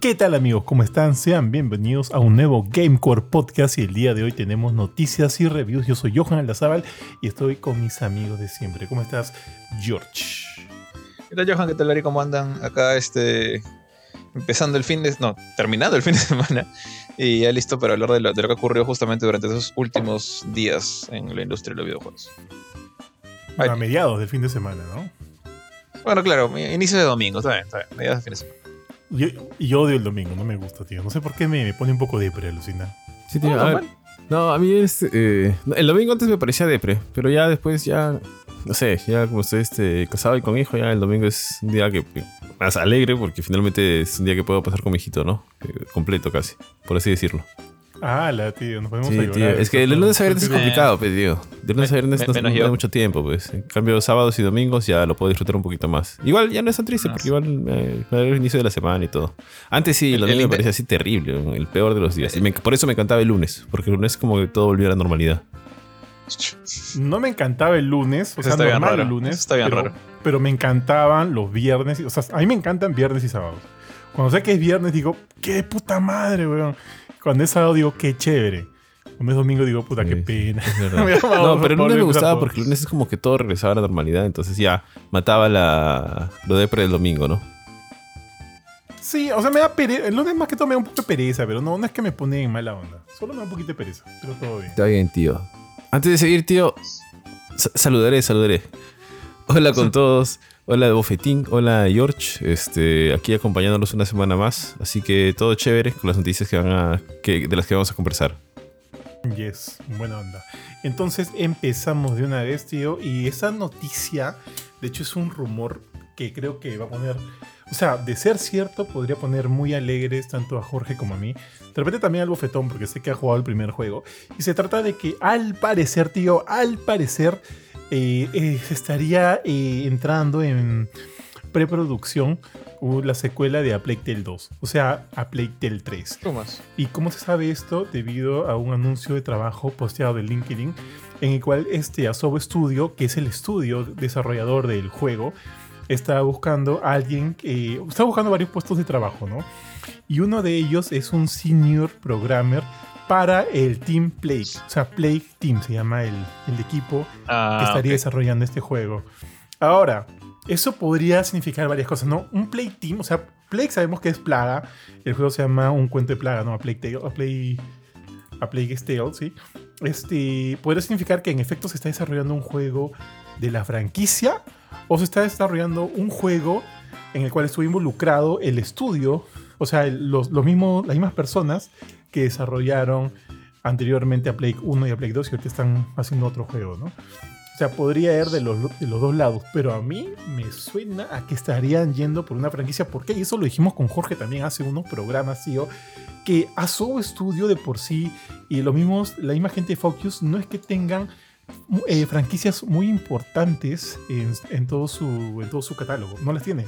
¿Qué tal amigos? ¿Cómo están? Sean bienvenidos a un nuevo Gamecore Podcast y el día de hoy tenemos noticias y reviews. Yo soy Johan Aldazábal y estoy con mis amigos de siempre. ¿Cómo estás, George? ¿Qué tal Johan? ¿Qué tal Larry? ¿Cómo andan? Acá este empezando el fin de... no, terminando el fin de semana y ya listo para hablar de lo, de lo que ocurrió justamente durante esos últimos días en la industria de los videojuegos. Bueno, a mediados del fin de semana, ¿no? Bueno, claro, inicio de domingo, está bien, está bien, mediados de fin de semana. Yo, yo odio el domingo, no me gusta, tío. No sé por qué me, me pone un poco depre, alucina. Sí, tío. a ver, no, a mí es. eh, el domingo antes me parecía depre, pero ya después ya. No sé, ya como estoy este, casado y con hijo, ya el domingo es un día que. Más alegre porque finalmente es un día que puedo pasar con mi hijito, ¿no? Eh, completo casi, por así decirlo. Ah, la tío, nos podemos Sí, ayudar. tío. Es que de lunes a viernes es complicado, pues, tío. De lunes a viernes no, no da mucho tiempo, pues. En cambio, sábados y domingos ya lo puedo disfrutar un poquito más. Igual ya no es tan triste, Ah, porque sí. igual eh, era el inicio de la semana y todo. Antes sí, el El- domingo el me parecía así terrible, el peor de los días. Y me- por eso me encantaba el lunes, porque el lunes es como que todo volvió a la normalidad. No me encantaba el lunes, o sea, está bien normal raro, el lunes. está bien pero, raro. pero me encantaban los viernes. O sea, a mí me encantan viernes y sábados. Cuando sé que es viernes digo, qué puta madre, weón. Cuando es sábado digo, qué chévere. Cuando es domingo digo, puta, qué pena. no, pero el lunes me gustaba porque el lunes es como que todo regresaba a la normalidad, entonces ya mataba la, lo depre del domingo, ¿no? Sí, o sea, me da pereza. El lunes más que todo me da un poco de pereza, pero no, no es que me pone en mala onda. Solo me da un poquito de pereza, pero todo bien. Está bien, tío. Antes de seguir, tío, sa- saludaré, saludaré. Hola con todos. Hola Bofetín, hola George, este, aquí acompañándolos una semana más, así que todo chévere con las noticias que van a, que, de las que vamos a conversar. Yes, buena onda. Entonces empezamos de una vez, tío. Y esa noticia, de hecho, es un rumor que creo que va a poner. O sea, de ser cierto, podría poner muy alegres tanto a Jorge como a mí. De repente también al bofetón, porque sé que ha jugado el primer juego. Y se trata de que, al parecer, tío, al parecer, eh, eh, se estaría eh, entrando en preproducción uh, la secuela de A Plague Tale 2. O sea, A Plague Tale 3. ¿Cómo más? ¿Y cómo se sabe esto? Debido a un anuncio de trabajo posteado de LinkedIn, en el cual este Asobo Studio, que es el estudio desarrollador del juego, está buscando a alguien que. Está buscando varios puestos de trabajo, ¿no? Y uno de ellos es un senior programmer para el Team Plague. O sea, Plague Team se llama el, el equipo Ah, que estaría ok. desarrollando este juego. Ahora, eso podría significar varias cosas, ¿no? Un Plague Team, o sea, Plague sabemos que es plaga. El juego se llama Un cuento de plaga, ¿no? A Plague Tale, a Plague, a Plague's Tale, ¿sí? Este, podría significar que en efecto se está desarrollando un juego de la franquicia o se está desarrollando un juego en el cual estuvo involucrado el estudio, o sea, los mismos, las mismas personas que desarrollaron anteriormente a Plague 1 y a Plague 2 y ahorita están haciendo otro juego, ¿no? O sea, podría ir de los, de los dos lados, pero a mí me suena a que estarían yendo por una franquicia. ¿Por qué? Y eso lo dijimos con Jorge también hace unos programas, tío, que a su estudio de por sí y los mismos, la misma gente de Focus no es que tengan eh, franquicias muy importantes en, en todo su, en todo su catálogo, no las tiene.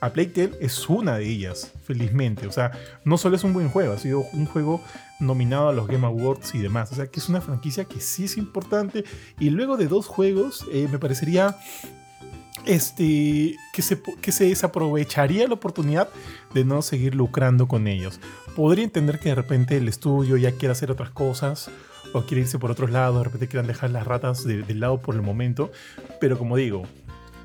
A Plague es una de ellas, felizmente. O sea, no solo es un buen juego, ha sido un juego nominado a los Game Awards y demás. O sea, que es una franquicia que sí es importante. Y luego de dos juegos, eh, me parecería este, que, se, que se desaprovecharía la oportunidad de no seguir lucrando con ellos. Podría entender que de repente el estudio ya quiera hacer otras cosas o quiere irse por otros lados, de repente quieran dejar las ratas de, de lado por el momento. Pero como digo,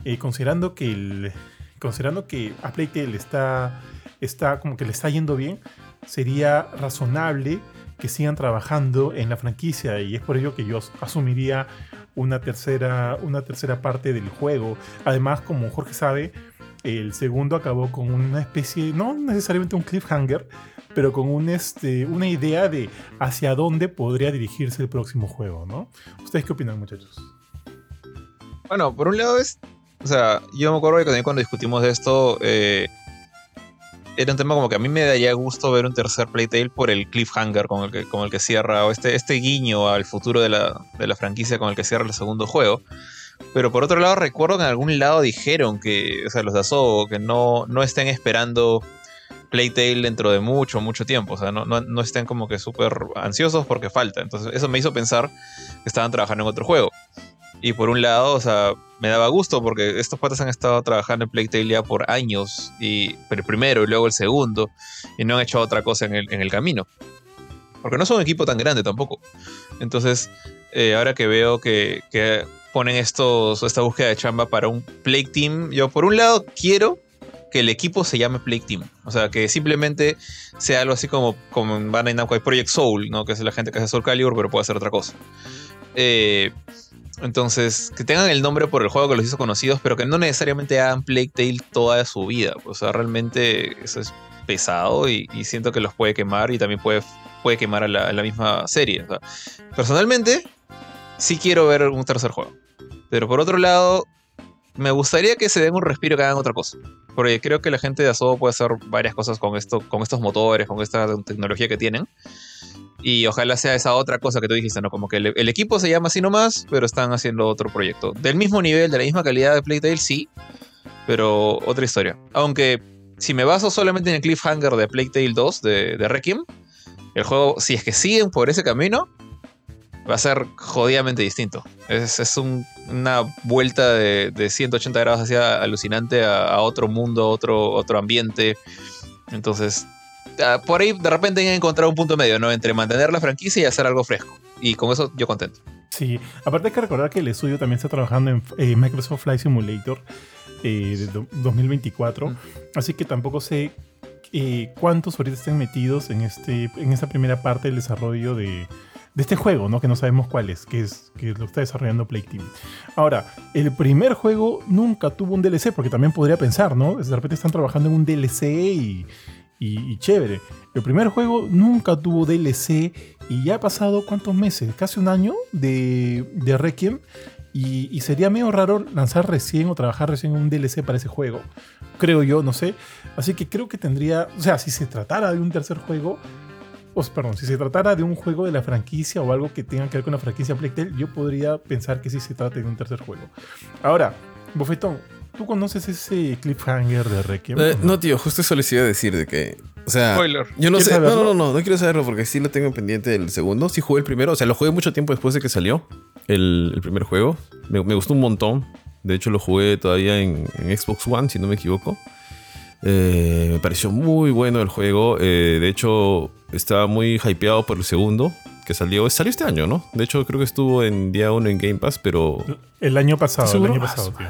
eh, considerando que el, considerando que a Playtale está, está como que le está yendo bien, sería razonable que sigan trabajando en la franquicia y es por ello que yo as- asumiría una tercera, una tercera parte del juego. Además, como Jorge sabe, el segundo acabó con una especie, no necesariamente un cliffhanger, pero con un, este, una idea de hacia dónde podría dirigirse el próximo juego, ¿no? ¿Ustedes qué opinan, muchachos? Bueno, por un lado es. O sea, yo me acuerdo que también cuando discutimos esto. eh, era un tema como que a mí me daría gusto ver un tercer Playtale por el cliffhanger con el que, con el que cierra, o este, este guiño al futuro de la, de la franquicia con el que cierra el segundo juego. Pero por otro lado, recuerdo que en algún lado dijeron que, o sea, los de Asobo, que no, no estén esperando Playtale dentro de mucho, mucho tiempo. O sea, no, no, no estén como que súper ansiosos porque falta. Entonces, eso me hizo pensar que estaban trabajando en otro juego. Y por un lado, o sea, me daba gusto porque estos patas han estado trabajando en Playtale ya por años, y, pero el primero y luego el segundo, y no han hecho otra cosa en el, en el camino. Porque no son un equipo tan grande tampoco. Entonces, eh, ahora que veo que, que ponen esta búsqueda de chamba para un Plague Team, yo por un lado quiero que el equipo se llame Plague Team. O sea, que simplemente sea algo así como, como en Bandai Namco hay Project Soul, ¿no? Que es la gente que hace Soul Calibur, pero puede hacer otra cosa. Eh, entonces, que tengan el nombre por el juego que los hizo conocidos, pero que no necesariamente hagan Plague toda su vida. O sea, realmente eso es pesado y, siento que los puede quemar y también puede, puede quemar a la, misma serie. Personalmente, sí quiero ver un tercer juego. Pero por otro lado, me gustaría que se den un respiro que hagan otra cosa. Porque creo que la gente de Asobo puede hacer varias cosas con, esto, con estos motores, con esta tecnología que tienen. Y ojalá sea esa otra cosa que tú dijiste, ¿no? Como que el, equipo se llama así nomás, pero están haciendo otro proyecto. Del mismo nivel, de la misma calidad de Playtale, sí. Pero otra historia. Aunque si me baso solamente en el cliffhanger de Playtale 2 de, de Requiem, el juego, si es que siguen por ese camino, va a ser jodidamente distinto. Es, es un- una vuelta de, de 180 grados hacia alucinante a, a otro mundo, a otro, otro ambiente. Entonces, ah, por ahí de repente han encontrado un punto medio, ¿no? Entre mantener la franquicia y hacer algo fresco. Y con eso yo contento. Sí, aparte hay que recordar que el estudio también está trabajando en eh, Microsoft Flight Simulator eh, de do- 2024, Mm. así que tampoco sé eh, cuántos ahorita estén metidos en, este, en esta primera parte del desarrollo de, de este juego, ¿no? que no sabemos cuál es, que es que lo está desarrollando Play Team. Ahora, el primer juego nunca tuvo un DLC, porque también podría pensar, ¿no? De repente están trabajando en un DLC y, y- chévere. El primer juego nunca tuvo DLC y ya ha pasado cuántos meses, casi un año de, de Requiem. Y, y sería medio raro lanzar recién o trabajar recién un DLC para ese juego. Creo yo, no sé. Así que creo que tendría. O sea, si se tratara de un tercer juego. O, perdón, si se tratara de un juego de la franquicia o algo que tenga que ver con la franquicia Playtale, yo podría pensar que sí se trate de un tercer juego. Ahora, Bofetón, ¿tú conoces ese cliffhanger de Requiem? Eh, no, tío, justo eso les iba a decir de que. O sea. Spoiler. Yo no ¿Quieres sé. No, saberlo? no, no, no, no quiero saberlo porque sí lo tengo pendiente del segundo. Sí jugué el primero. O sea, lo jugué mucho tiempo después de que salió el, el primer juego. Me, me gustó un montón. De hecho, lo jugué todavía en, en Xbox One, si no me equivoco. Eh, me pareció muy bueno el juego. Eh, de hecho, estaba muy hypeado por el segundo que salió. Salió este año, ¿no? De hecho, creo que estuvo en día uno en Game Pass, pero. El año pasado, el año Ah, pasado, tío.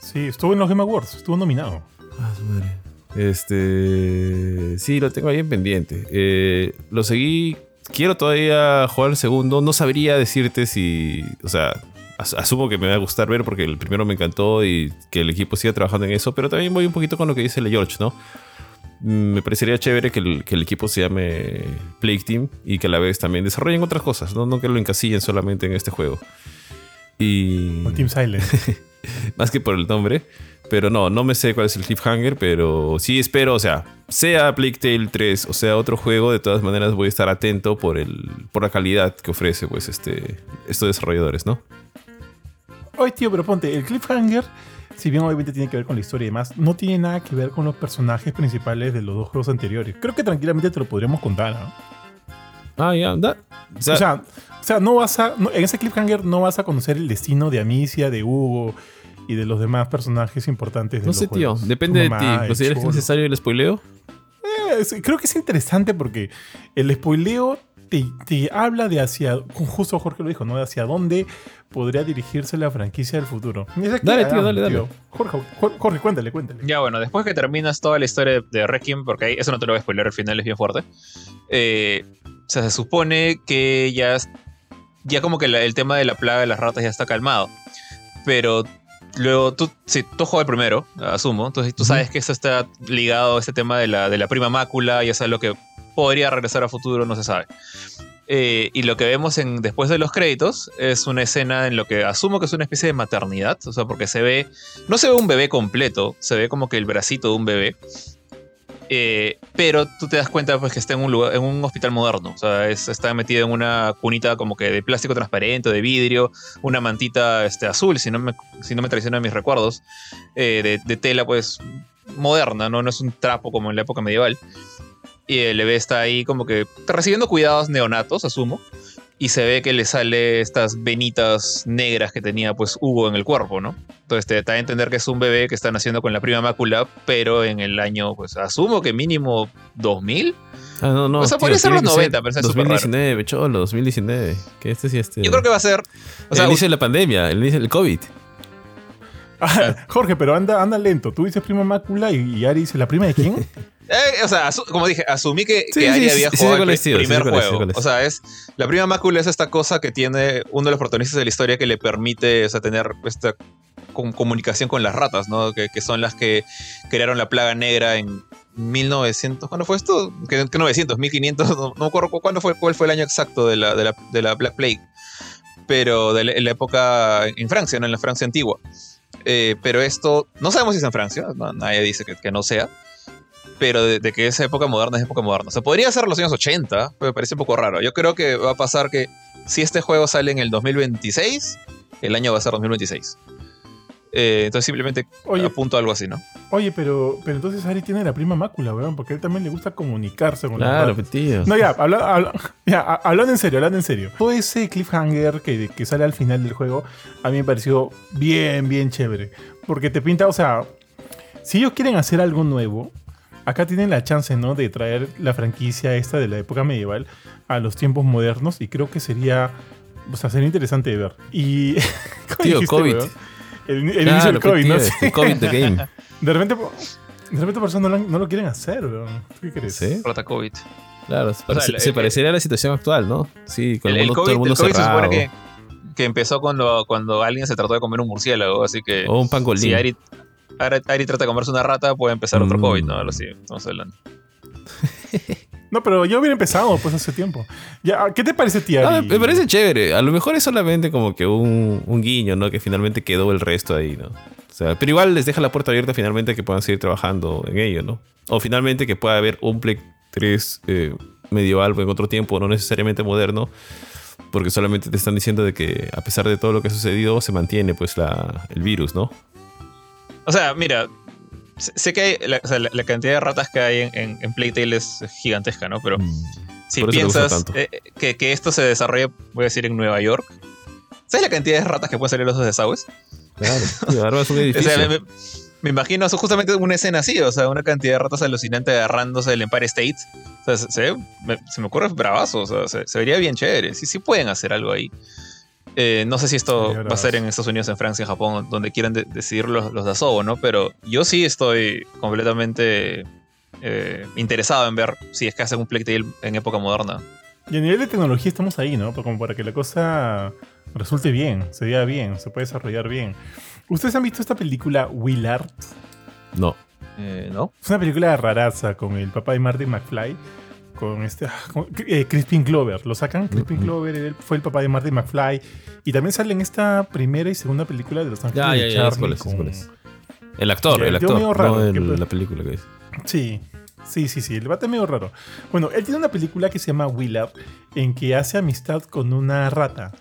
Sí, estuvo en los Game Awards, estuvo nominado. Ah, su madre. Este. Sí, lo tengo ahí en pendiente. Eh, lo seguí. Quiero todavía jugar el segundo. No sabría decirte si. O sea, asumo que me va a gustar ver porque el primero me encantó y que el equipo siga trabajando en eso. Pero también voy un poquito con lo que dice el George, ¿no? Mm, Me parecería chévere que el, que el equipo se llame Plague Team y que a la vez también desarrollen otras cosas, no, no que lo encasillen solamente en este juego. Y. O Team Silent. más que por el nombre. Pero no, no me sé cuál es el cliffhanger, pero sí espero, o sea, sea Plague Tale 3 o sea otro juego, de todas maneras voy a estar atento por el por la calidad que ofrece pues este estos desarrolladores, ¿no? Oye, tío, pero ponte, el cliffhanger, si bien obviamente tiene que ver con la historia y demás, no tiene nada que ver con los personajes principales de los dos juegos anteriores. Creo que tranquilamente te lo podríamos contar, ¿no? Ah, ya, da. O sea, O sea, o sea, no vas a. no- en ese cliffhanger no vas a conocer el destino de Amicia, de Hugo y de los demás personajes importantes de no los sé, tío, juegos. depende de ti. ¿Consideras que es necesario el spoileo? Eh, creo que es interesante porque el spoileo te, te habla de hacia. Justo Jorge lo dijo, ¿no? De hacia dónde podría dirigirse la franquicia del futuro. Es Dale, tío, dale, dale. Jorge, Jorge, Jorge, cuéntale, cuéntale. Ya bueno, después que terminas toda la historia de Requiem, porque ahí, eso no te lo voy a spoiler, el final es bien fuerte. eh, o sea, se supone que ya, es- ya como que la- el tema de la plaga de las ratas ya está calmado. Pero luego tú, si tú juegas el primero, asumo, entonces tú sabes que eso está ligado a este tema de la, de la prima mácula, ya sabes lo que podría regresar a futuro, no se sabe. Eh, y lo que vemos en, después de los créditos es una escena en lo que asumo que es una especie de maternidad, o sea, porque se ve no se ve un bebé completo, se ve como que el bracito de un bebé. Eh, pero tú te das cuenta pues, que está en un, lugar, en un hospital moderno. O sea, es- está metido en una cunita como que de plástico transparente, de vidrio, una mantita este, azul, si no me, si no me traicionan mis recuerdos, eh, de, de tela pues moderna, ¿no? no es un trapo como en la época medieval. Y el bebé está ahí como que recibiendo cuidados neonatos, asumo. y se ve que le sale estas venitas negras que tenía pues Hugo en el cuerpo, ¿no? Entonces te da a entender que es un bebé que está naciendo con la prima mácula, pero en el año, pues asumo que mínimo 2000. Ah, no, no. O sea, tío, podría ser los que 90, pero es súper raro. 2019, cholo, 2019. Que este sí, este. Yo creo que va a ser... O sea, el inicio de la pandemia, el inicio del COVID. Ah, Jorge, pero anda, anda lento. Tú dices prima mácula y, y Ari dice, ¿la prima de quién? Eh, o sea, como dije, asumí que, Sí, que había sí, jugado el primer juego. O sea, es la prima mácula es esta cosa que tiene uno de los protagonistas de la historia que le permite o sea, tener esta com- comunicación con las ratas, ¿no? Que, que son las que crearon la plaga negra en 1900. ¿Cuándo fue esto? ¿Qué, qué 900? 1500. No, no me acuerdo cu- cuándo fue, cuál fue el año exacto de la, de la, de la Black Plague. Pero de la, en la época en Francia, ¿no? En la Francia antigua. Eh, pero esto, no sabemos si es en Francia, no- nadie dice que, que no sea, pero de, de que es época moderna es época moderna. O sea, podría ser los años 80, pero me parece un poco raro. Yo creo que va a pasar que si este juego sale en el 2026, el año va a ser 2026. Eh, entonces simplemente Oye, apunto a algo así, ¿no? oye, pero, pero entonces Ari tiene la prima mácula, weón, porque a él también le gusta comunicarse con Claro, los tío. No, ya, habla- habla- ya, a- hablando en serio, hablando en serio. Todo ese cliffhanger que, que sale al final del juego, a mí me pareció bien, bien chévere. Porque te pinta, o sea, si ellos quieren hacer algo nuevo, acá tienen la chance, ¿no? De traer la franquicia esta de la época medieval a los tiempos modernos y creo que sería, o sea, sería interesante de ver. Y... ¿cómo Tío, dijiste, COVID. weón? El, el Claro, inicio del COVID, tío, ¿no? este, COVID the game. De repente, de repente por eso no lo, no lo quieren hacer, weón. ¿Qué crees? Sí. Rata COVID. Claro, se, parece- el- se el- parecería a la situación actual, ¿no? Sí, con El, el, mundo, todo COVID, el mundo el COVID se cerrado. supone que, que empezó cuando, cuando alguien se trató de comer un murciélago, así que O un pangolín. si Ari, trata de comerse una rata, puede empezar otro Mm. COVID, ¿no? Algo así, estamos hablando. No, pero yo hubiera empezado pues hace tiempo. Ya, ¿Qué te parece, tía? Ah, me parece chévere. A lo mejor es solamente como que un, un guiño, ¿no? Que finalmente quedó el resto ahí, ¿no? O sea, pero igual les deja la puerta abierta finalmente que puedan seguir trabajando en ello, ¿no? O finalmente que pueda haber un Play 3 eh, medieval en otro tiempo, no necesariamente moderno, porque solamente te están diciendo de que a pesar de todo lo que ha sucedido, se mantiene pues la, el virus, ¿no? O sea, mira, sé que hay- la, o sea, la- la cantidad de ratas que hay en, en, en Playtale es gigantesca, ¿no? Pero si Mm. Gusta piensas eh, que, que esto se desarrolle, voy a decir, en Nueva York, ¿sabes la cantidad de ratas que pueden salir de los desagües? Claro. Tío, armas un O edificio. sea, me, me- me imagino eso justamente una escena así, o sea, una cantidad de ratas alucinante agarrándose del Empire State. O sea, se, se me, se me ocurre bravazo, o sea, se, se vería bien chévere. Sí, sí pueden hacer algo ahí. Eh, no sé si esto va a ser en Estados Unidos, en Francia, en Japón, donde quieran de- decidir los, los de Asobo, ¿no? Pero yo sí estoy completamente eh, interesado en ver si es que hacen un Playtale en época moderna. Y a nivel de tecnología estamos ahí, ¿no? Como para que la cosa resulte bien, se vea bien, se puede desarrollar bien. ¿Ustedes han visto esta película Willard? No. Eh, ¿No? Es una película raraza con el papá de Marty McFly. Con este. ah, con- eh, Crispin Glover. Lo sacan. Crispin. Glover él fue el papá de Marty McFly. Y también sale en esta primera y segunda película de Los Ángeles Ya, ya, ya, es es, con- es. El actor, el quedó actor, medio raro, no el- que- la película que es. Sí, sí, sí, sí. El debate es medio raro. Bueno, él tiene una película que se llama Willard, en que hace amistad con una rata.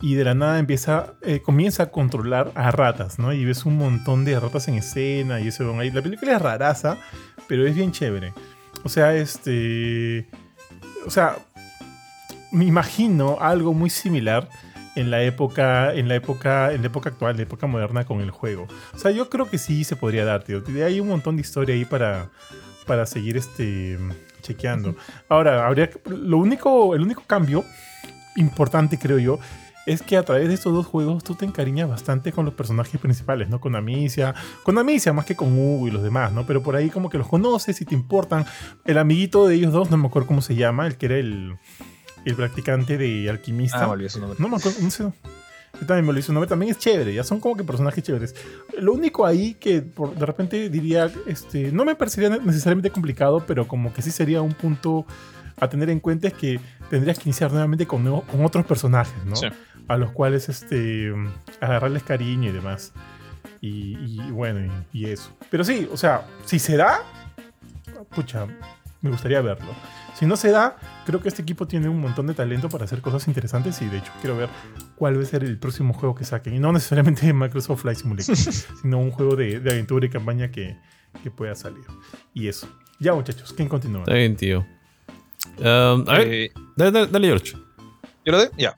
Y de la nada empieza, eh, comienza a controlar a ratas, ¿no? Y ves un montón de ratas en escena y eso. ahí. La película es raraza, pero es bien chévere. O sea, este. O sea, me imagino algo muy similar en la época, en la época, en la época actual, en la época moderna con el juego. O sea, yo creo que sí se podría dar, tío. Hay un montón de historia ahí para, para seguir este chequeando. Ahora, habría lo único, el único cambio importante, creo yo, es que a través de estos dos juegos tú te encariñas bastante con los personajes principales, ¿no? Con Amicia, con Amicia más que con Hugo y los demás, ¿no? Pero por ahí como que los conoces y te importan. El amiguito de ellos dos, no me acuerdo cómo se llama, el que era el, el practicante de alquimista. Ah, me olvidé su nombre. No me acuerdo, no sé. Yo también me lo hizo nombre, también es chévere, ya son como que personajes chéveres. Lo único ahí que por- de repente diría, este, no me parecería necesariamente complicado, pero como que sí sería un punto a tener en cuenta es que tendrías que iniciar nuevamente con, nuevo- con otros personajes, ¿no? Sí. A los cuales este, agarrarles cariño y demás. Y, y bueno, y, y eso. Pero sí, o sea, si se da, pucha, me gustaría verlo. Si no se da, creo que este equipo tiene un montón de talento para hacer cosas interesantes y de hecho quiero ver cuál va a ser el próximo juego que saquen. Y no necesariamente Microsoft Flight Simulator, sino un juego de, de aventura y campaña que, que pueda salir. Y eso. Ya muchachos, ¿quién continúa? Está bien, tío. Um, a ver, Eh, dale, dale, dale, George. ¿Yo lo doy? Ya.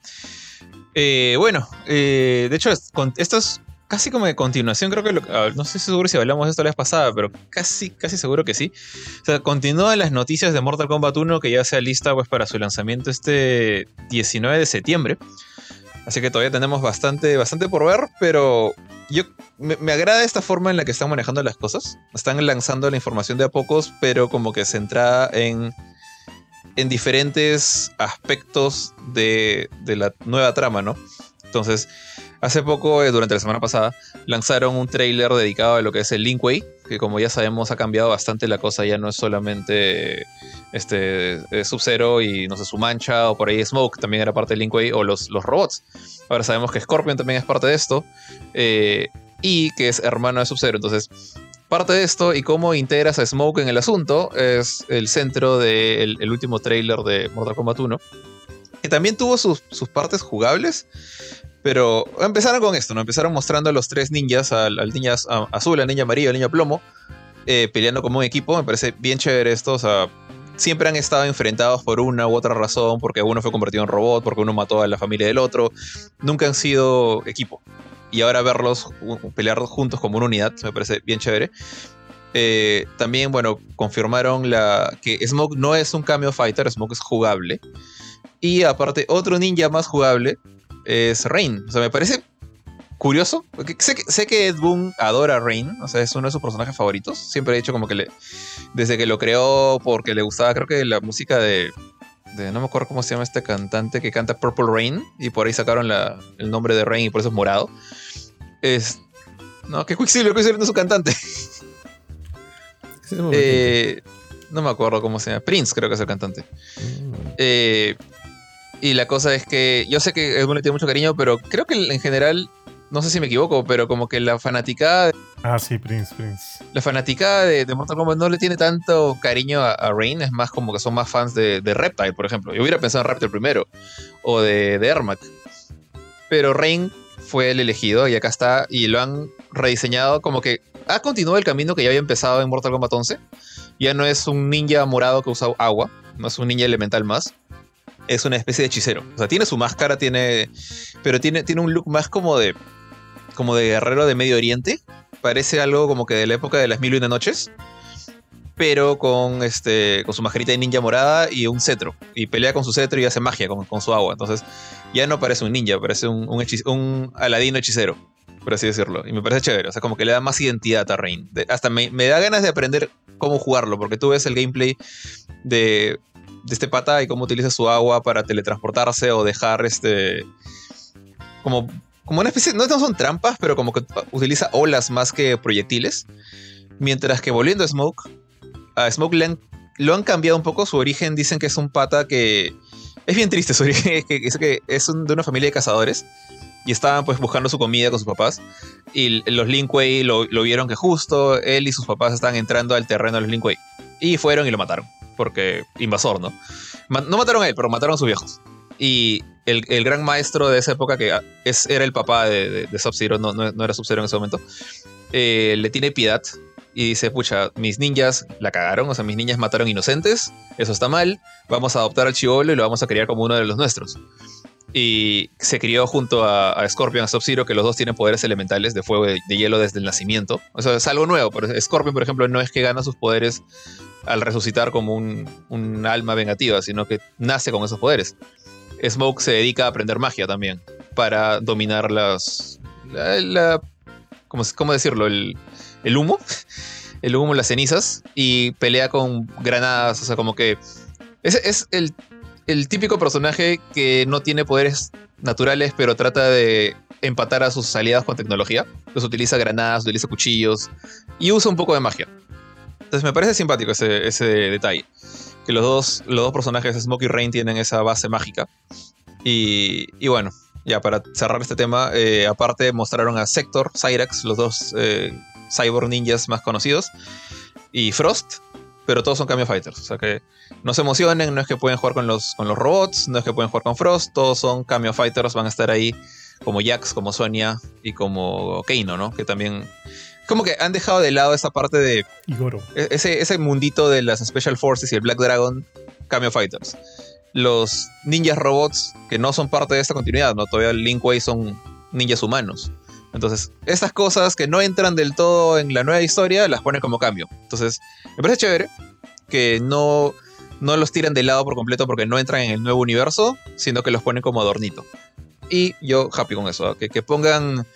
Eh, bueno, eh, de hecho, esto es casi como de continuación, creo que lo, ah, no sé seguro si hablamos de esto la vez pasada, pero casi, casi seguro que sí. O sea, continúan las noticias de Mortal Kombat 1 que ya se lista pues para su lanzamiento este 19 de septiembre. Así que todavía tenemos bastante, bastante por ver, pero yo me, me, agrada esta forma en la que están manejando las cosas. Están lanzando la información de a pocos, pero como que centrada en, en diferentes aspectos de, de la nueva trama, ¿no? Entonces, Hace poco, eh, durante la semana pasada, lanzaron un trailer dedicado a lo que es el Linkway, que como ya sabemos ha cambiado bastante la cosa, ya no es solamente este eh, Sub-Zero y no sé, su mancha, o por ahí Smoke también era parte del Linkway, o los, los robots. Ahora sabemos que Scorpion también es parte de esto, eh, y que es hermano de Sub-Zero. Entonces, parte de esto y cómo integras a Smoke en el asunto es el centro del último trailer de Mortal Kombat 1. Que también tuvo sus, sus partes jugables, pero empezaron con esto, ¿no? Empezaron mostrando a los tres ninjas, al, ninja azul, al ninja amarillo, al ninja plomo, eh, peleando como un equipo. Me parece bien chévere esto, o sea, siempre han estado enfrentados por una u otra razón, porque uno fue convertido en robot, porque uno mató a la familia del otro. Nunca han sido equipo. Y ahora verlos pelear juntos como una unidad me parece bien chévere. Eh, también, bueno, confirmaron la, que Smoke no es un cambio fighter, Smoke es jugable. Y aparte, otro ninja más jugable, es Rain. O sea, me parece curioso. Sé, sé, que Ed Boon adora a Rain. O sea, es uno de sus personajes favoritos. Siempre he dicho como que le. Desde que lo creó, porque le gustaba, creo que la música de. De no me acuerdo cómo se llama este cantante que canta Purple Rain. Y por ahí sacaron la, el nombre de Rain y por eso es morado. Es. No, que Quicksilver, Quicksilver no es su cantante. eh, no me acuerdo cómo se llama. Prince, creo que es el cantante. Mm. Eh, y la cosa es que yo sé que Edmund le tiene mucho cariño, pero creo que en general, no sé si me equivoco, pero como que la fanaticada. Ah, sí, Prince, Prince. La fanaticada de, Mortal Kombat no le tiene tanto cariño a, Rain, es más como que son más fans de, Reptile, por ejemplo. Yo hubiera pensado en Reptile primero, o de, de Ermac. Pero Rain fue el elegido y acá está, y lo han rediseñado como que ha continuado el camino que ya había empezado en Mortal Kombat 11. Ya no es un ninja morado que usa agua, no es un ninja elemental más es una especie de hechicero. O sea, tiene su máscara, tiene. Pero tiene, tiene un look más como de. Como de guerrero de Medio Oriente. Parece algo como que de la época de las mil y una noches. Pero con este. con su mascarita de ninja morada y un cetro. Y pelea con su cetro y hace magia con, con su agua. Entonces, ya no parece un ninja, parece un, un, aladino hechicero. Por así decirlo. Y me parece chévere. O sea, como que le da más identidad a Rain. hasta me, me da ganas de aprender cómo jugarlo. Porque tú ves el gameplay de de este pata y cómo utiliza su agua para teletransportarse o dejar este. Como, como una especie. No, son trampas, pero como que utiliza olas más que proyectiles. Mientras que volviendo a Smoke, a Smoke lo han cambiado un poco. Su origen dicen que es un pata que. Es bien triste su origen. Es que, es, que es de una familia de cazadores. Y estaban pues buscando su comida con sus papás. Y los Linkway lo, lo vieron que justo él y sus papás estaban entrando al terreno de los Linkway. Y fueron y lo mataron porque invasor, ¿no? no mataron a él, pero mataron a sus viejos. Y el, gran maestro de esa época, que es, era el papá de, de, Sub-Zero, no, no, era Sub-Zero en ese momento, eh, le tiene piedad y dice, pucha, mis ninjas la cagaron, o sea, mis niñas mataron inocentes, eso está mal, vamos a adoptar al chivolo y lo vamos a criar como uno de los nuestros. Y se crió junto a, a Scorpion, a Sub-Zero, que los dos tienen poderes elementales de fuego y de, hielo desde el nacimiento. O sea, es algo nuevo, pero Scorpion, por ejemplo, no es que gana sus poderes al resucitar como un, alma vengativa, sino que nace con esos poderes. Smoke se dedica a aprender magia también para dominar las. La, ¿cómo, decirlo? El, humo. El humo, las cenizas. Y pelea con granadas. O sea, como que. Es, es el, el típico personaje que no tiene poderes naturales, pero trata de empatar a sus aliados con tecnología. Los utiliza granadas, utiliza cuchillos y usa un poco de magia. Entonces me parece simpático ese, ese detalle. Que los dos, los dos personajes, Smoke y Rain, tienen esa base mágica. Y, y bueno, ya para cerrar este tema, eh, aparte mostraron a Sector, Cyrax, los dos eh, cyborg ninjas más conocidos, y Frost, pero todos son cambio fighters. O sea que no se emocionen, no es que pueden jugar con los, con los robots, no es que pueden jugar con Frost, todos son cambio fighters, van a estar ahí como Jax, como Sonia y como Keino, ¿no? Que también como que han dejado de lado esa parte de. Igoro. E-, ese, ese mundito de las Special Forces y el Black Dragon Cameo Fighters. los ninjas robots que no son parte de esta continuidad, ¿no? Todavía Link Way son ninjas humanos. Entonces, estas cosas que no entran del todo en la nueva historia, las ponen como cambio. Entonces, me parece chévere que no, no los tiran de lado por completo porque no entran en el nuevo universo, sino que los ponen como adornito. Y yo happy con eso, ¿ah? que, que pongan,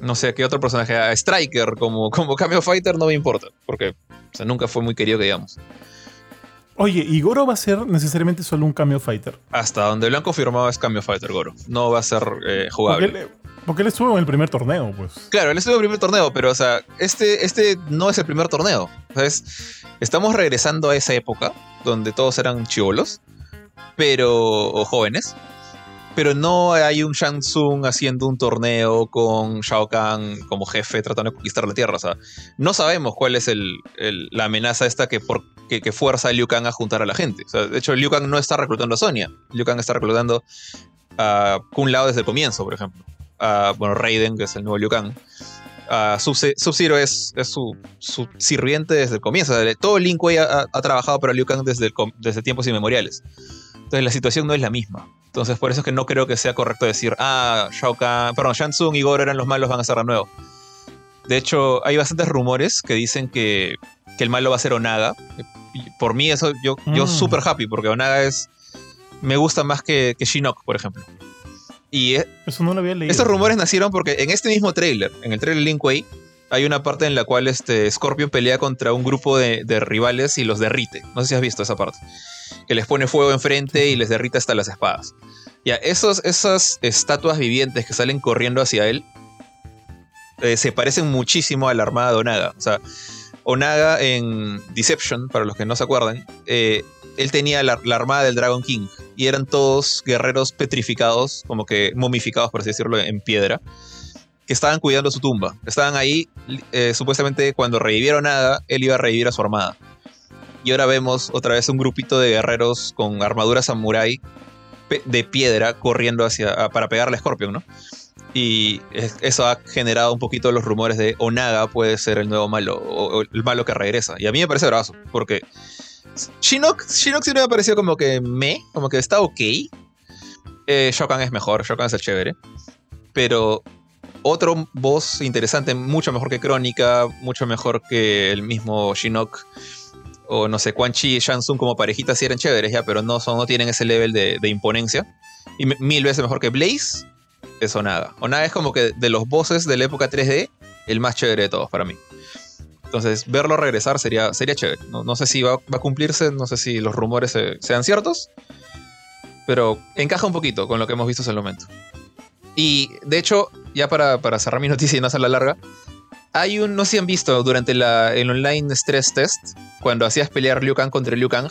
no sé, qué otro personaje, a Striker como, como Cameo Fighter no me importa, porque o sea, nunca fue muy querido que digamos. Oye, ¿y Goro va a ser necesariamente solo un cameo fighter? Hasta donde lo han confirmado es Cameo Fighter Goro. No va a ser eh, jugable. Porque él, porque él estuvo en el primer torneo, pues. Claro, él estuvo en el primer torneo, pero o sea, este, este no es el primer torneo. ¿Sabes? Estamos regresando a esa época donde todos eran chivolos, pero. o jóvenes. Pero no hay un Shang Tsung haciendo un torneo con Shao Kahn como jefe tratando de conquistar la Tierra. O sea, no sabemos cuál es el, la amenaza esta que, que, que fuerza a Liu Kang a juntar a la gente. De hecho, Liu Kang no está reclutando a Sonya. Liu Kang está reclutando a Kun Lao desde el comienzo, por ejemplo. A, bueno, Raiden, que es el nuevo Liu Kang. Sub-Zero es, su, su sirviente desde el comienzo. Todo Lin Kuei ha, ha trabajado para Liu Kang desde, desde tiempos inmemoriales. Entonces la situación no es la misma. Entonces por eso es que no creo que sea correcto decir, ah, Shao Kahn, perdón, Shang Tsung y Goro eran los malos, van a ser de nuevo. De hecho, hay bastantes rumores que dicen que, que el malo va a ser Onaga. Por mí eso, yo, yo Mm. súper happy, porque Onaga es... Me gusta más que, que Shinnok, por ejemplo. Y eh, Eso no lo había leído. estos rumores nacieron porque en este mismo trailer, en el trailer Link Way, hay una parte en la cual este Scorpion pelea contra un grupo de, de rivales y los derrite. No sé si has visto esa parte. Que les pone fuego enfrente y les derrite hasta las espadas. Ya, esos, esas estatuas vivientes que salen corriendo hacia él eh, se parecen muchísimo a la armada de Onaga. O sea, Onaga en Deception, para los que no se acuerdan, eh, él tenía la, la armada del Dragon King y eran todos guerreros petrificados, como que momificados, por así decirlo, en piedra, que estaban cuidando su tumba. Estaban ahí, eh, supuestamente cuando revivieron Naga, él iba a revivir a su armada. Y ahora vemos otra vez un grupito de guerreros con armadura samurai pe- de piedra corriendo hacia para pegarle a Scorpion, ¿no? Y es- eso ha generado un poquito los rumores de Onaga puede ser el nuevo malo, o, el malo que regresa. Y a mí me parece bravazo, porque Shinnok, Shinnok sí me ha parecido como que me, como que está ok. Eh, Shao Kahn es mejor, Shao Kahn es el chévere. Pero otro boss interesante, mucho mejor que Crónica, mucho mejor que el mismo Shinnok. O no sé, Quan Chi y Shang Tsung como parejitas sí eran chéveres ya, pero no, son, no tienen ese level de, imponencia. Y mil veces mejor que Blaze es Onaga. Onaga es como que de los bosses de la época 3D, el más chévere de todos para mí. Entonces, verlo regresar sería, sería chévere. No, no sé si va, va a cumplirse, no sé si los rumores se- sean ciertos, pero encaja un poquito con lo que hemos visto hasta el momento. Y de hecho, ya para, para cerrar mi noticia y no hacerla larga, hay un, no sé si han visto durante la, el online stress test, cuando hacías pelear Liu Kang contra Liu Kang,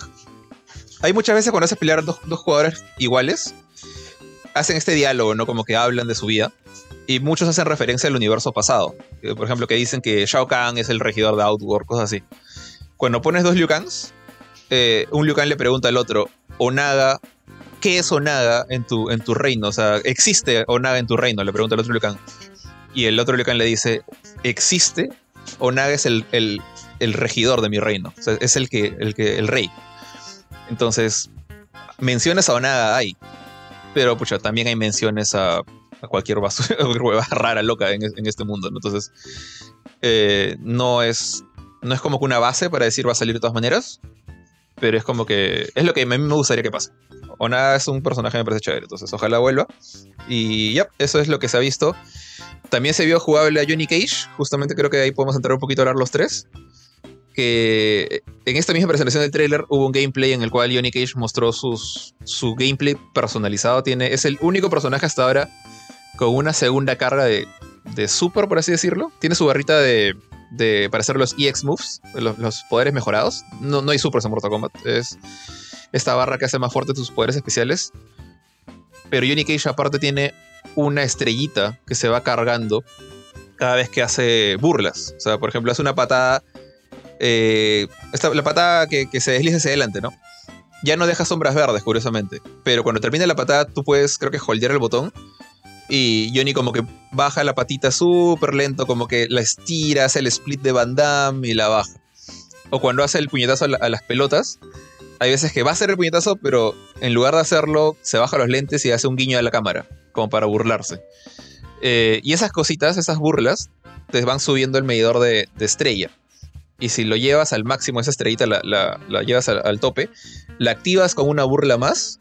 hay muchas veces cuando haces pelear dos, dos jugadores iguales, hacen este diálogo, ¿no? Como que hablan de su vida. Y muchos hacen referencia al universo pasado. Eh, Por ejemplo, que dicen que Shao Kahn es el regidor de Outworld, cosas así. Cuando pones dos Liu Kangs, eh, un Liu Kang le pregunta al otro, Onaga, ¿qué es Onaga en tu, en tu reino? O sea, ¿existe Onaga en tu reino? Le pregunta el otro Liu Kang. Y el otro Liu le dice, ¿existe? Onaga es el, el- el regidor de mi reino. O sea, es el que, el que, el rey. Entonces, menciones a Onaga hay. Pero, pucha, también hay menciones a, cualquier hueva rara, loca en este mundo. ¿no? Entonces, eh, no es no es como que una base para decir va a salir de todas maneras, pero es como que es lo que a mí me gustaría que pase. Onaga es un personaje que me parece chévere, entonces ojalá vuelva. Y ya, eso es lo que se ha visto. También se vio jugable a Johnny Cage, justamente creo que ahí podemos entrar un poquito a hablar los tres. Que en esta misma presentación del tráiler hubo un gameplay en el cual Johnny Cage mostró sus, su gameplay personalizado. Tiene, es el único personaje hasta ahora con una segunda carga de, de super, por así decirlo. Tiene su barrita de, de para hacer los EX moves, los, los poderes mejorados. No, no hay supers en Mortal Kombat. Es esta barra que hace más fuerte tus poderes especiales. Pero Johnny Cage aparte tiene una estrellita que se va cargando cada vez que hace burlas. O sea, por ejemplo, hace una patada. eh, la patada que, se desliza hacia adelante, ¿no? Ya no deja sombras verdes, curiosamente. Pero cuando termina la patada, tú puedes, creo que, holdear el botón. Y Johnny como que baja la patita súper lento, como que la estira, hace el split de Van y la baja. O cuando hace el puñetazo a, a las pelotas, hay veces que va a hacer el puñetazo, pero en lugar de hacerlo, se baja los lentes y hace un guiño a la cámara, como para burlarse. Eh, y esas cositas, esas burlas, te van subiendo el medidor de, estrella. Y si lo llevas al máximo, esa estrellita la, llevas al, tope, la activas con una burla más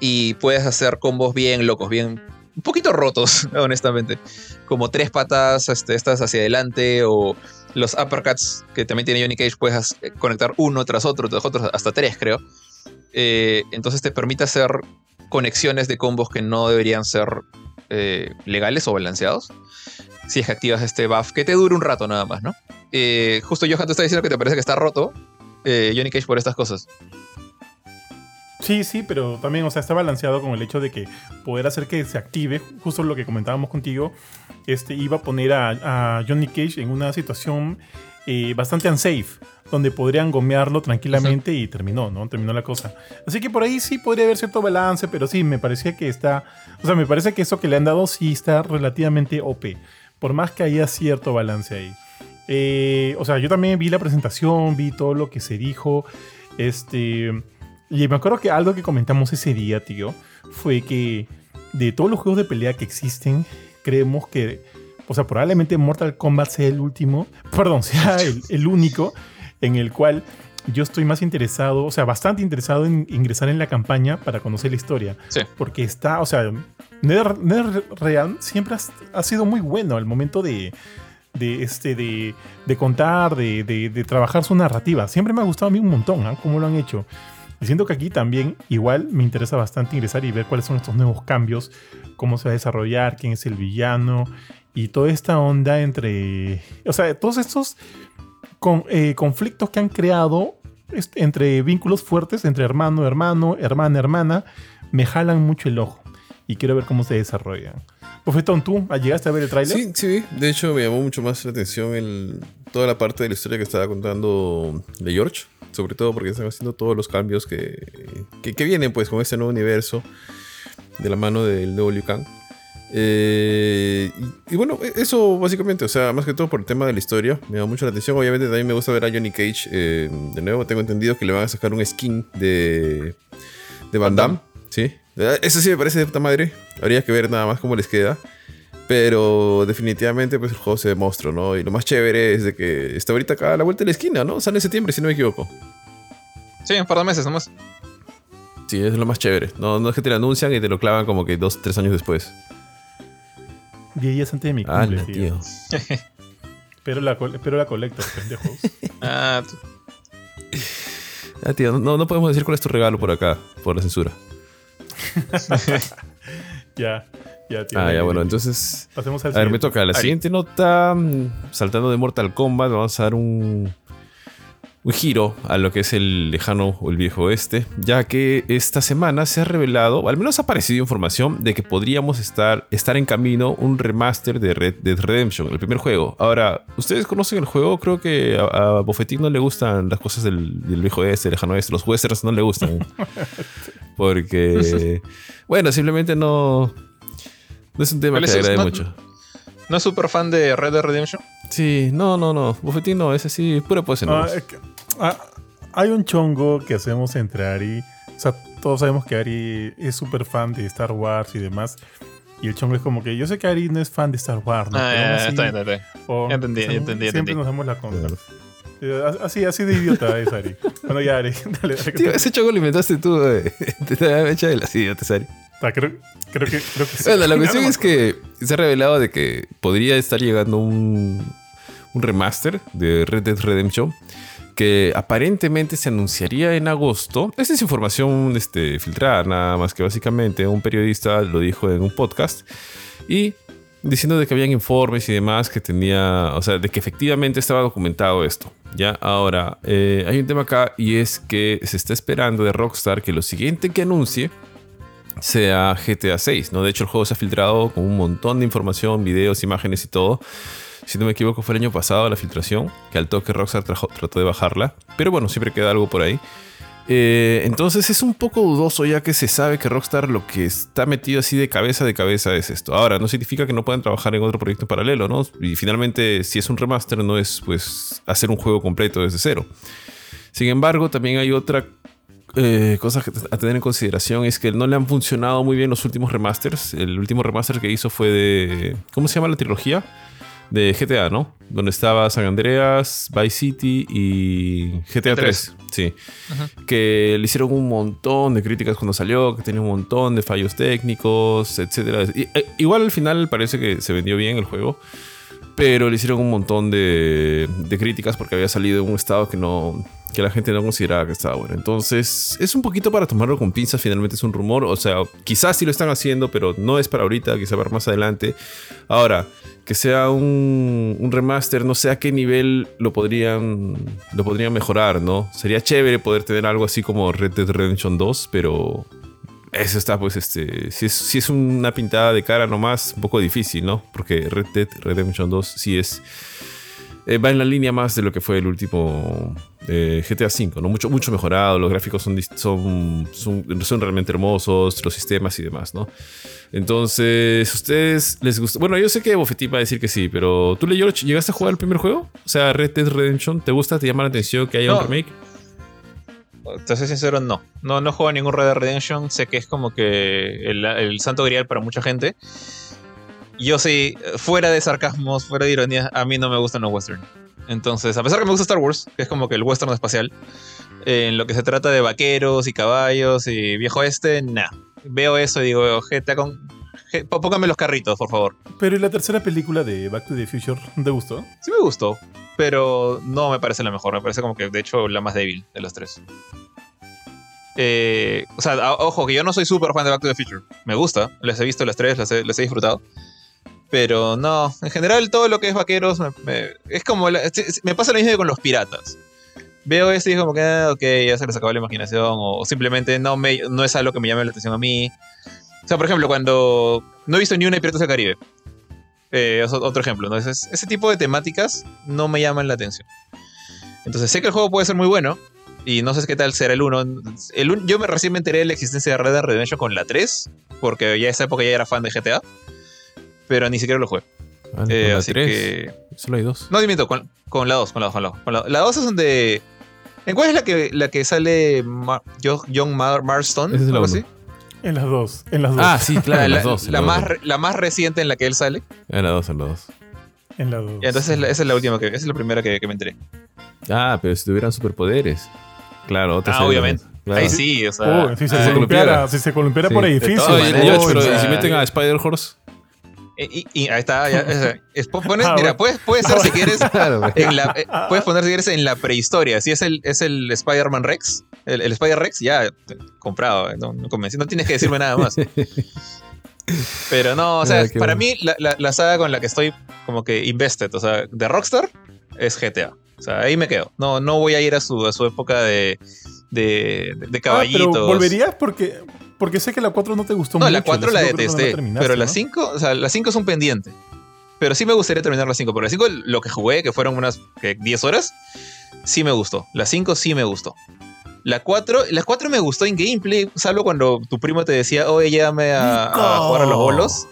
y puedes hacer combos bien locos, bien un poquito rotos, honestamente. Como tres patas este, estas hacia adelante o los uppercuts que también tiene Johnny Cage, puedes conectar uno tras otro, tras otro, hasta tres creo. Eh, entonces te permite hacer conexiones de combos que no deberían ser eh, legales o balanceados. Si es que activas este buff, que te dure un rato nada más, ¿no? Eh, justo Johan te está diciendo que te parece que está roto Johnny Cage por estas cosas. Sí, sí, pero también, o sea, está balanceado con el hecho de que poder hacer que se active, justo lo que comentábamos contigo, este, iba a poner a, Johnny Cage en una situación eh, bastante unsafe, donde podrían gomearlo tranquilamente y terminó, ¿no? Terminó la cosa. Así que por ahí sí podría haber cierto balance, pero sí, me parecía que está, o sea, me parece que eso que le han dado sí está relativamente OP, por más que haya cierto balance ahí. Eh, o sea, yo también vi la presentación, vi todo lo que se dijo, este... Y me acuerdo que algo que comentamos ese día, tío, fue que de todos los juegos de pelea que existen, creemos que, o sea, probablemente Mortal Kombat sea el último, perdón, sea el, único en el cual yo estoy más interesado, o sea, bastante interesado en ingresar en la campaña para conocer la historia. Sí. Porque está, o sea, NetherRealm siempre ha, sido muy bueno al momento de, de, este, de, de contar, de, de, trabajar su narrativa. Siempre me ha gustado a mí un montón, ¿ah? Cómo lo han hecho. Y siento que aquí también igual me interesa bastante ingresar y ver cuáles son estos nuevos cambios, cómo se va a desarrollar, quién es el villano y toda esta onda entre, o sea, todos estos eh, conflictos que han creado entre vínculos fuertes, entre hermano, hermano, hermana, hermana, me jalan mucho el ojo y quiero ver cómo se desarrollan. Bofetón, ¿tú llegaste a ver el tráiler? Sí, sí, de hecho me llamó mucho más la atención toda la parte de la historia que estaba contando de George sobre todo porque están haciendo todos los cambios que, que, vienen pues con este nuevo universo de la mano del nuevo Liu Kang. Eh, y, bueno, e, eso básicamente, o sea, más que todo por el tema de la historia, me da mucho la atención. Obviamente también me gusta ver a Johnny Cage. Eh, de nuevo, tengo entendido que le van a sacar un skin de, de Van Damme. Sí, eh, eso sí me parece de puta madre. Habría que ver nada más cómo les queda. Pero definitivamente pues el juego se demostró, ¿no? Y lo más chévere es de que está ahorita acá a la vuelta de la esquina, ¿no? Sale en septiembre, si no me equivoco. Sí, un par de meses nomás. Sí, es lo más chévere. No, no es que te lo anuncian y te lo clavan como que dos, tres años después. Diez días antes de mi cumple, ah, tío. pero la, pero la colecta, pendejos. ah, ah, tío, no, no podemos decir cuál es tu regalo por acá, por la censura. ya ah, ya, bueno, entonces. Pasemos al A ver, me toca. La siguiente nota, saltando de Mortal Kombat, vamos a dar un, un giro a lo que es el lejano o el viejo oeste, ya que esta semana se ha revelado, al menos ha aparecido información de que podríamos estar, estar en camino un remaster de Red Dead Redemption, el primer juego. Ahora, ¿ustedes conocen el juego? Creo que a, a no le gustan las cosas del, del viejo oeste, el lejano oeste, los westerns no le gustan. Porque, bueno, simplemente no no es un tema que agrade mucho. ¿No es súper fan de Red Dead Redemption? Sí, no, no, no. Bufetín no, es así, pura pose no. Ah, hay un chongo que hacemos entre Ari. O sea, todos sabemos que Ari es súper fan de Star Wars y demás. Y el chongo es como que yo sé que Ari no es fan de Star Wars, ¿no? Ah, está bien, está bien. Ya entendí, ya entendí. Siempre nos damos la contra. Así, así de idiota es Ari. Bueno, ya, Ari. Dale, dale, Tío, ese chongo lo inventaste tú, eh. Te da hecha de las idiotas, Ari. Creo, creo, que, creo que sí. Bueno, la cuestión es que se ha revelado de que podría estar llegando un, un remaster de Red Dead Redemption que aparentemente se anunciaría en agosto. Esta es información este, filtrada, nada más que básicamente un periodista lo dijo en un podcast y diciendo de que habían informes y demás que tenía, o sea, de que efectivamente estaba documentado esto. Ya, ahora, eh, hay un tema acá y es que se está esperando de Rockstar que lo siguiente que anuncie sea GTA 6, ¿no? De hecho, el juego se ha filtrado con un montón de información, videos, imágenes y todo. Si no me equivoco, fue el año pasado la filtración, que al toque Rockstar trató de bajarla. Pero bueno, siempre queda algo por ahí. Eh, entonces es un poco dudoso ya que se sabe que Rockstar lo que está metido así de cabeza de cabeza es esto. Ahora, no significa que no puedan trabajar en otro proyecto paralelo, ¿no? Y finalmente, si es un remaster, no es pues hacer un juego completo desde cero. Sin embargo, también hay otra eh, cosas a tener en consideración es que no le han funcionado muy bien los últimos remasters. El último remaster que hizo fue de. ¿Cómo se llama la trilogía? De GTA, ¿no? Donde estaba San Andreas, Vice City y GTA 3. Sí. Que le hicieron un montón de críticas cuando salió, que tenía un montón de fallos técnicos, etc. Eh, igual al final parece que se vendió bien el juego pero le hicieron un montón de, de, críticas porque había salido en un estado que no que la gente no consideraba que estaba bueno. Entonces, es un poquito para tomarlo con pinzas, finalmente es un rumor, o sea, quizás sí lo están haciendo, pero no es para ahorita, quizás para más adelante. Ahora, que sea un, un, remaster, no sé a qué nivel lo podrían, lo podrían mejorar, ¿no? Sería chévere poder tener algo así como Red Dead Redemption 2, pero eso está, pues, este. Si es, si es una pintada de cara nomás, un poco difícil, ¿no? Porque Red Dead Redemption 2 sí es eh, va en la línea más de lo que fue el último eh, GTA V, ¿no? Mucho, mucho mejorado, los gráficos son, son, son, realmente hermosos, los sistemas y demás, ¿no? Entonces, ¿ustedes les gusta? Bueno, yo sé que Bofetín va a decir que sí, pero ¿tú, Leo, llegaste a jugar el primer juego? O sea, Red Dead Redemption, ¿te gusta? ¿Te llama la atención que haya un remake? Te soy sincero, no. No, no juego ningún Red Dead Redemption. Sé que es como que el, el santo grial para mucha gente yo sí, fuera de sarcasmos, fuera de ironía, a mí no me gustan los western. Entonces, a pesar que me gusta Star Wars, que es como que el western espacial, en lo que se trata de vaqueros y caballos y viejo este, nah. Veo eso y digo, GTA con. Póngame los carritos, por favor. Pero ¿y la tercera película de Back to the Future te gustó? Sí me gustó, pero no me parece la mejor. Me parece como que, de hecho, la más débil de las tres. Eh, o sea, ojo, que yo no soy súper fan de Back to the Future. Me gusta, les he visto las tres, las he disfrutado. Pero no, en general todo lo que es vaqueros me, es como. me pasa lo mismo que con los piratas. Veo esto y es como que, ah, ok, ya se les acabó la imaginación. O, simplemente no, me, no es algo que me llame la atención a mí. O sea, por ejemplo, cuando. No he visto ni una de Piratas del Caribe. Eh, otro ejemplo. ¿no? Ese, ese tipo de temáticas no me llaman la atención. Entonces sé que el juego puede ser muy bueno. Y no sé qué tal será el 1. El yo me, recién me enteré de la existencia de Red Dead Redemption con la 3. Porque ya esa época ya era fan de GTA pero ni siquiera lo jugué. Ah, eh, así que. Solo hay dos. No, miento, con, con la 2, con la 2, con la 2. La 2 es donde. ¿En cuál es la que, la que sale John Marston? es algo así? En las dos, en las dos. Ah, sí, claro, en las dos. la, más, la más reciente en la que él sale. En la 2, en la 2. En la 2. Entonces esa es la última que, esa es la primera que, que me enteré. Ah, pero si tuvieran superpoderes. Claro, otra Ah, obviamente. Ahí sí, o sea. Uh, si, se ah, columpiara, si se columpiara por edificios. pero si meten a Spider-Horse. Y, ahí está, ya, ah, mira, puedes, ser si quieres, en la, eh, puedes poner si quieres en la prehistoria. Si es el, es el Spider-Man Rex, el, Spider-Rex, ya comprado, eh, no, no, tienes que decirme nada más. Pero no, o sea, para mí la, la, saga con la que estoy como que invested, o sea, de Rockstar, es GTA. O sea, ahí me quedo. No, no voy a ir a su, a su época de, de, de caballitos. Ah, pero volverías porque, porque sé que la 4 no te gustó mucho. No, la 4 la, detesté. pero la 5, o sea, la 5 es un pendiente. Pero sí me gustaría terminar la 5. Pero la 5, lo que jugué, que fueron unas 10 horas, sí me gustó. La 5 sí me gustó. La 4, la 4 me gustó en gameplay, salvo cuando tu primo te decía, oye, llévame a, a jugar a los bolos.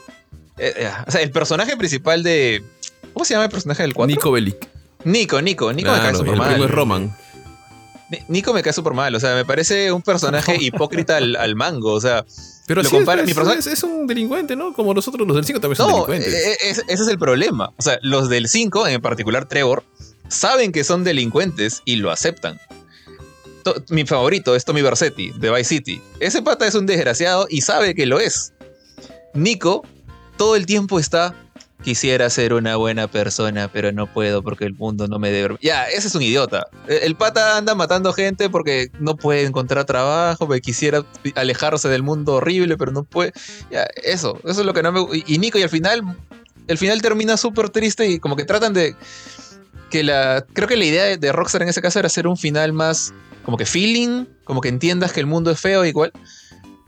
Eh, eh, o sea, el personaje principal de. ¿Cómo se llama el personaje del 4? Nico Bellic. Nico, Nico, Nico me cae super el Primo es Roman. Nico me cae súper mal, o sea, me parece un personaje hipócrita al, mango, o sea. Pero lo compara, es, mi es, un delincuente, ¿no? Como nosotros los del 5 también son delincuentes. E, e, ese es el problema. O sea, los del 5, en particular Trevor, saben que son delincuentes y lo aceptan. mi favorito es Tommy Versetti, de Vice City. Ese pata es un desgraciado y sabe que lo es. Nico todo el tiempo está quisiera ser una buena persona, pero no puedo porque el mundo no me debe. Ya, ese es un idiota. E, el pata anda matando gente porque no puede encontrar trabajo, porque quisiera alejarse del mundo horrible, pero no puede. Ya, eso, eso es lo que no me. Y Nico, y al final, el final termina súper triste y como que tratan de. Que la. Creo que la idea de Rockstar en ese caso era hacer un final más. Como que feeling, como que entiendas que el mundo es feo, igual.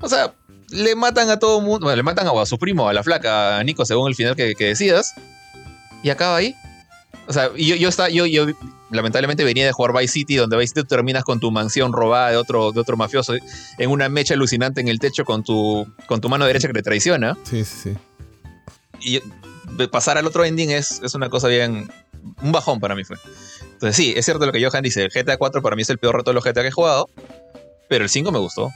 O sea, le matan a todo mundo, bueno, le matan a, su primo, a la flaca, a Nico, según el final que, decidas, y acaba ahí. O sea, yo, yo, está, yo, yo lamentablemente venía de jugar Vice City, donde Vice City terminas con tu mansión robada de otro, de otro mafioso en una mecha alucinante en el techo con tu, con tu mano derecha que te traiciona. Sí, sí, sí. Y pasar al otro ending es, es una cosa bien. Un bajón para mí fue. Entonces, sí, es cierto lo que Johan dice. El GTA 4 para mí es el peor reto de los GTA que he jugado pero el 5 me gustó.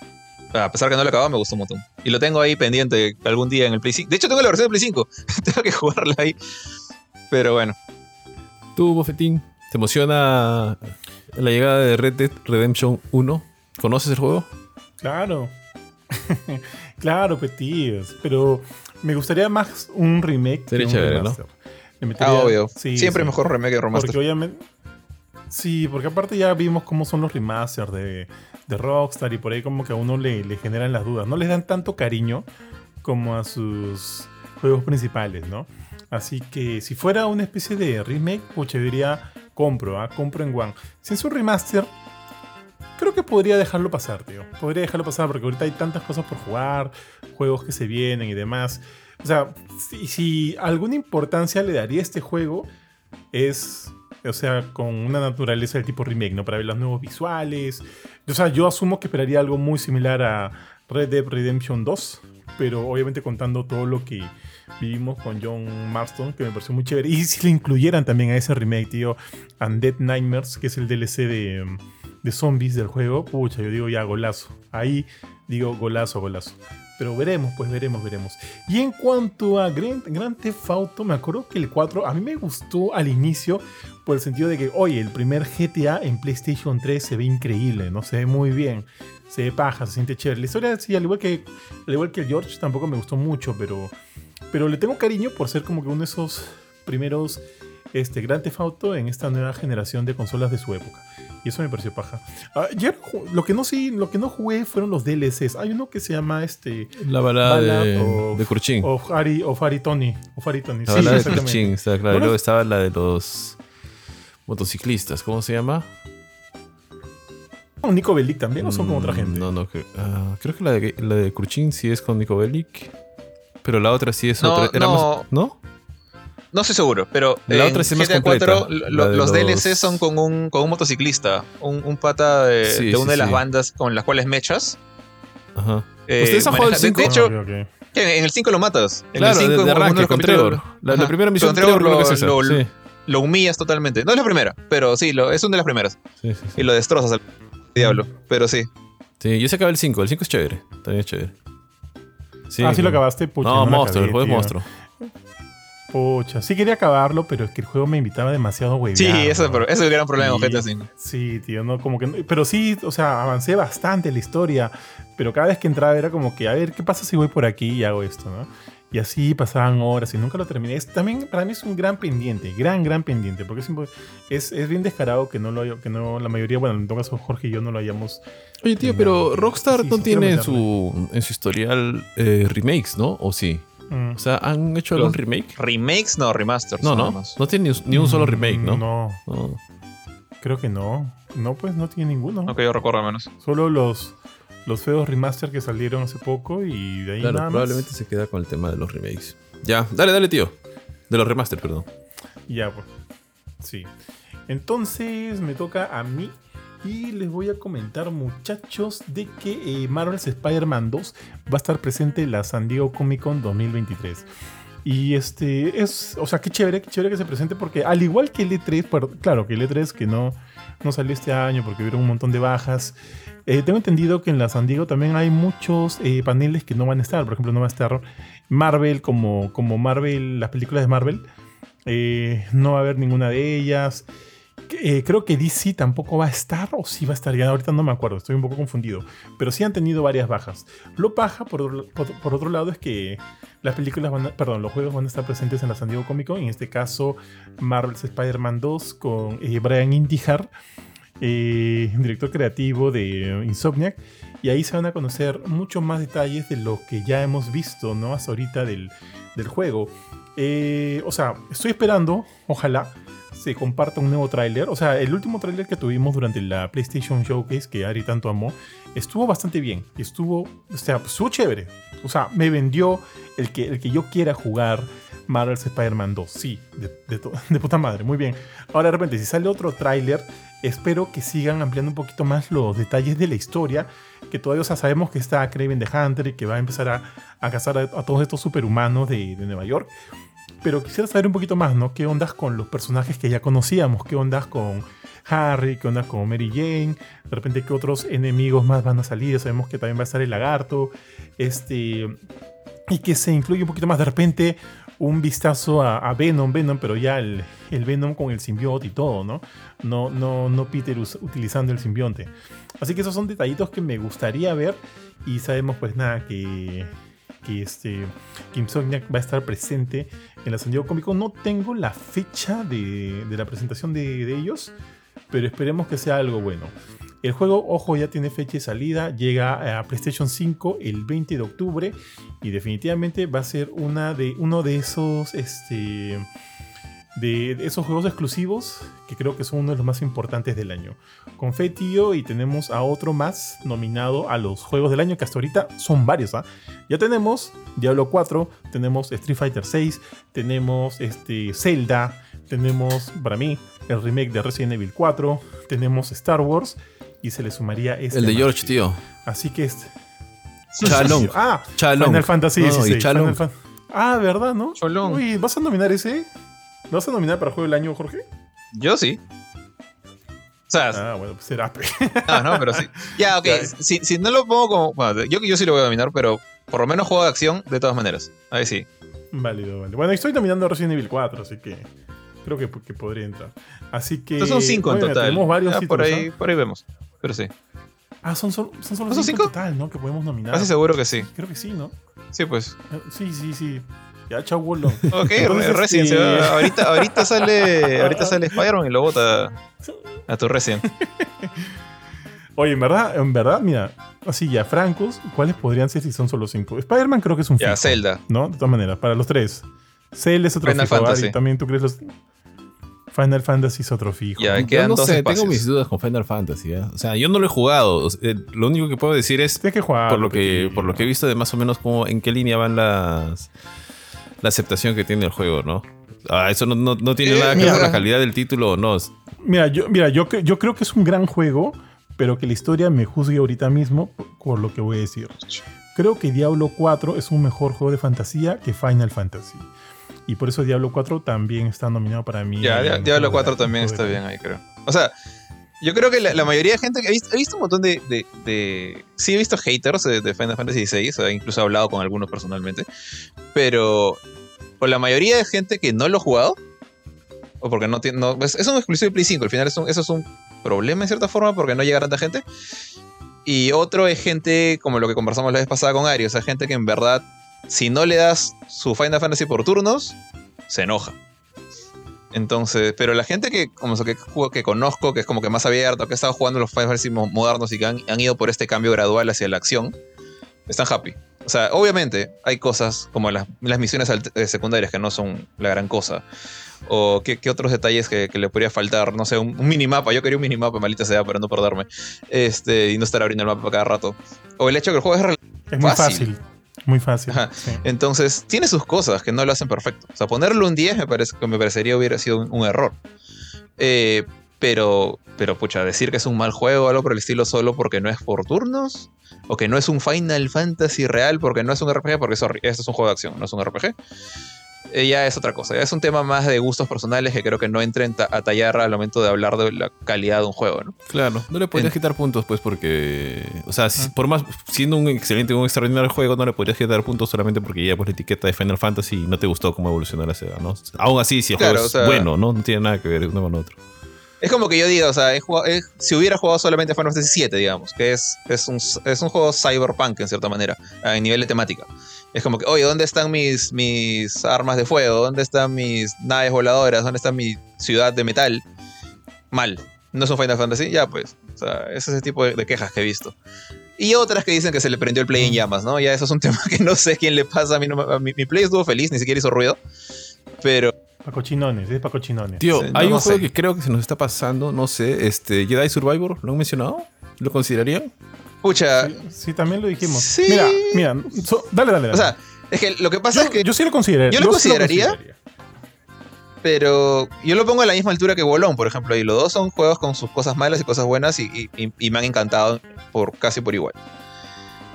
A pesar que no lo acababa, me gustó un montón. Y lo tengo ahí pendiente algún día en el Play 5. De hecho, tengo la versión de Play 5. tengo que jugarla ahí. Pero bueno. ¿Tú, Bofetín, te emociona la llegada de Red Dead Redemption 1? ¿Conoces el juego? Claro. claro, petíos. Pero me gustaría más un remake. Sería que un chévere, ¿no? Le Ah, metería- obvio. sí, Siempre sí. mejor remake que remaster. Porque obviamente. Sí, porque aparte ya vimos cómo son los remasters de, de Rockstar y por ahí como que a uno le, le generan las dudas. No les dan tanto cariño como a sus juegos principales, ¿no? Así que si fuera una especie de remake, pucha, yo diría compro, ¿ah? compro en One. Si es un remaster, creo que podría dejarlo pasar, tío. Podría dejarlo pasar porque ahorita hay tantas cosas por jugar, juegos que se vienen y demás. O sea, si, si alguna importancia le daría este juego es, o sea, con una naturaleza del tipo remake, ¿no? Para ver los nuevos visuales. O sea, yo asumo que esperaría algo muy similar a Red Dead Redemption 2, pero obviamente contando todo lo que vivimos con John Marston, que me pareció muy chévere. Y si le incluyeran también a ese remake, tío, Undead Nightmares, que es el DLC de, de zombies del juego, pucha, yo digo ya golazo. Ahí digo golazo, golazo. Pero veremos, pues veremos, veremos. Y en cuanto a Grand, Grand Theft me acuerdo que el 4 a mí me gustó al inicio por el sentido de que, oye, el primer GTA en PlayStation 3 se ve increíble, ¿no? Se ve muy bien, se ve paja, se siente chévere. La historia, sí, al igual que, al igual que el George, tampoco me gustó mucho, pero, pero le tengo cariño por ser como que uno de esos primeros este, Grand Theft Auto en esta nueva generación de consolas de su época. Y eso me pareció paja. Ah, ya ju- lo, que no, sí, lo que no jugué fueron los DLCs. Hay uno que se llama este... La balada de, of- de Kurchin. Of Harry Tony. La Sí, balada de. Kurchin, está claro. Y ¿No luego estaba la de los motociclistas. ¿Cómo se llama? ¿Con Nico Bellic también o son con otra Mm, gente? No, no. que- ah, creo que la de, la de Kurchin sí es con Nico Bellic. Pero la otra sí es No, otra. Era no. más- ¿No? No estoy seguro, pero La en otra sí GTA completa, 4 la lo- de los, los- DLC son con un, con un motociclista, un, un pata de, Sí, de sí, una de las sí. bandas con las cuales mechas. Ajá. Eh, ¿Ustedes han jugado el maneja- de- cinco? De hecho, Ah, ok, ok. que en el 5 lo matas. En Claro, el 5 de, de arranque con Trevor. La, la primera misión Con Trevor, creo que es lo, Sí. lo humillas totalmente. No es la primera, pero sí, lo, es una de las primeras. Sí, sí, sí. Y lo destrozas al diablo. Pero sí. Sí, yo se acabé el 5. El 5 es chévere. También es chévere. Sí, ah, sí lo acabaste, pucha. No, lo monstruo, el juego es monstruo. Pucha, sí quería acabarlo, pero es que el juego me invitaba demasiado huevear. Sí, ese, ¿no? es el gran problema GTA V. Sí, tío, no, como que. no- Pero sí, o sea, avancé bastante en la historia. Pero cada vez que entraba era como que, a ver, ¿qué pasa si voy por aquí y hago esto, no? Y así pasaban horas y nunca lo terminé. Es, también para mí es un gran pendiente, gran, gran pendiente. Porque es, es, es bien descarado que no lo haya- que no, la mayoría, bueno, en todo caso Jorge y yo no lo hayamos. Oye, tío, pero Rockstar sí, no tiene en su, en su historial eh, remakes, ¿no? ¿O sí? Mm, O sea, ¿han hecho algún Los- remake? Remakes, no, remasters. No, no. más. No tiene ni, ni un solo remake, ¿no? No, No. creo que no. No, pues no tiene ninguno. No que yo recuerdo al menos. Solo los, los feos remaster que salieron hace poco y de ahí Claro, nada más. probablemente se queda con el tema de los remakes. Ya, dale, dale, tío. De los remaster, perdón. Ya, pues. Sí. Entonces me toca a mí. Y les voy a comentar, muchachos, de que eh, Marvel's Spider-Man 2 va a estar presente en la San Diego Comic Con 2023. Y este es, o sea, qué chévere, qué chévere que se presente porque al igual que el E3, pero, claro que el E3 que no, no salió este año porque hubieron un montón de bajas, eh, tengo entendido que en la San Diego también hay muchos eh, paneles que no van a estar. Por ejemplo, no va a estar Marvel como, como Marvel, las películas de Marvel. No va a haber ninguna de ellas. Eh, creo que DC tampoco va a estar, o sí va a estar, ya ahorita no me acuerdo, estoy un poco confundido. Pero sí han tenido varias bajas. Lo paja, por, por- otro lado, es que las películas van a- perdón, los juegos van a estar presentes en la San Diego Comic Con. En este caso, Marvel's Spider-Man 2 con eh, Brian Intihar, eh, director creativo de Insomniac. Y ahí se van a conocer muchos más detalles de lo que ya hemos visto, ¿no? Hasta ahorita del, del juego. O sea, estoy esperando, ojalá, se comparta un nuevo tráiler. O sea, el último tráiler que tuvimos durante la PlayStation Showcase, que Ari tanto amó, estuvo bastante bien. Estuvo, o sea, estuvo chévere. O sea, me vendió el que, el que yo quiera jugar Marvel's Spider-Man 2. Sí, de, puta madre, muy bien. Ahora de repente, si sale otro tráiler, espero que sigan ampliando un poquito más los detalles de la historia. Que todavía o sabemos que está Craven the Hunter y que va a empezar a, a cazar a, a todos estos superhumanos de, de Nueva York. Pero quisiera saber un poquito más, ¿no? ¿Qué ondas con los personajes que ya conocíamos? ¿Qué ondas con Harry, qué onda con Mary Jane, de repente qué otros enemigos más van a salir, sabemos que también va a estar el lagarto, este, y que se incluye un poquito más de repente un vistazo a, Venom, Venom, pero ya el, Venom con el simbionte y todo, ¿no? No, no, no Peter utilizando el simbionte. Así que esos son detallitos que me gustaría ver y sabemos pues nada que, que este Kim Sognac va a estar presente en la San Diego Comic Con. No tengo la fecha de, la presentación de, de ellos, pero esperemos que sea algo bueno. El juego, ojo, ya tiene fecha de salida, llega a PlayStation 5 el 20 de octubre y definitivamente va a ser una de, uno de esos, este, de esos juegos exclusivos que creo que son uno de los más importantes del año. Con y tenemos a otro más nominado a los juegos del año que hasta ahorita son varios. ¿ah? Ya tenemos Diablo 4, tenemos Street Fighter 6, tenemos este, Zelda, tenemos para mí el remake de Resident Evil 4, tenemos Star Wars y se le sumaría este. El de George, tío. Así que este. Chalong. Ah, Final Fantasy Ah, ¿verdad, no? Cholong. Uy, ¿vas a nominar ese? ¿Lo vas a nominar para Juego del Año, Jorge? Yo sí. O sea, ah, bueno, pues será. Ah, no, pero sí. Ya, ok. Si, si, no lo pongo como. Bueno, yo, yo sí lo voy a nominar, pero por lo menos juego de acción de todas maneras. Ahí sí. Válido, válido. Bueno, estoy nominando Resident Evil 4, así que creo que, que podría entrar. Así que. Estos son cinco en total. Tenemos varios ah, por, ahí, por ahí vemos. Pero sí. Ah, son, son solo cinco, cinco, en total, ¿no? Que podemos nominar. Casi seguro que sí. Creo que sí, ¿no? Sí, pues. Sí, sí, sí. Ya, chau. Ok, Resident. Este... ahorita, ahorita sale, ahorita sale Spider-Man y lo bota a tu Resident. Oye, en verdad, en verdad, mira, así ya, francos, ¿cuáles podrían ser si son solo cinco? Spider-Man creo que es un Ya, Zelda. ¿No? De todas maneras, para los tres. Zelda es otro Final Fantasy. también tú crees los. Final Fantasy es otro fijo. Ya, yo no sé, tengo mis dudas con Final Fantasy. ¿eh? O sea, yo no lo he jugado. Eh, lo único que puedo decir es. que jugar. Por lo que, por lo que he visto de más o menos cómo, en qué línea van las. La aceptación que tiene el juego, ¿no? Ah, eso no, no, tiene eh, nada que ver con la calidad del título o no. Mira, yo, mira yo, yo creo que es un gran juego, pero que la historia me juzgue ahorita mismo por lo que voy a decir. Creo que Diablo 4 es un mejor juego de fantasía que Final Fantasy. Y por eso Diablo 4 también está nominado para mí. Ya, Diablo 4 también está bien ahí, creo. O sea, yo creo que la, mayoría de gente. He visto, he visto un montón de, de, Sí, he visto haters de, Final Fantasy o sea, incluso he hablado con algunos personalmente. Pero. Por la mayoría de gente que no lo ha jugado. O porque no tiene. Es, un exclusivo de Play 5. Al final, eso es un problema en cierta forma porque no llega tanta gente. Y otro es gente, como lo que conversamos la vez pasada con Ari, o sea, gente que en verdad si no le das su Final Fantasy por turnos, se enoja. Entonces, pero la gente que, como que, que conozco, que es como que más abierto, que ha estado jugando los Final Fantasy modernos y que han, ido por este cambio gradual hacia la acción, están happy. O sea, obviamente hay cosas como las, misiones eh, secundarias que no son la gran cosa. O qué, otros detalles que, le podría faltar. No sé, un, minimapa. Yo quería un minimapa, malita sea, para no perderme. Este, y no estar abriendo el mapa cada rato. O el hecho de que el juego es, es muy fácil. Muy fácil. Entonces, tiene sus cosas que no lo hacen perfecto. O sea, ponerle un 10 me, parece, me parecería hubiera sido un, error. Eh, pero, pero, pucha, decir que es un mal juego o algo por el estilo solo porque no es por turnos, o que no es un Final Fantasy real porque no es un RPG, porque esto es un juego de acción, no es un RPG. Eh, ya es otra cosa. Ya es un tema más de gustos personales que creo que no entren a tallar al momento de hablar de la calidad de un juego, ¿no? Claro, no le podrías quitar puntos, pues, porque. O sea, por más siendo un excelente, un extraordinario juego, no le podrías quitar puntos solamente porque ya pues la etiqueta de Final Fantasy y no te gustó cómo evolucionó la seda, ¿no? Aún así, si el juego es bueno, ¿no? No tiene nada que ver uno con otro. Es como que yo diga, o sea, si hubiera jugado solamente Final Fantasy VII, digamos, que es, es, un, es un juego cyberpunk en cierta manera, a nivel de temática. Es como que, oye, ¿dónde están mis, mis armas de fuego? ¿Dónde están mis naves voladoras? ¿Dónde está mi ciudad de metal? Mal. ¿No es un Final Fantasy? Ya, pues. O sea, es ese tipo de, quejas que he visto. Y otras que dicen que se le prendió el play en llamas, ¿no? Ya eso es un tema que no sé quién le pasa. A mí mi, play estuvo feliz, ni siquiera hizo ruido. Pero para cochinones, es para cochinones. Tío, hay un juego que creo que se nos está pasando, no sé, este, Jedi Survivor, ¿lo han mencionado? ¿Lo considerarían? Pucha. Sí, también lo dijimos. Sí. Mira, mira, dale, dale, O sea, es que lo que pasa es que. Yo sí lo consideraría. Yo lo, consideraría, Pero yo lo pongo a la misma altura que Bolón, por ejemplo. Y los dos son juegos con sus cosas malas y cosas buenas y, me han encantado por casi por igual.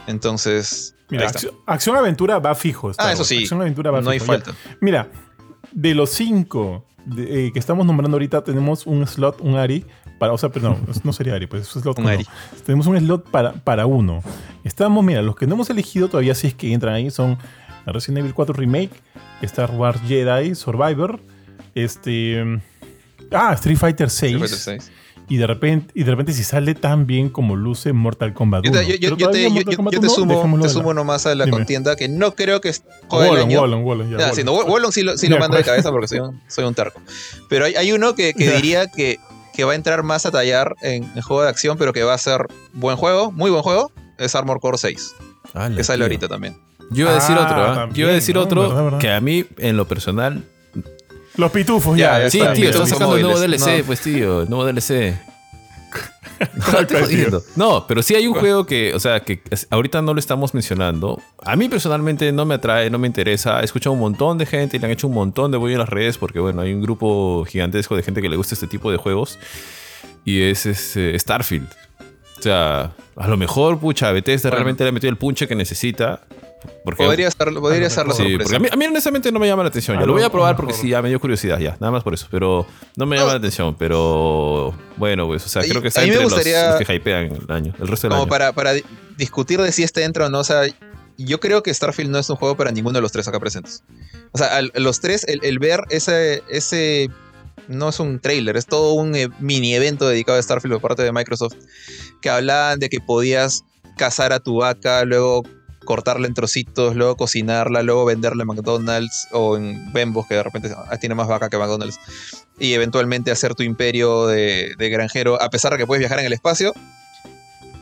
Entonces. Mira, acción, aventura va fijo. Ah, eso sí. Acción aventura va no hay falta. Mira, de los cinco eh, que estamos nombrando ahorita, tenemos un slot, un Ari, para, o sea, pero no, no sería Ari, pues es slot Un. Ari. Tenemos un slot para, para uno. Estamos, mira, los que no hemos elegido todavía, si es que entran ahí, son Resident Evil 4 Remake, Star Wars Jedi Survivor, este. Ah, Street Fighter 6. Street Fighter 6. Y de repente, y de repente si sale tan bien como luce Mortal Kombat 1. Yo te, yo- yo- te- yo- te 1, sumo, dejémoslo te sumo nomás a la Dime. contienda que no creo que Wallon, año. Wallon, Wallon, ya, Wallon. sí, no, Wallon sí lo, sí lo mando de correcto. cabeza porque soy un, soy un terco. Pero hay, hay uno que, que diría que, que va a entrar más a tallar en, en juego de acción, pero que va a ser buen juego, muy buen juego, es Armor Core 6, Ala, que sale tío. ahorita también. Yo iba a decir Ah, otro, ¿ah? también, Yo iba a decir ¿no? otro Verdad, verdad. que a mí, en lo personal. Los pitufos, Ya, ya. Sí, está, tío, son sacando el nuevo DLC, no. pues, tío, el nuevo DLC. No, pero sí hay un juego que, o sea, que ahorita no lo estamos mencionando. A mí personalmente no me atrae, no me interesa. He escuchado un montón de gente y le han hecho un montón de bollo en las redes porque, bueno, hay un grupo gigantesco de gente que le gusta este tipo de juegos. Y es este, Starfield. O sea, a lo mejor, pucha, Bethesda Bueno. realmente le ha metido el punche que necesita. Porque Podría ser, podría ser la Sí, sorpresa. porque a mí, a mí honestamente no me llama la atención. Ya lo voy a probar porque sí, ya me dio curiosidad, ya, nada más por eso. Pero no me llama No. la atención. Pero bueno, pues, o sea, creo que está a mí me entre los, gustaría- los que hypean el año, el resto del Como año. para, para di- discutir de si este entra o no, o sea, yo creo que Starfield no es un juego para ninguno de los tres acá presentes. O sea, al- los tres, el, el ver ese, ese, no es un trailer, es todo un eh, mini evento dedicado a Starfield por parte de Microsoft, que hablaban de que podías cazar a tu vaca, luego cortarla en trocitos, luego cocinarla, luego venderla en McDonald's o en Bembos, que de repente ah, tiene más vaca que McDonald's, y eventualmente hacer tu imperio de, de granjero, a pesar de que puedes viajar en el espacio.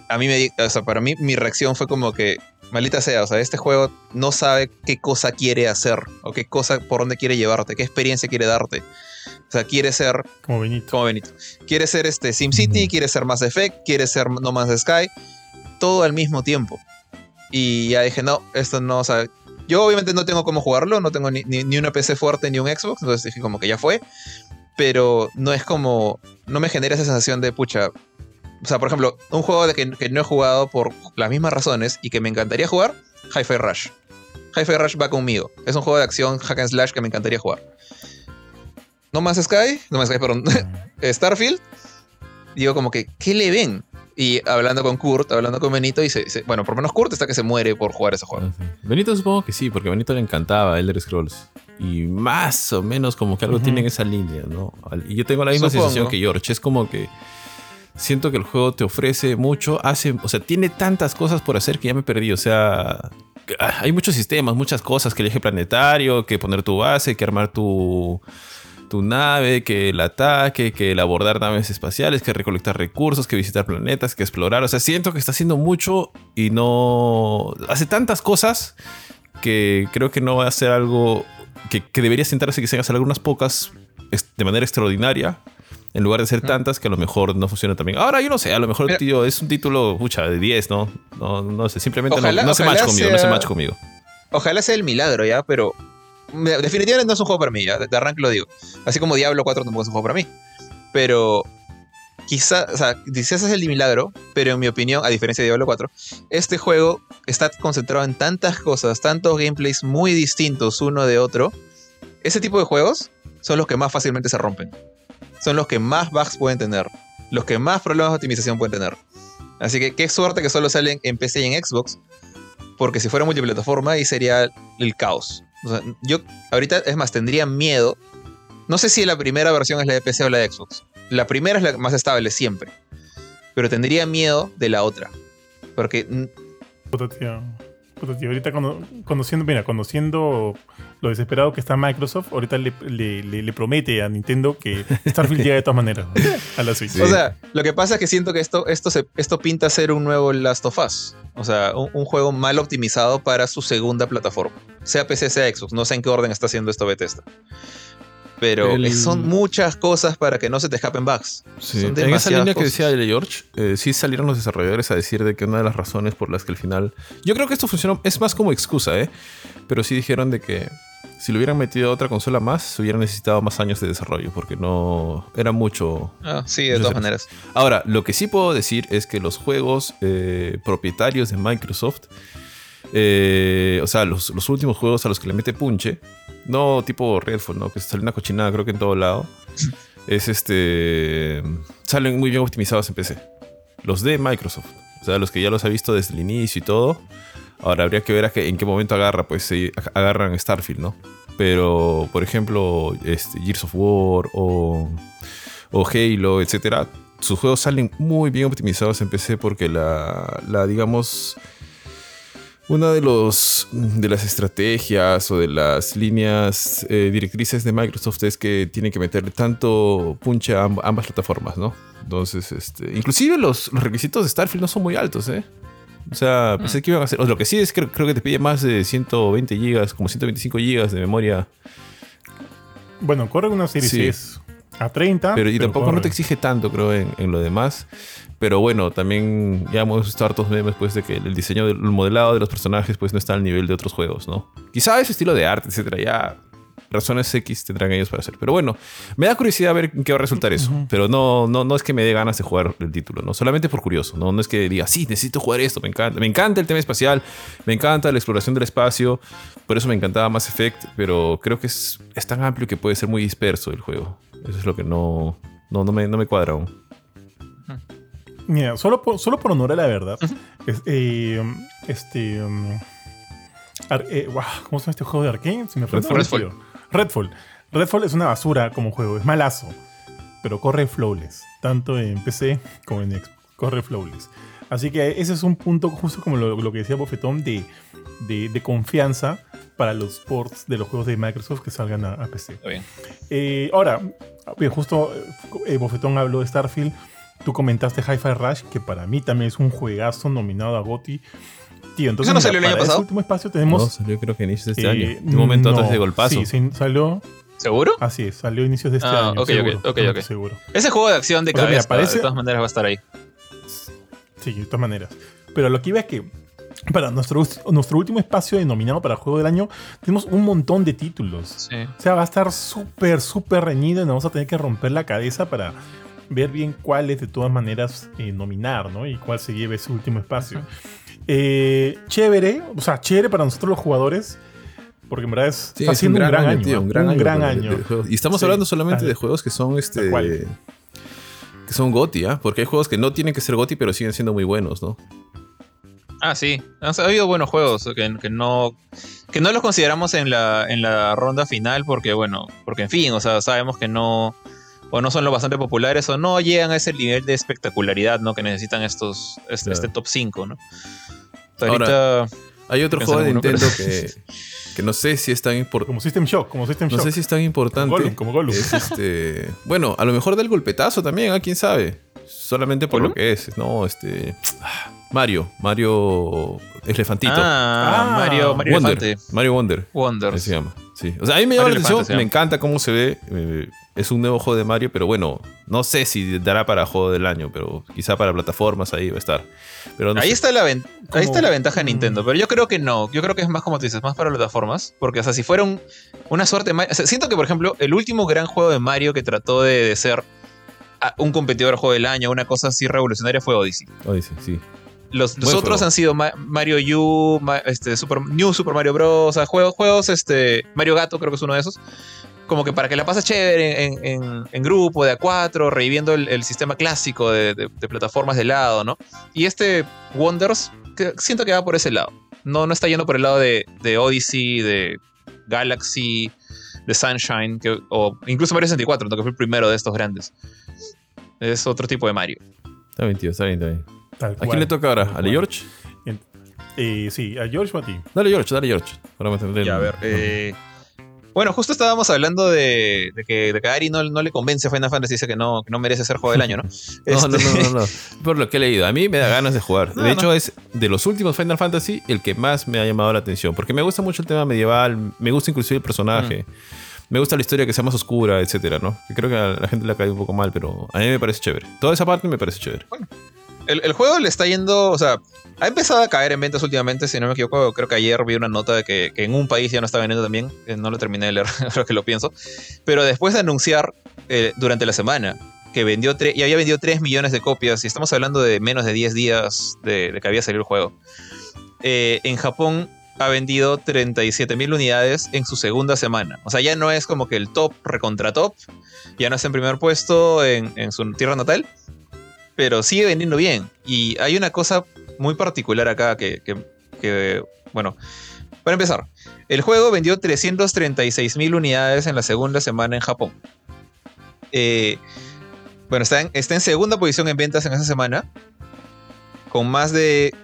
A mí me, o sea, para mí mi reacción fue como que, maldita sea, o sea, este juego no sabe qué cosa quiere hacer, o qué cosa, por dónde quiere llevarte, qué experiencia quiere darte. O sea, quiere ser Como Benito. como Benito. Quiere ser este SimCity, quiere ser Mass Effect, quiere ser No Man's Sky, todo al mismo tiempo. Y ya dije, no, esto no, o sea, yo obviamente no tengo cómo jugarlo, no tengo ni, ni, ni una PC fuerte ni un Xbox, entonces dije como que ya fue, pero no es como, no me genera esa sensación de pucha. O sea, por ejemplo, un juego de que, que no he jugado por las mismas razones y que me encantaría jugar, Hi-Fi Rush. Hi-Fi Rush va conmigo. Es un juego de acción hack and slash que me encantaría jugar. No Man's Sky, no Man's Sky, perdón, Starfield, digo como que, ¿qué le ven? Y hablando con Kurt, hablando con Benito, y se, bueno, por lo menos Kurt está que se muere por jugar ese juego. Sí. Benito supongo que sí, porque a Benito le encantaba Elder Scrolls. Y más o menos como que algo Ujú. tiene en esa línea, ¿no? Y yo tengo la misma Supongo. sensación que George. Es como que siento que el juego te ofrece mucho, hace, o sea, tiene tantas cosas por hacer que ya me perdí. O sea, ah, hay muchos sistemas, muchas cosas, que el eje planetario, que poner tu base, que armar tu, tu nave, que el ataque, que el abordar naves espaciales, que recolectar recursos, que visitar planetas, que explorar. O sea, siento que está haciendo mucho y no... Hace tantas cosas que creo que no va a ser algo que, que debería sentarse quizás hacer algunas pocas de manera extraordinaria en lugar de hacer tantas que a lo mejor no funcionan también. Ahora yo no sé, a lo mejor tío es un título, pucha, de 10, ¿no? No, no sé, simplemente no- Ojalá- no, se match conmigo, no se match conmigo. Ojalá sea el milagro ya, pero definitivamente no es un juego para mí, de, arranque lo digo. Así como Diablo 4 tampoco es un juego para mí. Pero quizá, o sea, quizás es el milagro, pero en mi opinión, a diferencia de Diablo 4, este juego está concentrado en tantas cosas, tantos gameplays muy distintos uno de otro. Ese tipo de juegos son los que más fácilmente se rompen. Son los que más bugs pueden tener. Los que más problemas de optimización pueden tener. Así que qué suerte que solo salen en PC y en Xbox. Porque si fuera multiplataforma ahí sería el caos. Yo ahorita, es más, tendría miedo. No sé si la primera versión es la de PC o la de Xbox. La primera es la más estable siempre. Pero tendría miedo de la otra. Porque Puta tío. Puta tío. Ahorita cono- conociendo, mira, conociendo lo desesperado que está Microsoft, ahorita le, le- le- le promete a Nintendo que Starfield llega de todas maneras a la Switch. Sí. O sea, lo que pasa es que siento que esto, esto, se, esto pinta ser un nuevo Last of Us. O sea, un, un juego mal optimizado para su segunda plataforma. Sea PC, sea Xbox. No sé en qué orden está haciendo esto Bethesda. Pero El- son muchas cosas para que no se te escapen bugs. Sí. Son En esa línea que decía el George, eh, sí salieron los desarrolladores a decir de que una de las razones por las que al final. Yo creo que esto funcionó, es más como excusa, ¿eh? Pero sí dijeron de que si lo hubieran metido a otra consola más, se hubieran necesitado más años de desarrollo, porque no. Era mucho. Ah, sí, de todas maneras. Ahora, lo que sí puedo decir es que los juegos eh, propietarios de Microsoft, eh, o sea, los, los últimos juegos a los que le mete punche, no tipo Redfall, ¿no? Que sale una cochinada creo que en todo lado. Es este. salen muy bien optimizados en PC. Los de Microsoft. O sea, los que ya los ha visto desde el inicio y todo. Ahora habría que ver en qué momento agarra, pues se agarran Starfield, ¿no? Pero, por ejemplo, este, Gears of War o, Halo, etcétera, sus juegos salen muy bien optimizados en PC porque la, la digamos, una de, los, de las estrategias o de las líneas eh, directrices de Microsoft es que tiene que meterle tanto punche a amb- ambas plataformas, ¿no? Entonces, este, inclusive los requisitos de Starfield no son muy altos, ¿eh? O sea, pensé que iban a hacer. o Lo que sí es que creo que te pide más de 120 gigas, como 125 gigas de memoria. Bueno, corre una serie Sí. A 30. Pero y tampoco no te exige tanto, creo, en, en lo demás. Pero bueno, también ya hemos visto hartos memes pues, de que el diseño del el modelado de los personajes pues, no está al nivel de otros juegos, ¿no? Quizá ese estilo de arte, etcétera, ya razones X tendrán ellos para hacer. Pero bueno, me da curiosidad ver en qué va a resultar eso. Pero no, no, no es que me dé ganas de jugar el título, ¿no? Solamente por curioso, ¿no? No es que diga, sí, necesito jugar esto, me encanta. Me encanta el tema espacial, me encanta la exploración del espacio. Por eso me encantaba Mass Effect, pero creo que es, es tan amplio que puede ser muy disperso el juego. Eso es lo que no, no, no, me, no me cuadra aún. Mira, solo por, solo por honor a la verdad. es- eh, este. um, ar- eh, ¿Cómo se llama este juego de Arkane? Se me fue Redfall. Redfall. Redfall es una basura como juego, es malazo. Pero corre flawless. Tanto en PC como en Xbox. Corre flawless. Así que ese es un punto, justo como lo, lo que decía Bofetón, de, de, de confianza para los ports de los juegos de Microsoft que salgan a, a PC. Está bien. Eh, ahora, bien, justo eh, Bofetón habló de Starfield. Tú comentaste Hi-Fi Rush, que para mí también es un juegazo nominado a GOTY. Entonces ¿Eso no salió el año para ese pasado? último espacio No, tenemos. salió creo que a inicios de este eh, año. De un momento a otro no, es de golpazo. Sí, sí, salió. ¿Seguro? Así es, salió a inicios de este Ah, año. ok, seguro, ok, ok, seguro. Ese juego de acción de O sea, mira, cabeza, parece- de todas maneras, va a estar ahí. Sí, de todas maneras. Pero lo que iba es que para nuestro, nuestro último espacio denominado para Juego del Año, tenemos un montón de títulos. Sí. O sea, va a estar súper, súper reñido y nos vamos a tener que romper la cabeza para ver bien cuáles de todas maneras eh, nominar, ¿no? Y cuál se lleve ese último espacio. Eh, chévere, o sea, chévere para nosotros los jugadores, porque en verdad es, Sí, está es siendo un gran, año, tío, ¿eh? un gran un año. gran de- año. de juegos. Y estamos Sí, hablando solamente de juegos que son este que son GOTY, ¿ah? Porque hay juegos que no tienen que ser GOTY, pero siguen siendo muy buenos, ¿no? Ah, sí. O sea, ha habido buenos juegos que, que no que no los consideramos en la, en la ronda final porque, bueno, porque en fin, o sea, sabemos que no o no son lo bastante populares o no llegan a ese nivel de espectacularidad, ¿no? Que necesitan estos este, Claro. este top 5, ¿no? Ahora, ahorita Hay otro juego de Nintendo pero- que, que no sé si es tan importante. Como System Shock, como System No Shock. sé si es tan importante. Gollum, como Gollum. Es este. Bueno, a lo mejor del golpetazo también, ¿a quién sabe? Solamente por ¿Gollum? lo que es. No, este. Mario. Mario. Elefantito. ah, Ah, Mario, Mario Wonder. Elefante. Mario Wonder. Wonder. Se llama. Sí. O sea, a mí me llama la atención. Me encanta cómo se ve. eh, es un nuevo juego de Mario, pero bueno, no sé si dará para juego del año, pero quizá para plataformas ahí va a estar. Pero no ahí, sé. está la ven- ahí está la ventaja de Mm. Nintendo, pero yo creo que no. Yo creo que es más como tú dices, más para plataformas. Porque, o sea, si fuera un- una suerte. o sea, siento que, por ejemplo, el último gran juego de Mario que trató de, de ser ah, un competidor juego del año, una cosa así revolucionaria, fue Odyssey. Odyssey, sí. Los, otros juego. han sido Ma- Mario U, Ma- este, Super, New Super Mario Bros. O sea, juegos, juegos, este, Mario Gato creo que es uno de esos. Como que para que la pases chévere en, en- en grupo, de A4, reviviendo el, el sistema clásico de, de- de plataformas de lado, ¿no? Y este Wonders, que siento que va por ese lado. No, no está yendo por el lado de, de Odyssey, de Galaxy, de Sunshine, que- o incluso Mario 64, ¿no? que fue el primero de estos grandes. Es otro tipo de Mario. Está bien, tío, está bien, está bien. Tal ¿A cual. quién le toca ahora? ¿A. George? Eh, sí, a George o a ti. Dale, George, dale, George. Para mantener Ya, a ver. eh, bueno, justo estábamos hablando de, de que, de que Ari no, no le convence a Final Fantasy, dice que no, que no merece ser juego del año, ¿no? No, no, Este, no, no, no. Por lo que he leído. A mí me da ganas de jugar. No, de hecho, es de los últimos Final Fantasy el que más me ha llamado la atención. Porque me gusta mucho el tema medieval. Me gusta inclusive el personaje. Me gusta la historia que sea más oscura, etcétera, ¿no? Creo que a la gente le ha caído un poco mal, pero a mí me parece chévere. Toda esa parte me parece chévere. El, juego le está yendo, o sea, ha empezado a caer en ventas últimamente, si no me equivoco, creo que ayer vi una nota de que, en un país ya no está vendiendo también, que no lo terminé de leer, ahora que lo pienso, pero después de anunciar eh, durante la semana que vendió y había vendido 3 millones de copias, y estamos hablando de menos de 10 días de, de que había salido el juego, eh, en Japón ha vendido 37.000 unidades en su segunda semana. O sea, ya no es como que el top recontra top, ya no es en primer puesto en su tierra natal, pero sigue vendiendo bien. Y hay una cosa muy particular acá que, bueno, para empezar, el juego vendió 336.000 unidades en la segunda semana en Japón. Eh, bueno, está en, está en segunda posición en ventas en esa semana, con más de...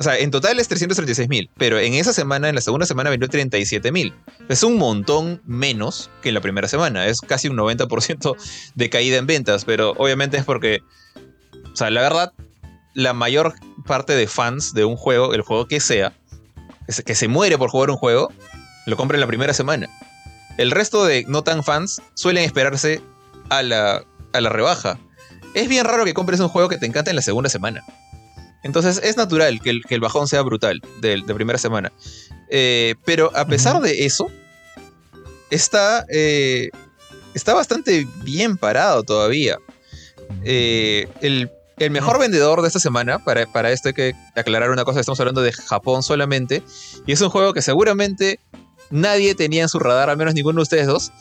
O sea, en total es 336.000, pero en esa semana, en la segunda semana, vendió 37.000. Es un montón menos que en la primera semana. Es casi un 90% de caída en ventas, pero obviamente es porque, o sea, la verdad, la mayor parte de fans de un juego, el juego que sea, que se- muere por jugar un juego, lo compra en la primera semana. El resto de no tan fans suelen esperarse a la, a la rebaja. Es bien raro que compres un juego que te encanta en la segunda semana. Entonces es natural que el, que el bajón sea brutal de, de primera semana. Eh, pero a pesar de eso, está, eh, está bastante bien parado todavía. Eh, el, el mejor vendedor de esta semana, para, para esto hay que aclarar una cosa, estamos hablando de Japón solamente, y es un juego que seguramente nadie tenía en su radar, al menos ninguno de ustedes dos,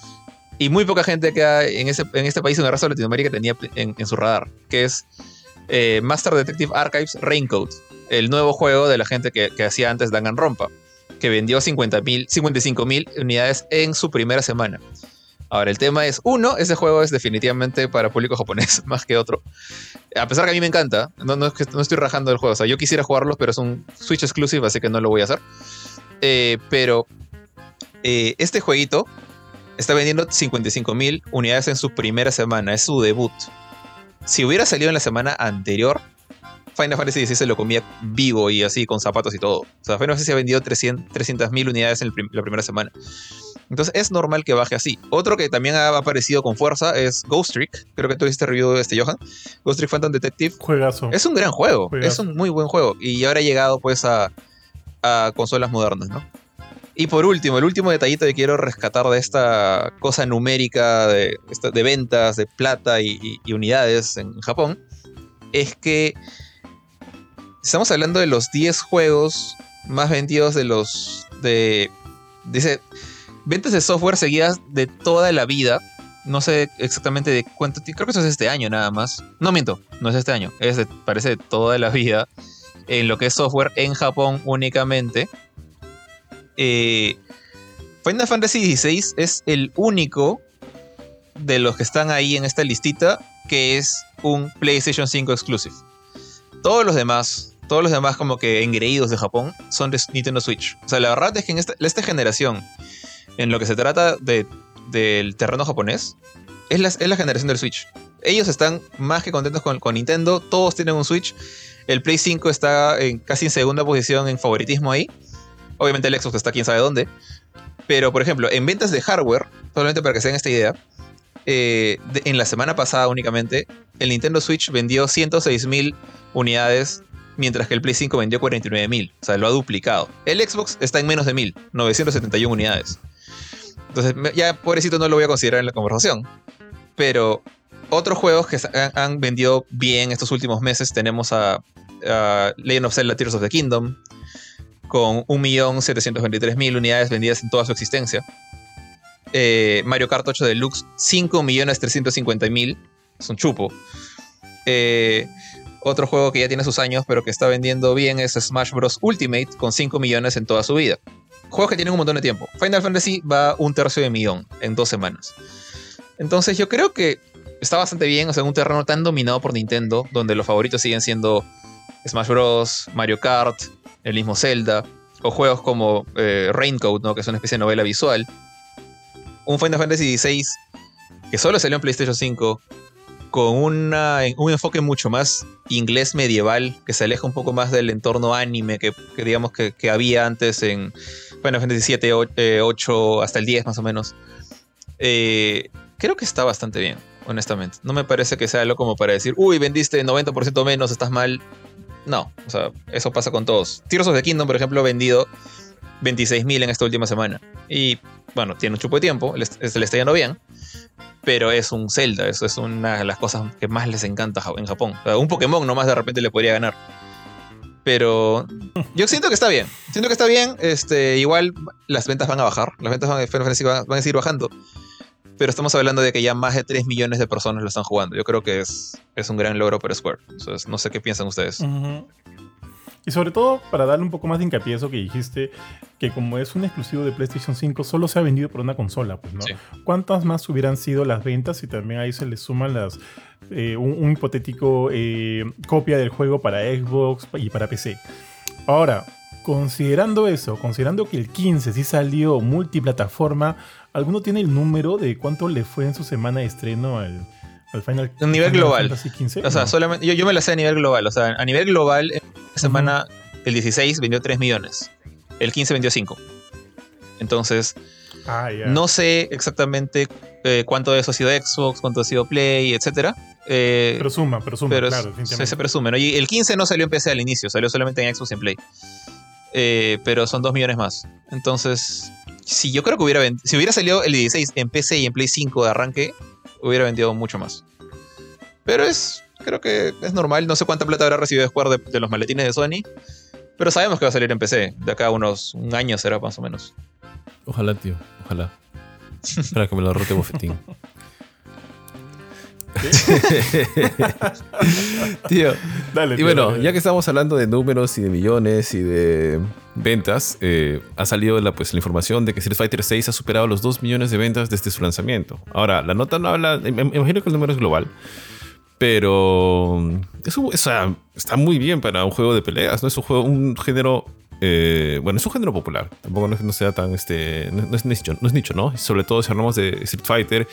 y muy poca gente acá en, ese, en este país, en el resto de Latinoamérica, tenía en, en su radar, que es eh, Master Detective Archives Raincoat, el nuevo juego de la gente que, que hacía antes Danganronpa, que vendió 50.000, 55.000 unidades en su primera semana. Ahora, el tema es, uno, ese juego es definitivamente para público japonés, más que otro. A pesar que a mí me encanta, no, no, estoy rajando del juego, o sea, yo quisiera jugarlos, pero es un Switch exclusive, así que no lo voy a hacer. Eh, pero eh, este jueguito está vendiendo 55.000 unidades en su primera semana, es su debut. Si hubiera salido en la semana anterior, Final Fantasy XVI se lo comía vivo y así, con zapatos y todo. O sea, Final Fantasy ha vendido 300.000 unidades en el la primera semana. Entonces es normal que baje así. Otro que también ha aparecido con fuerza es Ghost Trick. Creo que tú hiciste review de este, Johan. Ghost Trick Phantom Detective. Juegazo. Es un gran juego. Juegazo. Es un muy buen juego. Y ahora ha llegado pues a, a consolas modernas, ¿no? Y por último, el último detallito que quiero rescatar de esta cosa numérica de, ventas de plata y, y- y unidades en Japón es que estamos hablando de los 10 juegos más vendidos de los de dice ventas de software seguidas de toda la vida. No sé exactamente de cuánto creo que eso es este año nada más. No miento, no es este año, es parece de toda la vida en lo que es software en Japón únicamente. Eh, Final Fantasy XVI es el único de los que están ahí en esta listita que es un PlayStation 5 exclusive. Todos los demás, todos los demás como que engreídos de Japón son de Nintendo Switch. O sea, la verdad es que en esta generación, en lo que se trata de, del terreno japonés, es la, generación del Switch. Ellos están más que contentos con, Nintendo, todos tienen un Switch. El Play 5 está en, casi en segunda posición en favoritismo ahí. Obviamente el Xbox está quién sabe dónde. Pero, por ejemplo, en ventas de hardware, solamente para que se den esta idea, eh, en la semana pasada únicamente, el Nintendo Switch vendió 106.000 unidades, mientras que el Play 5 vendió 49.000. O sea, lo ha duplicado. El Xbox está en menos de 1.000, 971 unidades. Entonces, ya pobrecito no lo voy a considerar en la conversación. Pero otros juegos que han, vendido bien estos últimos meses, tenemos a, a Legend of Zelda Tears of the Kingdom, con 1.723.000 unidades vendidas en toda su existencia. Eh, Mario Kart 8 Deluxe, 5.350.000. Es un chupo. Eh, otro juego que ya tiene sus años, pero que está vendiendo bien, es Smash Bros. Ultimate, con 5 millones en toda su vida. Juegos que tienen un montón de tiempo. Final Fantasy va un tercio de millón en dos semanas. Entonces yo creo que está bastante bien, o sea, en un terreno tan dominado por Nintendo, donde los favoritos siguen siendo Smash Bros., Mario Kart, el mismo Zelda, o juegos como eh, Raincoat, ¿no? que es una especie de novela visual. Un Final Fantasy XVI que solo salió en PlayStation 5, con una- un enfoque mucho más inglés medieval, que se aleja un poco más del entorno anime que, digamos que había antes en Final Fantasy 7, 8, hasta el 10 más o menos. Eh, creo que está bastante bien, honestamente. No me parece que sea algo como para decir, uy, vendiste 90% menos, estás mal. No, o sea, eso pasa con todos. Tears of the Kingdom, por ejemplo, vendido 26.000 en esta última semana. Y bueno, tiene un chupo de tiempo, se le está yendo bien. Pero es un Zelda, eso es una de las cosas que más les encanta en Japón. O sea, un Pokémon nomás de repente le podría ganar. Pero yo siento que está bien. Siento que está bien. Este, igual las ventas van a bajar. Las ventas van, van, van a seguir bajando. Pero estamos hablando de que ya más de 3 millones de personas lo están jugando. Yo creo que es, es un gran logro para Square. Entonces, no sé qué piensan ustedes. Y sobre todo, para darle un poco más de hincapié a eso que dijiste, que como es un exclusivo de PlayStation 5, solo se ha vendido por una consola, pues, ¿no? ¿Cuántas más hubieran sido las ventas y también ahí se le suman las eh, un, hipotético eh, copia del juego para Xbox y para PC? Ahora, considerando eso, considerando que el 15 sí salió multiplataforma, ¿alguno tiene el número de cuánto le fue en su semana de estreno al, al Final A nivel global. O sea, solamente, yo, yo, me lo sé a nivel global. O sea, a nivel global, en semana, el 16 vendió 3 millones. El 15 vendió 5. Entonces, ah, no sé exactamente eh, cuánto de eso ha sido Xbox, cuánto ha sido Play, etc. Eh, presuma, presuma, pero claro. Se, se, presume, ¿no? Y el 15 no salió en PC al inicio, salió solamente en Xbox y en Play. Eh, pero son 2 millones más. Entonces, si yo creo que hubiera si hubiera salido el 16 en PC y en Play 5 de arranque, hubiera vendido mucho más. Pero es, creo que es normal. No sé cuánta plata habrá recibido Square de, los maletines de Sony. Pero sabemos que va a salir en PC. De acá a unos un año será más o menos. Ojalá, tío. Ojalá. Para que me lo rote bofetín. Tío. y bueno, ya que estamos hablando de números y de millones y de ventas, eh, ha salido la, pues, la información de que Street Fighter 6 ha superado los 2 millones de ventas desde su lanzamiento. Ahora, la nota no habla, me, imagino que el número es global, pero eso, está muy bien para un juego de peleas, ¿no? Es un juego, un género eh, bueno, es un género popular. Tampoco no, no sea tan, este, no, es nicho, no es nicho, ¿no? Sobre todo si hablamos de Street Fighter,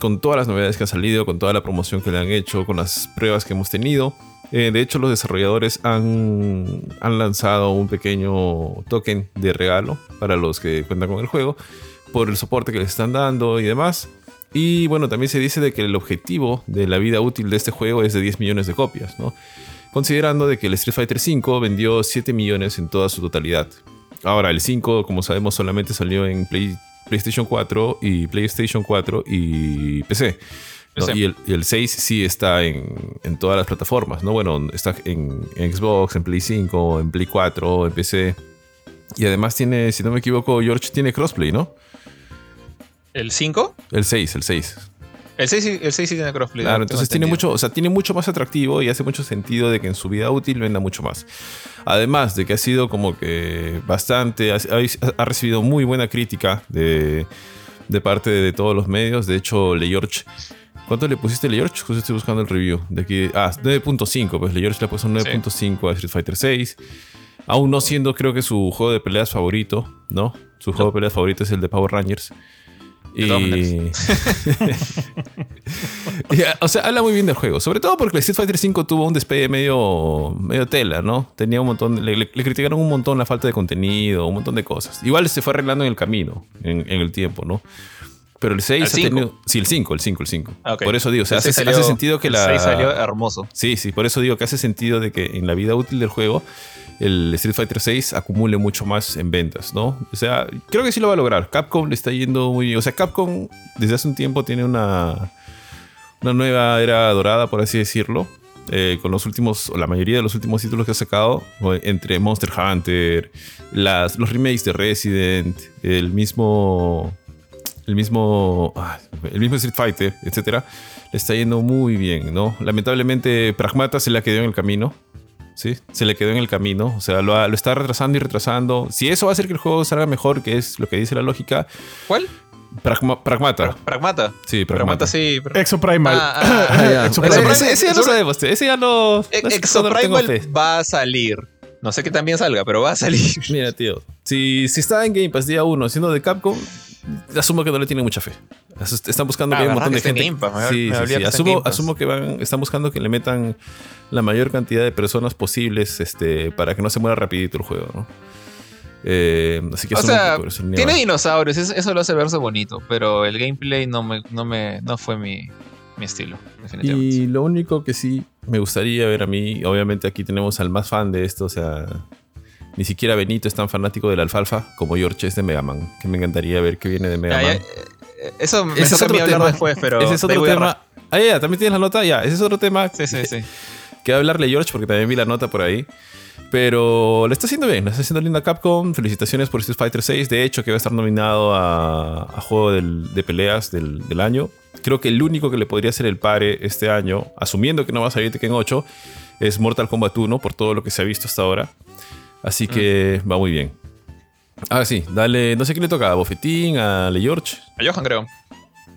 con todas las novedades que han salido, con toda la promoción que le han hecho, con las pruebas que hemos tenido. Eh, de hecho, los desarrolladores han, han lanzado un pequeño token de regalo para los que cuentan con el juego por el soporte que les están dando y demás. Y bueno, también se dice de que el objetivo de la vida útil de este juego es de 10 millones de copias, ¿no? Considerando de que el Street Fighter V vendió 7 millones en toda su totalidad. Ahora, el 5, como sabemos, solamente salió en Play PlayStation 4 y PlayStation 4 y PC. Y, el, 6 sí está en, en, todas las plataformas, ¿no? Bueno, está en, Xbox, en Play 5, en Play 4, en PC. Y además tiene, si no me equivoco, George tiene crossplay, ¿no? ¿El 5? El 6, el 6. El 6, el 6 sí tiene crossplay. Claro, entonces tiene mucho, o sea, tiene mucho más atractivo y hace mucho sentido de que en su vida útil venda mucho más. Además de que ha sido como que bastante, ha, recibido muy buena crítica de, de parte de, todos los medios. De hecho, Le George. ¿Cuánto le pusiste Le George? Justo estoy buscando el review. De aquí, ah, 9.5. Pues Le George le puso un 9.5 a Street Fighter 6. Aún no siendo, creo que su juego de peleas favorito, ¿no? Su juego de peleas favorito es el de Power Rangers. Y... o sea, habla muy bien del juego. Sobre todo porque el Street Fighter V tuvo un despegue medio, medio tela, ¿no? Tenía un montón, le, criticaron un montón la falta de contenido, un montón de cosas. Igual se fue arreglando en el camino, en, el tiempo, ¿no? Pero el 6 ha tenido. Sí, el 5, el 5, el 5. Ah, por eso digo, o sea, hace, hace, sentido que la. El 6 salió hermoso. Sí, sí, por eso digo que hace sentido de que en la vida útil del juego el Street Fighter 6 acumule mucho más en ventas, ¿no? O sea, creo que sí lo va a lograr. Capcom le está yendo muy... O sea, Capcom desde hace un tiempo tiene una, una nueva era dorada, por así decirlo. Eh, con los últimos, la mayoría de los últimos títulos que ha sacado, entre Monster Hunter, las, los remakes de Resident, el mismo, el mismo, ah, el mismo Street Fighter, etcétera, le está yendo muy bien, ¿no? Lamentablemente, Pragmata se le ha quedado en el camino. ¿Sí? Se le quedó en el camino, o sea, lo, está retrasando y retrasando. Si eso va a hacer que el juego salga mejor, que es lo que dice la lógica. ¿Cuál? pragmata. pragmata. Sí, Pragmata. sí. Exoprimal. Ah, ah, ah Ese, ya lo sabemos, ese ya lo... Exoprimal va a salir. No sé que también salga, pero va a salir. Mira, tío. Si, si está en Game Pass día 1 siendo de Capcom, asumo que no le tiene mucha fe. Están buscando que hay un montón de gente. sí, sí, sí. Asumo, asumo, que van, están buscando que le metan la mayor cantidad de personas posibles este, para que no se muera rapidito el juego, ¿no? Eh, así que o sea, tiene dinosaurios, eso, lo hace verse bonito, pero el gameplay no me, no me, no fue mi, mi estilo, definitivamente. Y lo único que sí me gustaría ver a mí, obviamente aquí tenemos al más fan de esto, o sea, ni siquiera Benito es tan fanático del alfalfa como George es de Mega Man, que me encantaría ver qué viene de Mega Man. eso me toca a mí hablar después, pero... Ese es otro tema. Ah, ya, también tienes la nota, ya, ese es otro tema. Sí, sí, sí. Queda hablarle a George porque también vi la nota por ahí. Pero le está haciendo bien, le está haciendo linda Capcom. Felicitaciones por Street Fighter 6. De hecho, que va a estar nominado a, a juego del- de peleas del, del año. Creo que el único que le podría hacer el pare este año, asumiendo que no va a salir Tekken 8, es Mortal Kombat 1 por todo lo que se ha visto hasta ahora. Así que va muy bien. Ahora sí, dale, no sé quién le toca, a Bofetín, a Le George. A Johan, creo.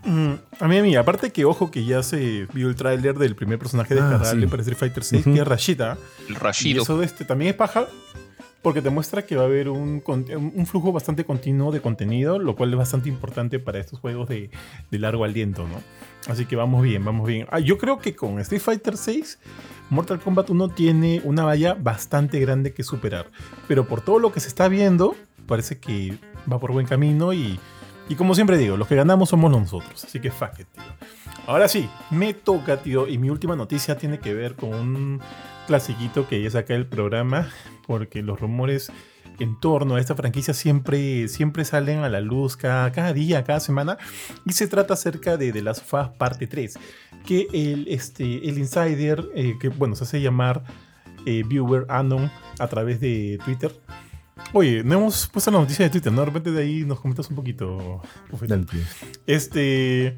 Mm, a mí, a mí, aparte que ojo que ya se vio el tráiler del primer personaje Ah, descargable sí. para Street Fighter 6, Ujú. que es Rashida. El Y Rashido. eso este, también es paja porque te muestra que va a haber un, flujo bastante continuo de contenido, lo cual es bastante importante para estos juegos de, de largo aliento, ¿no? Así que vamos bien, vamos bien. Ah, yo creo que con Street Fighter 6, Mortal Kombat 1 tiene una valla bastante grande que superar. Pero por todo lo que se está viendo, parece que va por buen camino y, y como siempre digo, los que ganamos somos nosotros. Así que fuck it, tío. Ahora sí, me toca, tío, y mi última noticia tiene que ver con un clasiquito que ya saca el programa, porque los rumores en torno a esta franquicia siempre, siempre salen a la luz cada, cada día, cada semana, y se trata acerca de The Last of Us Parte 3, que el, este, el insider, eh, que bueno, se hace llamar eh, Viewer Anon a través de Twitter. Oye, no hemos puesto la noticia de Twitter, ¿no? De repente de ahí nos comentas un poquito. Tío. Este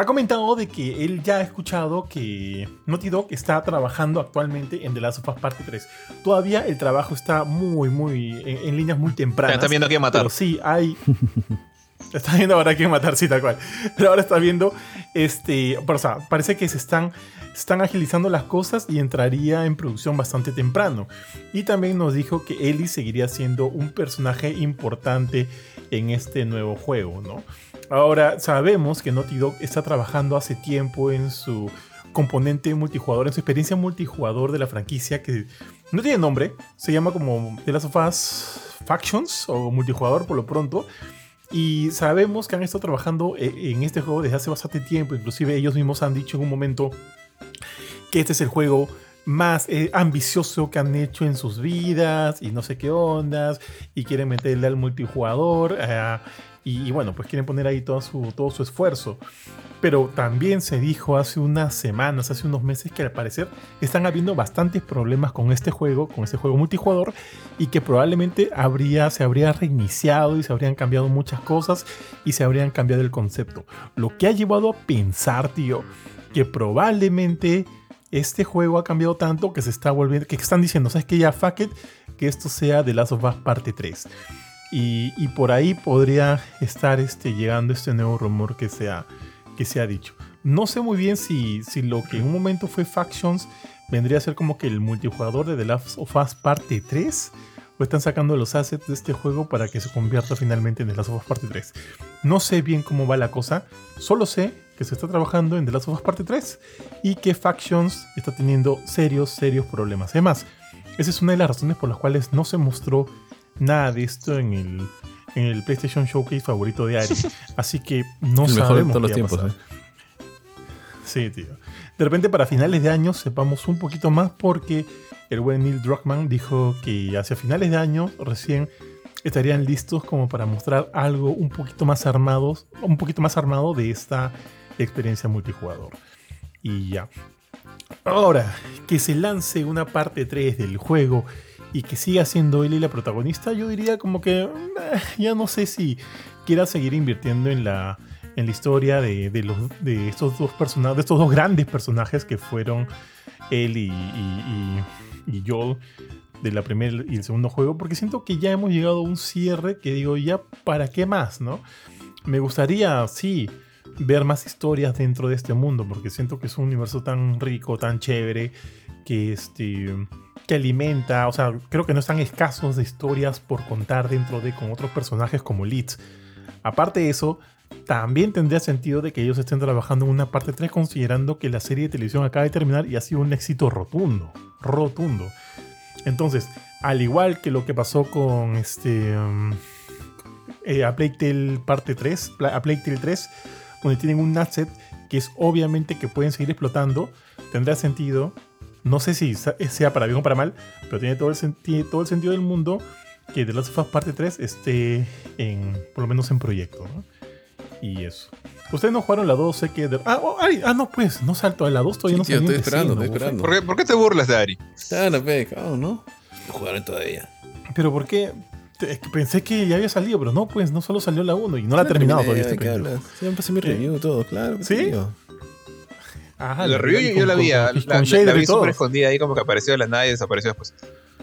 ha comentado de que él ya ha escuchado que Naughty Dog está trabajando actualmente en The Last of Us Parte 3. Todavía el trabajo está muy, muy en, en líneas muy Ya tempranas. está viendo a quién matar. Pero sí, hay. Está viendo ahora quién matar, sí, tal cual. Pero ahora está viendo, este, pero, o sea, parece que se están, se están agilizando las cosas y entraría en producción bastante temprano. Y también nos dijo que Ellie seguiría siendo un personaje importante en este nuevo juego, ¿no? Ahora sabemos que Naughty Dog está trabajando hace tiempo en su componente multijugador, en su experiencia multijugador de la franquicia que no tiene nombre, se llama como The Last of Us Factions o multijugador por lo pronto. Y sabemos que han estado trabajando eh, en este juego desde hace bastante tiempo. Inclusive ellos mismos han dicho en un momento que este es el juego más eh, ambicioso que han hecho en sus vidas y no sé qué ondas. Y quieren meterle al multijugador. eh, y, bueno, pues quieren poner ahí todo su, todo su esfuerzo. Pero también se dijo hace unas semanas, hace unos meses, que al parecer están habiendo bastantes problemas con este juego, con este juego multijugador, y que probablemente habría, se habría reiniciado y se habrían cambiado muchas cosas y se habrían cambiado el concepto. Lo que ha llevado a pensar, tío, que probablemente este juego ha cambiado tanto que se está volviendo, que están diciendo, ¿sabes qué? Ya fuck que esto sea The Last of Us parte 3. Y, por ahí podría estar este, llegando este nuevo rumor que se ha, que se ha dicho. No sé muy bien si, si lo que en un momento fue Factions vendría a ser como que el multijugador de The Last of Us parte 3 o están sacando los assets de este juego para que se convierta finalmente en The Last of Us parte 3. No sé bien cómo va la cosa, solo sé que se está trabajando en The Last of Us parte 3 y que Factions está teniendo serios, serios problemas. Además, esa es una de las razones por las cuales no se mostró nada de esto en el, en el PlayStation Showcase favorito de Ari. Así que no el mejor de sabemos todos los tiempos. pasar. ¿eh? Sí, tío. De repente para finales de año sepamos un poquito más porque el buen Neil Druckmann dijo que hacia finales de año recién estarían listos como para mostrar algo un poquito más armados, un poquito más armado de esta experiencia multijugador. Y ya. Ahora, que se lance una parte 3 del juego y que siga siendo Ellie la protagonista, yo diría como que eh, ya no sé si quiera seguir invirtiendo en la, en la historia de, de los, de estos dos personajes, de estos dos grandes personajes que fueron él y, y- y- y de la primera y el segundo juego, porque siento que ya hemos llegado a un cierre que digo, ya para qué más, ¿no? Me gustaría, sí, ver más historias dentro de este mundo, porque siento que es un universo tan rico, tan chévere, que este que alimenta, o sea, creo que no están escasos de historias por contar dentro de con otros personajes como Leeds. Aparte de eso, también tendría sentido de que ellos estén trabajando en una parte 3 considerando que la serie de televisión acaba de terminar y ha sido un éxito rotundo, rotundo. Entonces, al igual que lo que pasó con este um, eh, a Plague Tale parte 3, Pla- a Plague Tale 3, donde tienen un asset que es obviamente que pueden seguir explotando, tendrá sentido. No sé si sea para bien o para mal, pero tiene todo el, sen- tiene todo el sentido del mundo que The Last of Us parte 3 esté en, por lo menos en proyecto. ¿no? Y eso. Ustedes no jugaron la 2, sé que... de- Ah, oh, ay, ah, no, pues, no salto a la 2, todavía Sí, no tío, estoy esperando, ¿no? estoy esperando. ¿Por qué, por qué te burlas de Ari? Claro, pe, cabrón, ¿no? No jugaron todavía. Pero ¿por qué? Te- es que Pensé que ya había salido, pero no, pues, no solo salió la 1 y no la ha terminado todavía este ¿qué pendejo. hablas? Sí, me review todo, claro. ¿Sí? tío. Ajá, la review yo, yo la vi, con, la, con la- la y vi súper escondida ahí como que apareció de la nada y desapareció después.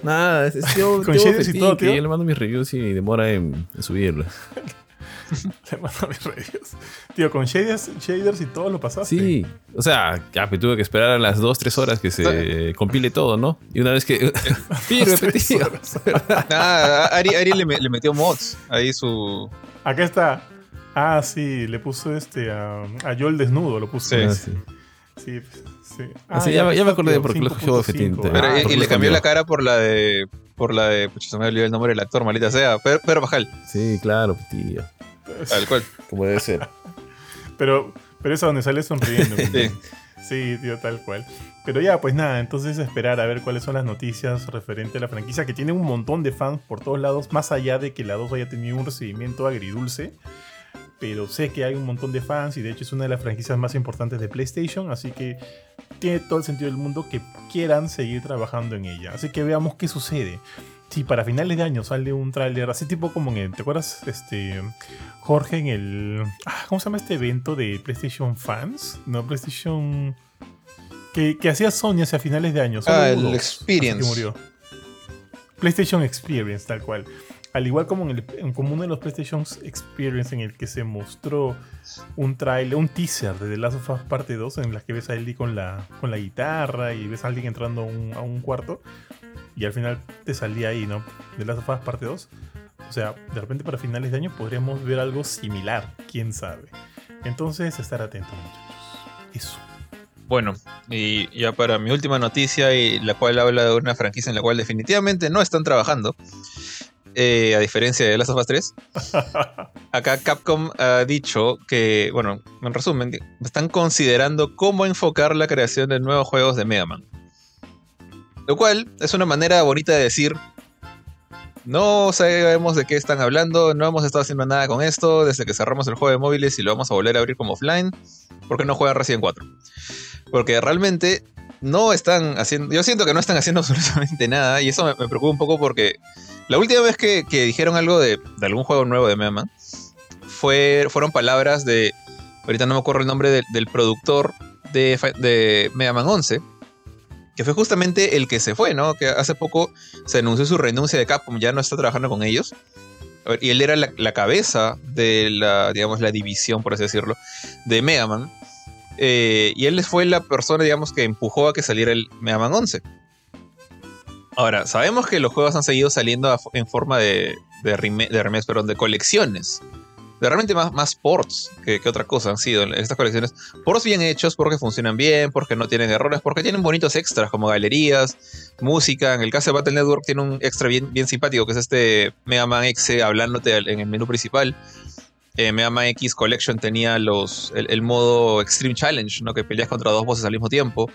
Nada, es, es yo, Con yo shaders y todo, que yo le mando mis reviews y demora en, en subirlas. Le mando mis reviews. Tío, con shaders, shaders y todo lo pasaste. Sí, o sea, ya me tuve que esperar a las 2, 3 horas que se compile todo, ¿no? Y una vez que. Tío. horas. Nada, Ari, Ari le, me- le metió mods ahí su. Acá está. Ah, sí, le puso este a, a Joel desnudo, lo puso. Sí. Ah, sí. Sí, sí. Ah, sí, ya- acá ya me acordé por qué lo juego de Fetín. 5.5. Pero, Ah, y, ¿por y le cambió la cara por la de. Por la de. Pucha, se me olvidó el nombre del actor, maldita sea. Pedro, Pedro Bajal, Sí, claro, pe, tío. tal cual. Como debe ser. Pero, pero es a donde sale sonriendo. Sí. Sí, tío, tal cual. Pero ya, pues nada, entonces esperar a ver cuáles son las noticias referente a la franquicia, que tiene un montón de fans por todos lados, más allá de que la 2 haya tenido un recibimiento agridulce. Pero sé que hay un montón de fans y de hecho es una de las franquicias más importantes de PlayStation, así que tiene todo el sentido del mundo que quieran seguir trabajando en ella. Así que veamos qué sucede. Si para finales de año sale un tráiler así tipo como en el, ¿te acuerdas? Este Jorge en el ah, ¿cómo se llama este evento de PlayStation Fans? No, PlayStation que, que hacía Sony hacia finales de año. solo Ah, el Experience. que murió. PlayStation Experience, tal cual. Al igual como en, el, en uno de los PlayStation Experience en el que se mostró un trailer, un teaser de The Last of Us Parte 2 en las que ves a Ellie con la, con la guitarra y ves a alguien entrando a un cuarto y al final te salía ahí, ¿no? The Last of Us Parte 2. O sea, de repente para finales de año podríamos ver algo similar, quién sabe. Entonces, estar atentos, muchachos. Eso. Bueno, y ya para mi última noticia, y la cual habla de una franquicia en la cual definitivamente no están trabajando, eh, a diferencia de Last of Us 3. Acá Capcom ha dicho que, bueno, en resumen, están considerando cómo enfocar la creación de nuevos juegos de Mega Man. Lo cual es una manera bonita de decir, no sabemos de qué están hablando, no hemos estado haciendo nada con esto desde que cerramos el juego de móviles y lo vamos a volver a abrir como offline, porque no juegan Resident 4. Porque realmente no están haciendo, yo siento que no están haciendo absolutamente nada y eso me, me preocupa un poco porque la última vez que, que dijeron algo de, de algún juego nuevo de Mega Man fue, fueron palabras de, ahorita no me acuerdo el nombre del- productor de, de Mega Man 11, que fue justamente el que se fue, ¿no? Que hace poco se anunció su renuncia de Capcom, ya no está trabajando con ellos. Y él era la, la cabeza de la, digamos, la división, por así decirlo, de Mega Man. Eh, y él fue la persona, digamos, que empujó a que saliera el Mega Man 11. Ahora, sabemos que los juegos han seguido saliendo en forma de, de, de perdón, de colecciones. De realmente más, ports que, que otra cosa han sido estas colecciones. Ports bien hechos porque funcionan bien, porque no tienen errores, porque tienen bonitos extras como galerías, música. En el caso de Battle Network tiene un extra bien, simpático que es este Mega Man X hablándote al- en el menú principal. Eh, Mega Man X Collection tenía los, el, el modo Extreme Challenge, ¿no? que peleas contra dos bosses al mismo tiempo.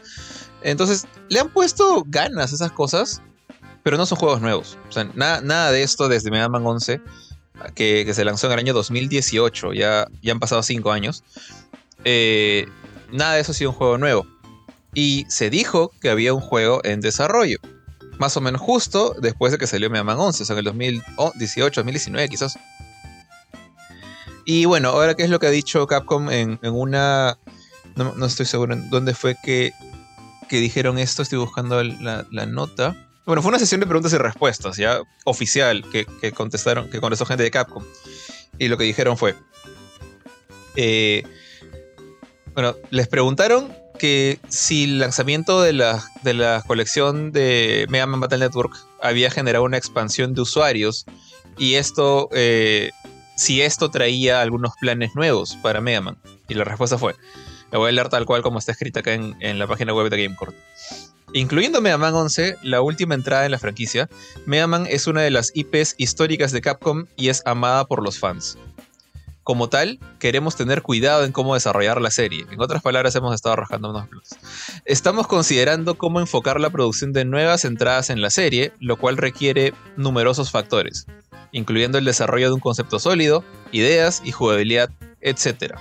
Entonces, le han puesto ganas esas cosas, pero no son juegos nuevos. O sea, nada, de esto desde Mega Man 11, que, se lanzó en el año 2018, ya, ya han pasado 5 años. eh, nada de eso ha sido un juego nuevo. Y se dijo que había un juego en desarrollo. Más o menos justo después de que salió Mega Man 11, o sea, en el 2018, 2019 quizás. Y bueno, ahora qué es lo que ha dicho Capcom en, en una... No, no estoy seguro en dónde fue que, que dijeron esto, estoy buscando la nota. Bueno, fue una sesión de preguntas y respuestas, ya oficial, que, que contestaron, que contestó gente de Capcom. Y lo que dijeron fue... eh, bueno, les preguntaron que si el lanzamiento de la, de la colección de Mega Man Battle Network había generado una expansión de usuarios y esto, eh, si esto traía algunos planes nuevos para Mega Man. Y la respuesta fue, la voy a leer tal cual como está escrita acá en, la página web de GameCourt. Incluyendo Mega Man 11, la última entrada en la franquicia, Mega Man es una de las IPs históricas de Capcom y es amada por los fans. Como tal, queremos tener cuidado en cómo desarrollar la serie. En otras palabras, hemos estado rascando unos. Estamos considerando cómo enfocar la producción de nuevas entradas en la serie, lo cual requiere numerosos factores, incluyendo el desarrollo de un concepto sólido, ideas y jugabilidad, etc.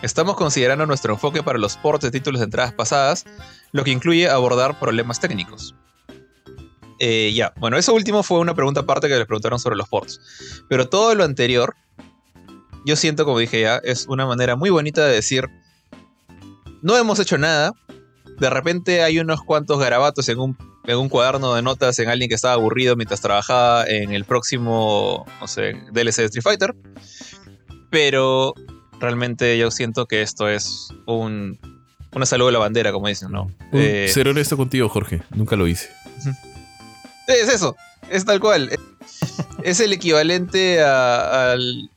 Estamos considerando nuestro enfoque para los ports de títulos de entradas pasadas, lo que incluye abordar problemas técnicos. Eh, ya, bueno, eso último fue una pregunta aparte que les preguntaron sobre los ports. Pero todo lo anterior, yo siento, como dije ya, es una manera muy bonita de decir, no hemos hecho nada, de repente hay unos cuantos garabatos en un, en un cuaderno de notas en alguien que estaba aburrido mientras trabajaba en el próximo, no sé, DLC de Street Fighter. Pero realmente yo siento que esto es un, una salud de la bandera, como dicen, ¿no? Eh, ser honesto contigo, Jorge. Nunca lo hice. Es eso, es tal cual. es el equivalente al.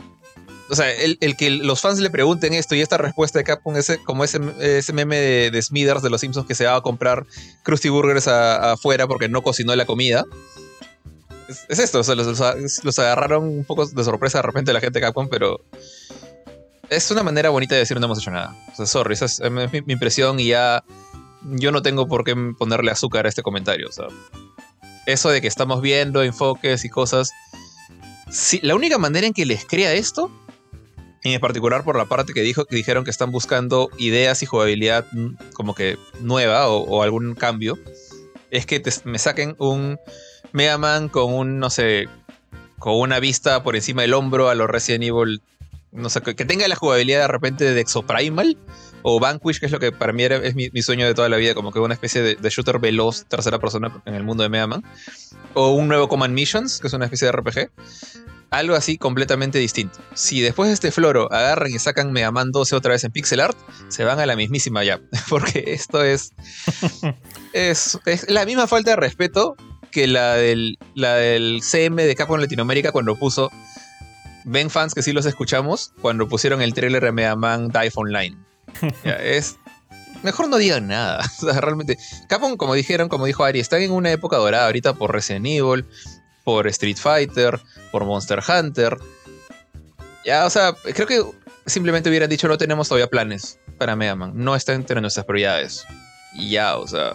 O sea, el, que los fans le pregunten esto y esta respuesta de Capcom es como ese, ese meme de, Smithers de los Simpsons que se va a comprar Krusty Burgers afuera porque no cocinó la comida. Es, esto, o sea, los, agarraron un poco de sorpresa de repente la gente de Capcom, pero es una manera bonita de decir no hemos hecho nada. O sea, sorry, esa es, mi, mi, impresión y ya yo no tengo por qué ponerle azúcar a este comentario. Eso de que estamos viendo enfoques y cosas. La única manera en que les crea esto, en particular por la parte que, dijo, que dijeron que están buscando ideas y jugabilidad mm, como que nueva o, algún cambio, es que me saquen un Mega Man con un, no sé, con una vista por encima del hombro a los Resident Evil. No sé, que, tenga la jugabilidad de repente de Exoprimal o Vanquish, que es lo que para mí era, es mi, sueño de toda la vida, como que una especie de, shooter veloz, tercera persona en el mundo de Mega Man, o un nuevo Command Missions, que es una especie de RPG, algo así completamente distinto. Si después de este floro agarran y sacan Mega Man 12 otra vez en pixel art, se van a la mismísima ya, porque esto es, es, la misma falta de respeto que la del, la del CM de Capcom Latinoamérica cuando puso ven fans que sí los escuchamos cuando pusieron el trailer de Mega Man Dive Online es. Mejor no digan nada. realmente. Capcom, como dijeron, como dijo Ari, están en una época dorada ahorita por Resident Evil, por Street Fighter, por Monster Hunter. Ya, o sea, creo que simplemente hubieran dicho no tenemos todavía planes para Mega Man. No está entre nuestras prioridades. Y ya, o sea.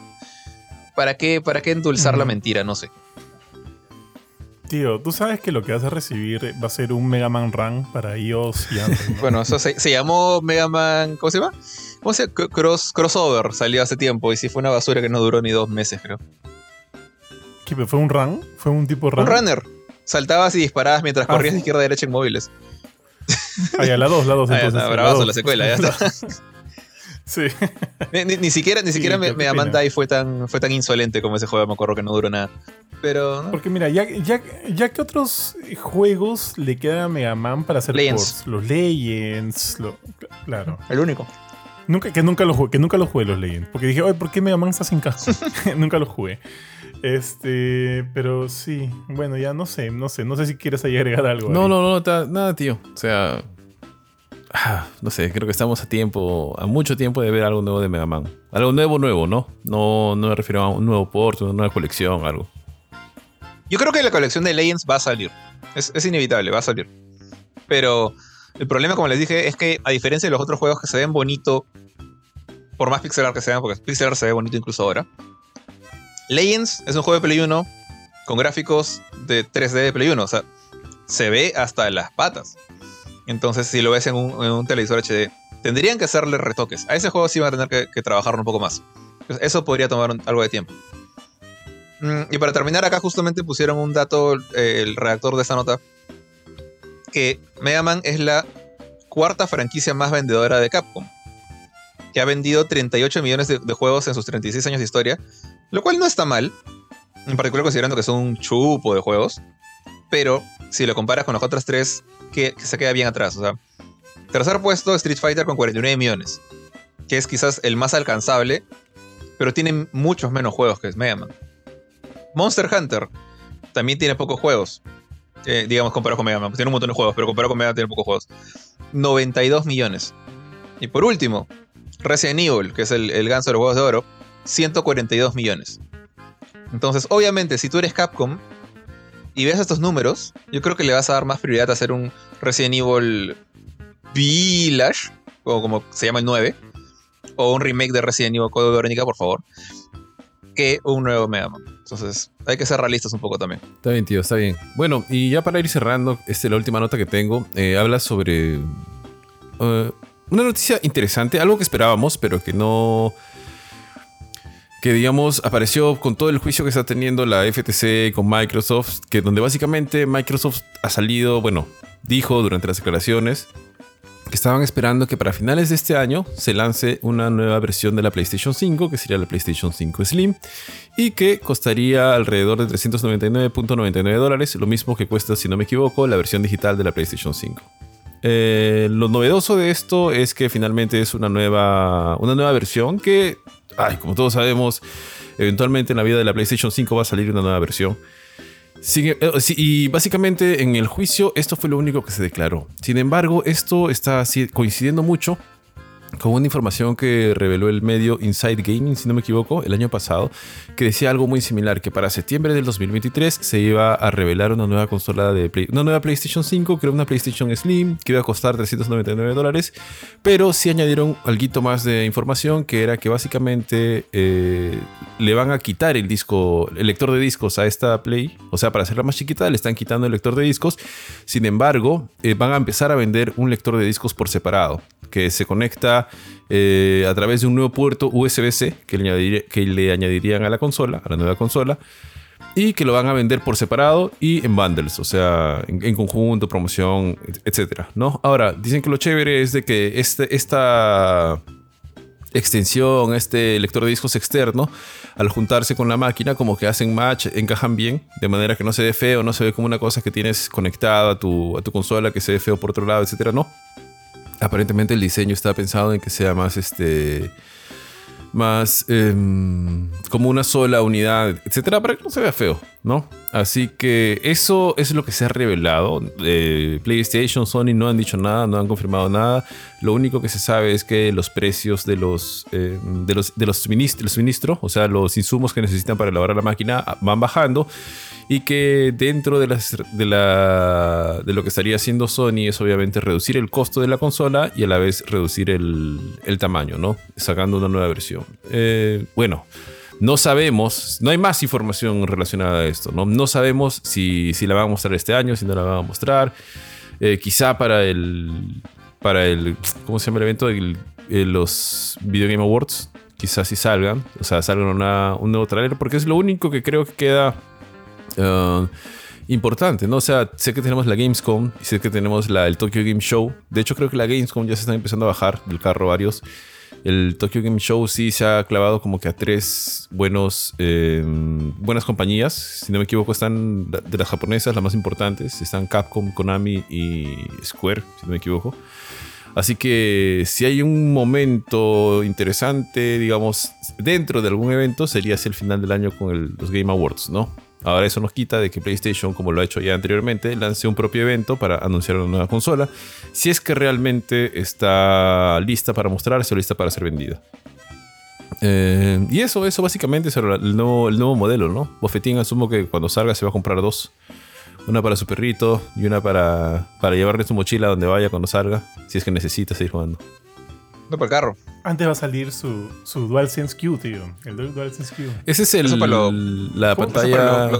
¿Para qué, para qué endulzar la mentira? No sé. Tío, tú sabes que lo que vas a recibir va a ser un Mega Man Run para iOS y Android. bueno, eso se, llamó Mega Man. ¿Cómo se llama? ¿Cómo se llama? Cross, crossover salió hace tiempo y sí fue una basura que no duró ni dos meses, creo. ¿Qué, ¿Fue un run? ¿Fue un tipo run? Un runner. Saltabas y disparabas mientras ah, corrías de izquierda a derecha en móviles. Ah, ya, la 2, la 2 entonces. Ah, bravazo, la, secuela, ya está. Sí. Ni, siquiera, ni siquiera me, me fue tan, fue tan insolente como ese juego, me acuerdo que no duró nada. Pero. Porque mira, ya, ya, ya que otros juegos le quedan a Mega Man para hacer ports, los Legends, claro. El único. Nunca, que nunca lo jugué, que nunca lo jugué los Legends. Porque dije, oye, ¿por qué Mega Man está sin casco? nunca lo jugué. Este, pero sí, bueno, ya no sé, no sé, no sé si quieres ahí agregar algo. No, no, no, nada, tío. O sea, Ah, no sé, creo que estamos a tiempo, a mucho tiempo de ver algo nuevo de Mega Man. Algo nuevo, nuevo, ¿no? No, no me refiero a un nuevo port, una nueva colección, algo. Yo creo que la colección de Legends va a salir. Es, inevitable, va a salir. Pero el problema, como les dije, es que a diferencia de los otros juegos que se ven bonito, por más pixelar que sean, porque pixelar se ve bonito incluso ahora, Legends es un juego de Play 1 con gráficos de 3D de Play 1. O sea, se ve hasta las patas. Entonces, si lo ves en un, televisor HD, tendrían que hacerle retoques. A ese juego sí van a tener que, trabajar un poco más. Eso podría tomar algo de tiempo. Mm, y para terminar, acá justamente pusieron un dato, eh, el redactor de esta nota, que Mega Man es la cuarta franquicia más vendedora de Capcom, que ha vendido 38 millones de, de, juegos en sus 36 años de historia, lo cual no está mal, en particular considerando que son un chupo de juegos, pero si lo comparas con las otras tres que, se queda bien atrás. Tercer puesto Street Fighter con 49 millones, que es quizás el más alcanzable, pero tiene muchos menos juegos que Mega Man. Monster Hunter también tiene pocos juegos. Eh, digamos, comparado con Mega Man. Tiene un montón de juegos, pero comparado con Mega Man tiene pocos juegos. 92 millones. Y por último, Resident Evil, que es el, el ganso de los juegos de oro, 142 millones. Entonces, obviamente, si tú eres Capcom, y ves estos números, yo creo que le vas a dar más prioridad a hacer un Resident Evil Village, o como se llama el 9, o un remake de Resident Evil Code Verónica, por favor, que un nuevo Mega Man. Entonces, hay que ser realistas un poco también. Está bien, tío, está bien. Bueno, y ya para ir cerrando, esta es la última nota que tengo. Eh, habla sobre. Eh, una noticia interesante, algo que esperábamos, pero que no que digamos apareció con todo el juicio que está teniendo la FTC con Microsoft, que donde básicamente Microsoft ha salido, bueno, dijo durante las declaraciones que estaban esperando que para finales de este año se lance una nueva versión de la PlayStation 5, que sería la PlayStation 5 Slim, y que costaría alrededor de 399.99 dólares, lo mismo que cuesta, si no me equivoco, la versión digital de la PlayStation 5. Eh, lo novedoso de esto es que finalmente es una nueva, una nueva versión que, ay, como todos sabemos, eventualmente en la vida de la PlayStation 5 va a salir una nueva versión. Eh, y básicamente en el juicio esto fue lo único que se declaró. Sin embargo, esto está coincidiendo mucho con una información que reveló el medio Inside Gaming, si no me equivoco, el año pasado, que decía algo muy similar, que para septiembre del 2023 se iba a revelar una nueva consola de Play, una nueva PlayStation 5, que era una PlayStation Slim, que iba a costar 399 dólares, pero sí añadieron algo más de información, que era que básicamente eh, le van a quitar el disco, el lector de discos a esta Play, o sea, para hacerla más chiquita le están quitando el lector de discos, sin embargo, eh, van a empezar a vender un lector de discos por separado que se conecta eh, a través de un nuevo puerto USB-C que, le añadirían a la consola, a la nueva consola, y que lo van a vender por separado y en bundles, o sea, en, conjunto, promoción, etcétera, ¿no? Ahora, dicen que lo chévere es de que este, esta extensión, este lector de discos externo, al juntarse con la máquina, como que hacen match, encajan bien, de manera que no se ve feo, no se ve como una cosa que tienes conectada a tu, a tu consola que se ve feo por otro lado, etcétera, no aparentemente el diseño está pensado en que sea más este más em, como una sola unidad, etcétera, para que no se vea feo, ¿no? Así que eso es lo que se ha revelado. Eh, PlayStation, Sony no han dicho nada, no han confirmado nada. Lo único que se sabe es que los precios de los, em, de los, de los suministros, o sea, los insumos que necesitan para elaborar la máquina, van bajando y que dentro de, las, de, la, de lo que estaría haciendo Sony es obviamente reducir el costo de la consola y a la vez reducir el, el tamaño, ¿no? Sacando una nueva versión. Eh, bueno, no sabemos, no hay más información relacionada a esto, ¿no? No sabemos si, si la van a mostrar este año, si no la van a mostrar. Eh, quizá para el, para el, ¿cómo se llama el evento? de los Video Game Awards. Quizás si salgan, o sea, salgan un nuevo trailer, porque es lo único que creo que queda Uh, importante, ¿no? O sea, sé que tenemos la Gamescom y sé que tenemos la, el Tokyo Game Show. De hecho, creo que la Gamescom ya se están empezando a bajar del carro varios. El Tokyo Game Show sí se ha clavado como que a tres buenos, em, buenas compañías. Si no me equivoco, están de las japonesas, las más importantes. Están Capcom, Konami y Square, si no me equivoco. Así que si hay un momento interesante, digamos, dentro de algún evento, sería hacia el final del año con los Game Awards, ¿no? Ahora eso nos quita de que PlayStation, como lo ha hecho ya anteriormente, lance un propio evento para anunciar una nueva consola, si es que realmente está lista para mostrarse o lista para ser vendida. Eh, y eso, eso básicamente es el nuevo, el nuevo modelo, ¿no? Bofetín asumo que cuando salga se va a comprar dos. Una para su perrito y una para, para llevarle su mochila donde vaya cuando salga, si es que necesita seguir jugando. No, para el carro. Antes va a salir su, su DualSense Q, tío. El DualSense Q. Ese es el, la pantalla.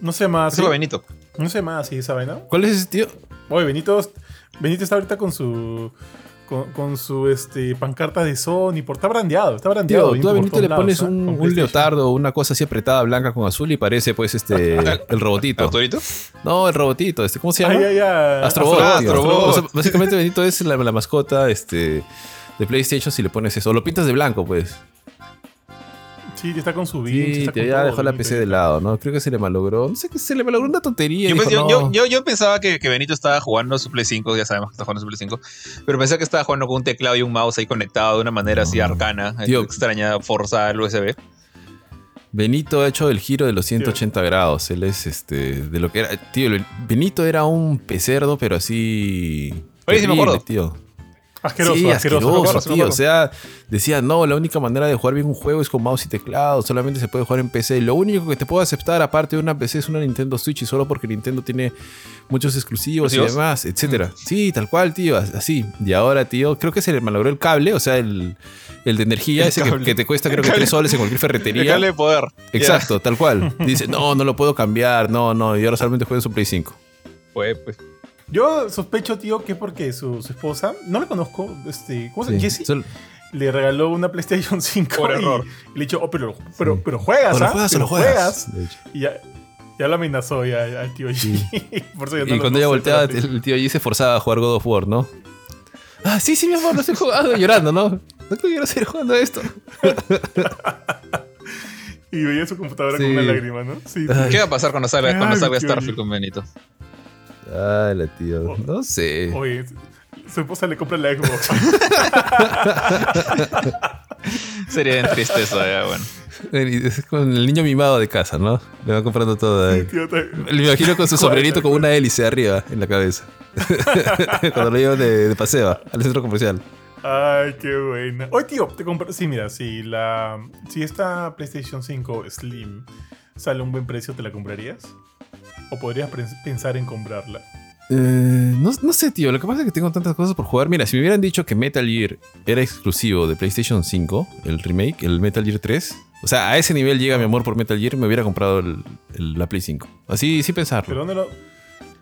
no se llama así. Benito. No se llama así esa vaina. ¿Cuál es ese tío? Oye, Benito, Benito está ahorita con su. Con, su este, pancarta de Sony. Por, está brandeado, está brandeado. Tío, tú a Benito le pones un, un leotardo, una cosa así apretada blanca con azul y parece pues este el robotito. ¿Autorito? No, el robotito, este, ¿cómo se llama? Ay, ay, ay. Astrobot. Astrobot. básicamente Benito es la, la mascota, este de PlayStation si le pones eso. O lo pintas de blanco, pues. Sí, está con su vida. Sí, te ya dejó la PC de lado, ¿no? Creo que se le malogró. No sé qué se le malogró una tontería. Yo, pensaba que, Benito estaba jugando su Play 5, ya sabemos que está jugando su Play 5, pero pensé que estaba jugando con un teclado y un mouse ahí conectado de una manera así arcana, extraña, forzada al USB. Benito ha hecho el giro de los 180 grados. Él es este. de lo que era. Tío, Benito era un pecerdo, pero así. Oye, sí me acuerdo. Tío. Asqueroso, sí, asqueroso, tío. O sea, decía, no, la única manera de jugar bien un juego es con mouse y teclado, solamente se puede jugar en PC. Lo único que te puedo aceptar aparte de una PC es una Nintendo Switch y solo porque Nintendo tiene muchos exclusivos y demás, etcétera. Mm. Sí, tal cual, tío, así. Y ahora, tío, creo que se le malogró el cable, o sea, el, el de energía, ese que, te cuesta creo que 3 soles en cualquier ferretería. El cable de poder. Exacto, tal cual. Dice, no, no lo puedo cambiar, no, no, y ahora solamente juego en su Play 5. Pues, pues. Yo sospecho, tío, que porque su, su esposa, no la conozco, este, ¿cómo se llama? Sí, Jessie, sol- le regaló una PlayStation 5 Por y, error. y le dicho, oh, pero, pero, Sí. pero juegas, ¿O lo ¿ah? juegas Pero juegas? De hecho. Y ya, ya lo amenazó ya al tío G. Por eso ya no Y lo- cuando ella volteaba, el tío allí se forzaba a jugar God of War, ¿no? Ah, sí, sí, mi amor, lo estoy jugando, llorando, ¿no? No quiero seguir jugando a esto. Y veía su computadora Sí. con una lágrima, ¿no? Sí. Ay. ¿Qué va a pasar cuando salga, cuando salga Starfield con Benito? Ay, la tío. No sé. Oye, su esposa le compra la Xbox. Sería bien tristeza, ya, bueno. Es con el niño mimado de casa, ¿no? Le va comprando todo ahí. Tío, te- Me imagino con su sombrerito con una hélice arriba en la cabeza. Cuando lo llevan de, de paseo al centro comercial. Ay, qué buena. Oye, tío, te compro. Sí, mira, si la. Si esta PlayStation 5 Slim sale a un buen precio, ¿te la comprarías? ¿O podrías pensar en comprarla? Eh, no, no sé, tío. Lo que pasa es que tengo tantas cosas por jugar. Mira, si me hubieran dicho que Metal Gear era exclusivo de PlayStation 5, el remake, el Metal Gear 3. O sea, a ese nivel llega mi amor por Metal Gear, me hubiera comprado el- el- la Play 5. Así, sin pensarlo. ¿Pero dónde lo,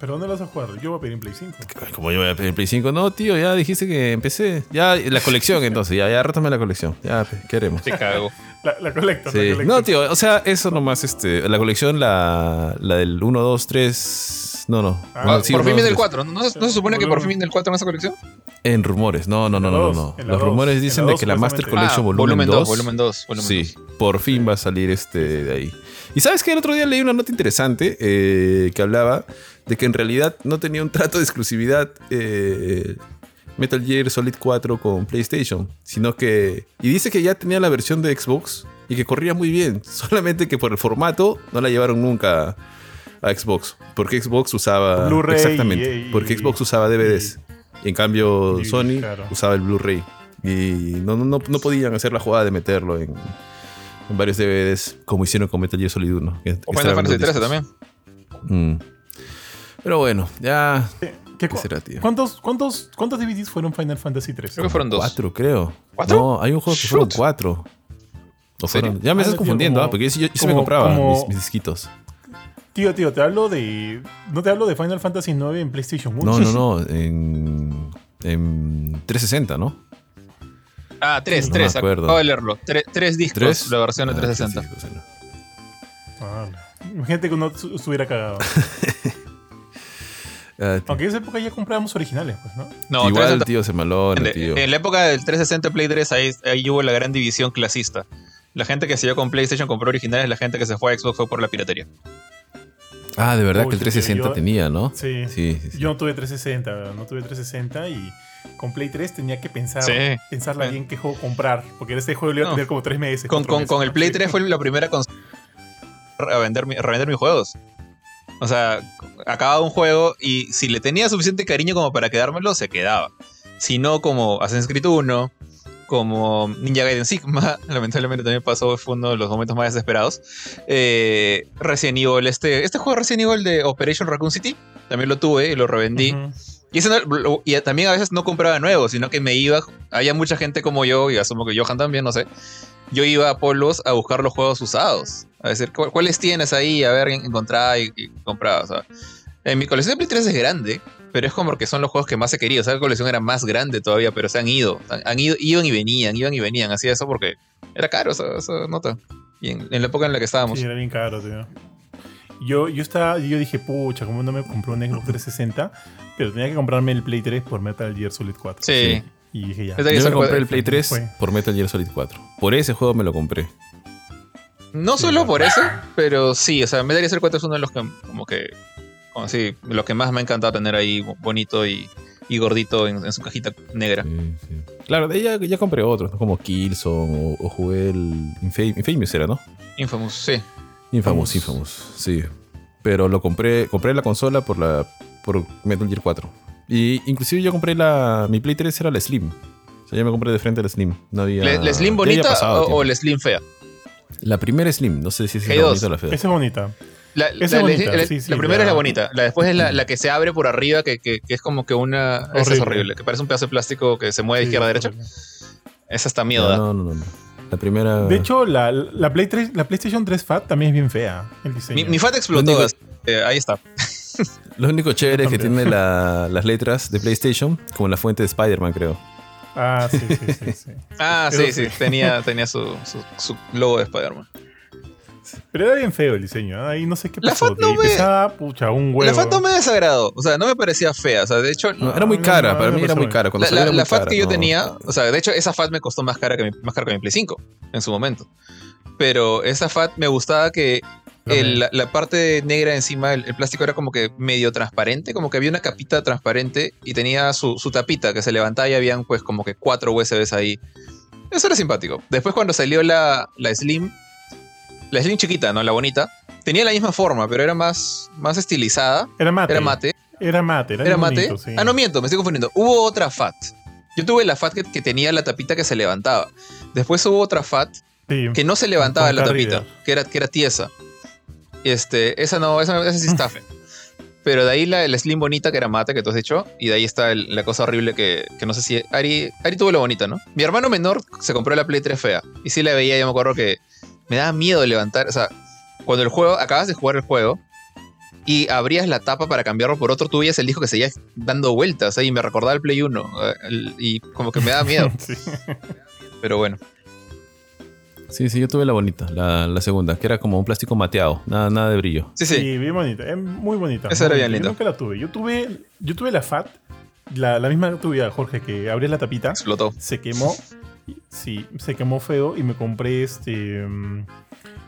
pero dónde lo vas a jugar? Yo voy a pedir en Play 5. Ay, Como yo voy a pedir Play 5, no, tío, ya dijiste que empecé. Ya, la colección entonces, ya, ya, rótame la colección. Ya, pe, ¿qué haremos? Te cago. La, la colecta, Sí. la colecta. No, tío, o sea, eso nomás, este, la colección, la, la del 1, 2, 3. No, no. Ah, Bueno, por sí, fin uno, viene el tres. 4. ¿No, se- no se supone que por fin viene el 4 en esa colección? En rumores, no, no, no, no, no. Los rumores en dicen la de que la Master. Collection Ah, volumen 2. volumen 2. Volumen Sí, 2. por fin va a salir este de ahí. Y sabes que el otro día leí una nota interesante eh, que hablaba de que en realidad no tenía un trato de exclusividad eh, Metal Gear Solid 4 con PlayStation, sino que... Y dice que ya tenía la versión de Xbox y que corría muy bien, solamente que por el formato no la llevaron nunca a Xbox, porque Xbox usaba... Blu-ray Exactamente, y- y- porque Xbox usaba DVDs. Y en cambio y- Sony claro. usaba el Blu-ray. Y no, no, no, no podían hacer la jugada de meterlo en, en varios DVDs, como hicieron con Metal Gear Solid 1. que O Final extraen Fantasy los 13 discos. también. Mm. Pero bueno, ya. ¿Qué, ¿Qué será, tío? ¿Cuántos, cuántos, ¿Cuántos DVDs fueron Final Fantasy 3? Creo que fueron dos. Cuatro, creo. ¿Cuatro? No, hay un juego que fueron Shoot. cuatro. O serio? fueron- ya me Ah, estás confundiendo, como- ah, porque yo, sí- yo sí me como- compraba como- mis, mis disquitos. Tío, tío, te hablo de. No te hablo de Final Fantasy 9 en PlayStation 1. No, no, no. En, en 360, ¿no? Ah, 3, No 3. me acuerdo. Acabo de leerlo. 3 discos, ¿Tres? la versión de Ah, 360. tres discos, era. Ah, Imagínate que uno su- estuviera cagado. Ah. Aunque en esa época ya comprábamos originales, pues, ¿no? No, Igual, 360 tío, se malona, tío. en la época del 360 Play 3, ahí, ahí hubo la gran división clasista. La gente que siguió con PlayStation compró originales, la gente que se fue a Xbox fue por la piratería. Ah, de verdad Uy, que el tío, 360 yo- tenía, ¿no? Sí. Sí, sí, sí. Yo no tuve 360, ¿verdad? no tuve 360 y con Play 3 tenía que pensar, Sí. pensarla bien qué juego comprar, porque este juego lo iba a No. tener como 3 meses. Con, con- meses, con el. Play Sí. 3 fue la primera consola a, vender, revender mis juegos. O sea, acababa un juego y si le tenía suficiente cariño como para quedármelo, se quedaba. Si no, como Assassin's Creed 1, como Ninja Gaiden Sigma, lamentablemente también pasó, fue uno de los momentos más desesperados. Eh, Resident Evil, este, este juego Resident Evil de Operation Raccoon City, también lo tuve y lo revendí. Y, ese no- y también a veces no compraba nuevos, sino que me iba. Había mucha gente como yo, y asumo que Johan también, no sé. Yo iba a Polos a buscar los juegos usados. A decir, "¿Cu- ¿cuáles tienes ahí? A ver, encontraba y, y compraba. o sea. En mi colección de Play 3 es grande, pero es como que son los juegos que más he querido. O sea, la colección era más grande todavía, pero se han ido. Han, han ido, iban y venían, iban y venían. Hacía eso porque era caro esa, esa nota. Y en, en la época en la que estábamos. Sí, era bien caro, tío. Yo, yo, estaba, yo dije, pucha, ¿cómo no me compré un Xbox 360? Pero tenía que comprarme el Play 3 por Metal Gear Solid 4. Sí. Y dije, ya. Yo me compré el 4 Play 3 fue. por Metal Gear Solid 4. Por ese juego me lo compré. No Sí, solo por eso, pero sí, o sea, Metal Gear Solid 4 es uno de los que, como que, como así, lo que más me ha encantado tener ahí bonito y, y gordito en, en su cajita negra. Sí, sí. Claro, ya, ya compré otros, ¿no? como Killzone o, o jugué el Infam- Infamous, era, ¿no? Infamous, sí. Infamous, Infamous. Sí. Pero lo compré, compré la consola por la por Metal Gear 4. Y inclusive yo compré la mi Play 3 era la Slim. O sea, yo me compré de frente la Slim. No había ¿La, Slim había bonita pasado o, tiempo. o la Slim fea? La primera Slim, no sé si es la G2. bonita o la fea. Esa es bonita. La, Esa es la- bonita, la- sí, sí, la primera la- es la bonita, la después es la, la que se abre por arriba, que, que- que es como que una... Esa es Horrible. que parece un pedazo de plástico que se mueve de Sí, izquierda a derecha. horrible. Esa está miedo. no, no, no, no. La primera. De hecho, la, la, Play 3, la PlayStation 3 Fat también es bien fea. El diseño. Mi, mi FAT explotó. Lo único- ahí está. Lo único chévere es que tiene la- las letras de PlayStation, como la fuente de Spider-Man, creo. Ah, sí, sí, sí. sí. Ah, sí, sí, sí. tenía, tenía su, su, su logo de Spider-Man. Pero era bien feo el diseño. ¿eh? Ahí no sé qué La pasó. FAT que no me- pesaba, pucha, un huevo. La FAT no me desagradó, o sea, no me parecía fea, o sea, de hecho, No, era muy no, cara, no, para no mí era muy cara. Cuando la, salió la- era muy la FAT cara, que yo no. tenía, o sea, de hecho, esa FAT me costó más cara que mi, más cara que mi Play 5 en su momento. Pero esa FAT me gustaba que el- la, la parte negra encima, el, el plástico era como que medio transparente, como que había una capita transparente y tenía su, su tapita que se levantaba y habían pues como que cuatro USBs ahí. Eso era simpático. Después cuando salió la, la Slim, la Slim chiquita, ¿no? La bonita, tenía la misma forma, pero era más, más estilizada. Era mate. Era mate. Era mate. Era, Era mate. bonito, sí. Ah, no miento, me estoy confundiendo. Hubo otra FAT. Yo tuve la FAT que, que tenía la tapita que se levantaba. Después hubo otra FAT Sí. que no se levantaba la tapita, que era, que era tiesa. Este, esa no, esa, esa sí está fe. Pero de ahí la, la Slim bonita que era mate que tú has dicho, y de ahí está el- la cosa horrible que, que no sé si. Ari, Ari tuvo la bonita, ¿no? Mi hermano menor se compró la Play 3 fea, y sí la veía, yo me acuerdo que me daba miedo levantar. O sea, cuando el juego, acabas de jugar el juego, y abrías la tapa para cambiarlo por otro, tú veías el disco que seguía dando vueltas, ahí me recordaba el Play 1, eh, el- y como que me daba miedo, Sí. pero bueno. Sí, sí, yo tuve la bonita, la, la segunda, que era como un plástico mateado, nada, nada de brillo. Sí, sí. Sí, bien bonita. Es muy bonita. Esa muy era bien linda. Yo nunca la tuve. Yo tuve, yo tuve la FAT, la, la misma que tuve Jorge, que abría la tapita, Explotó. se quemó. Sí, se quemó feo y me compré este. mm,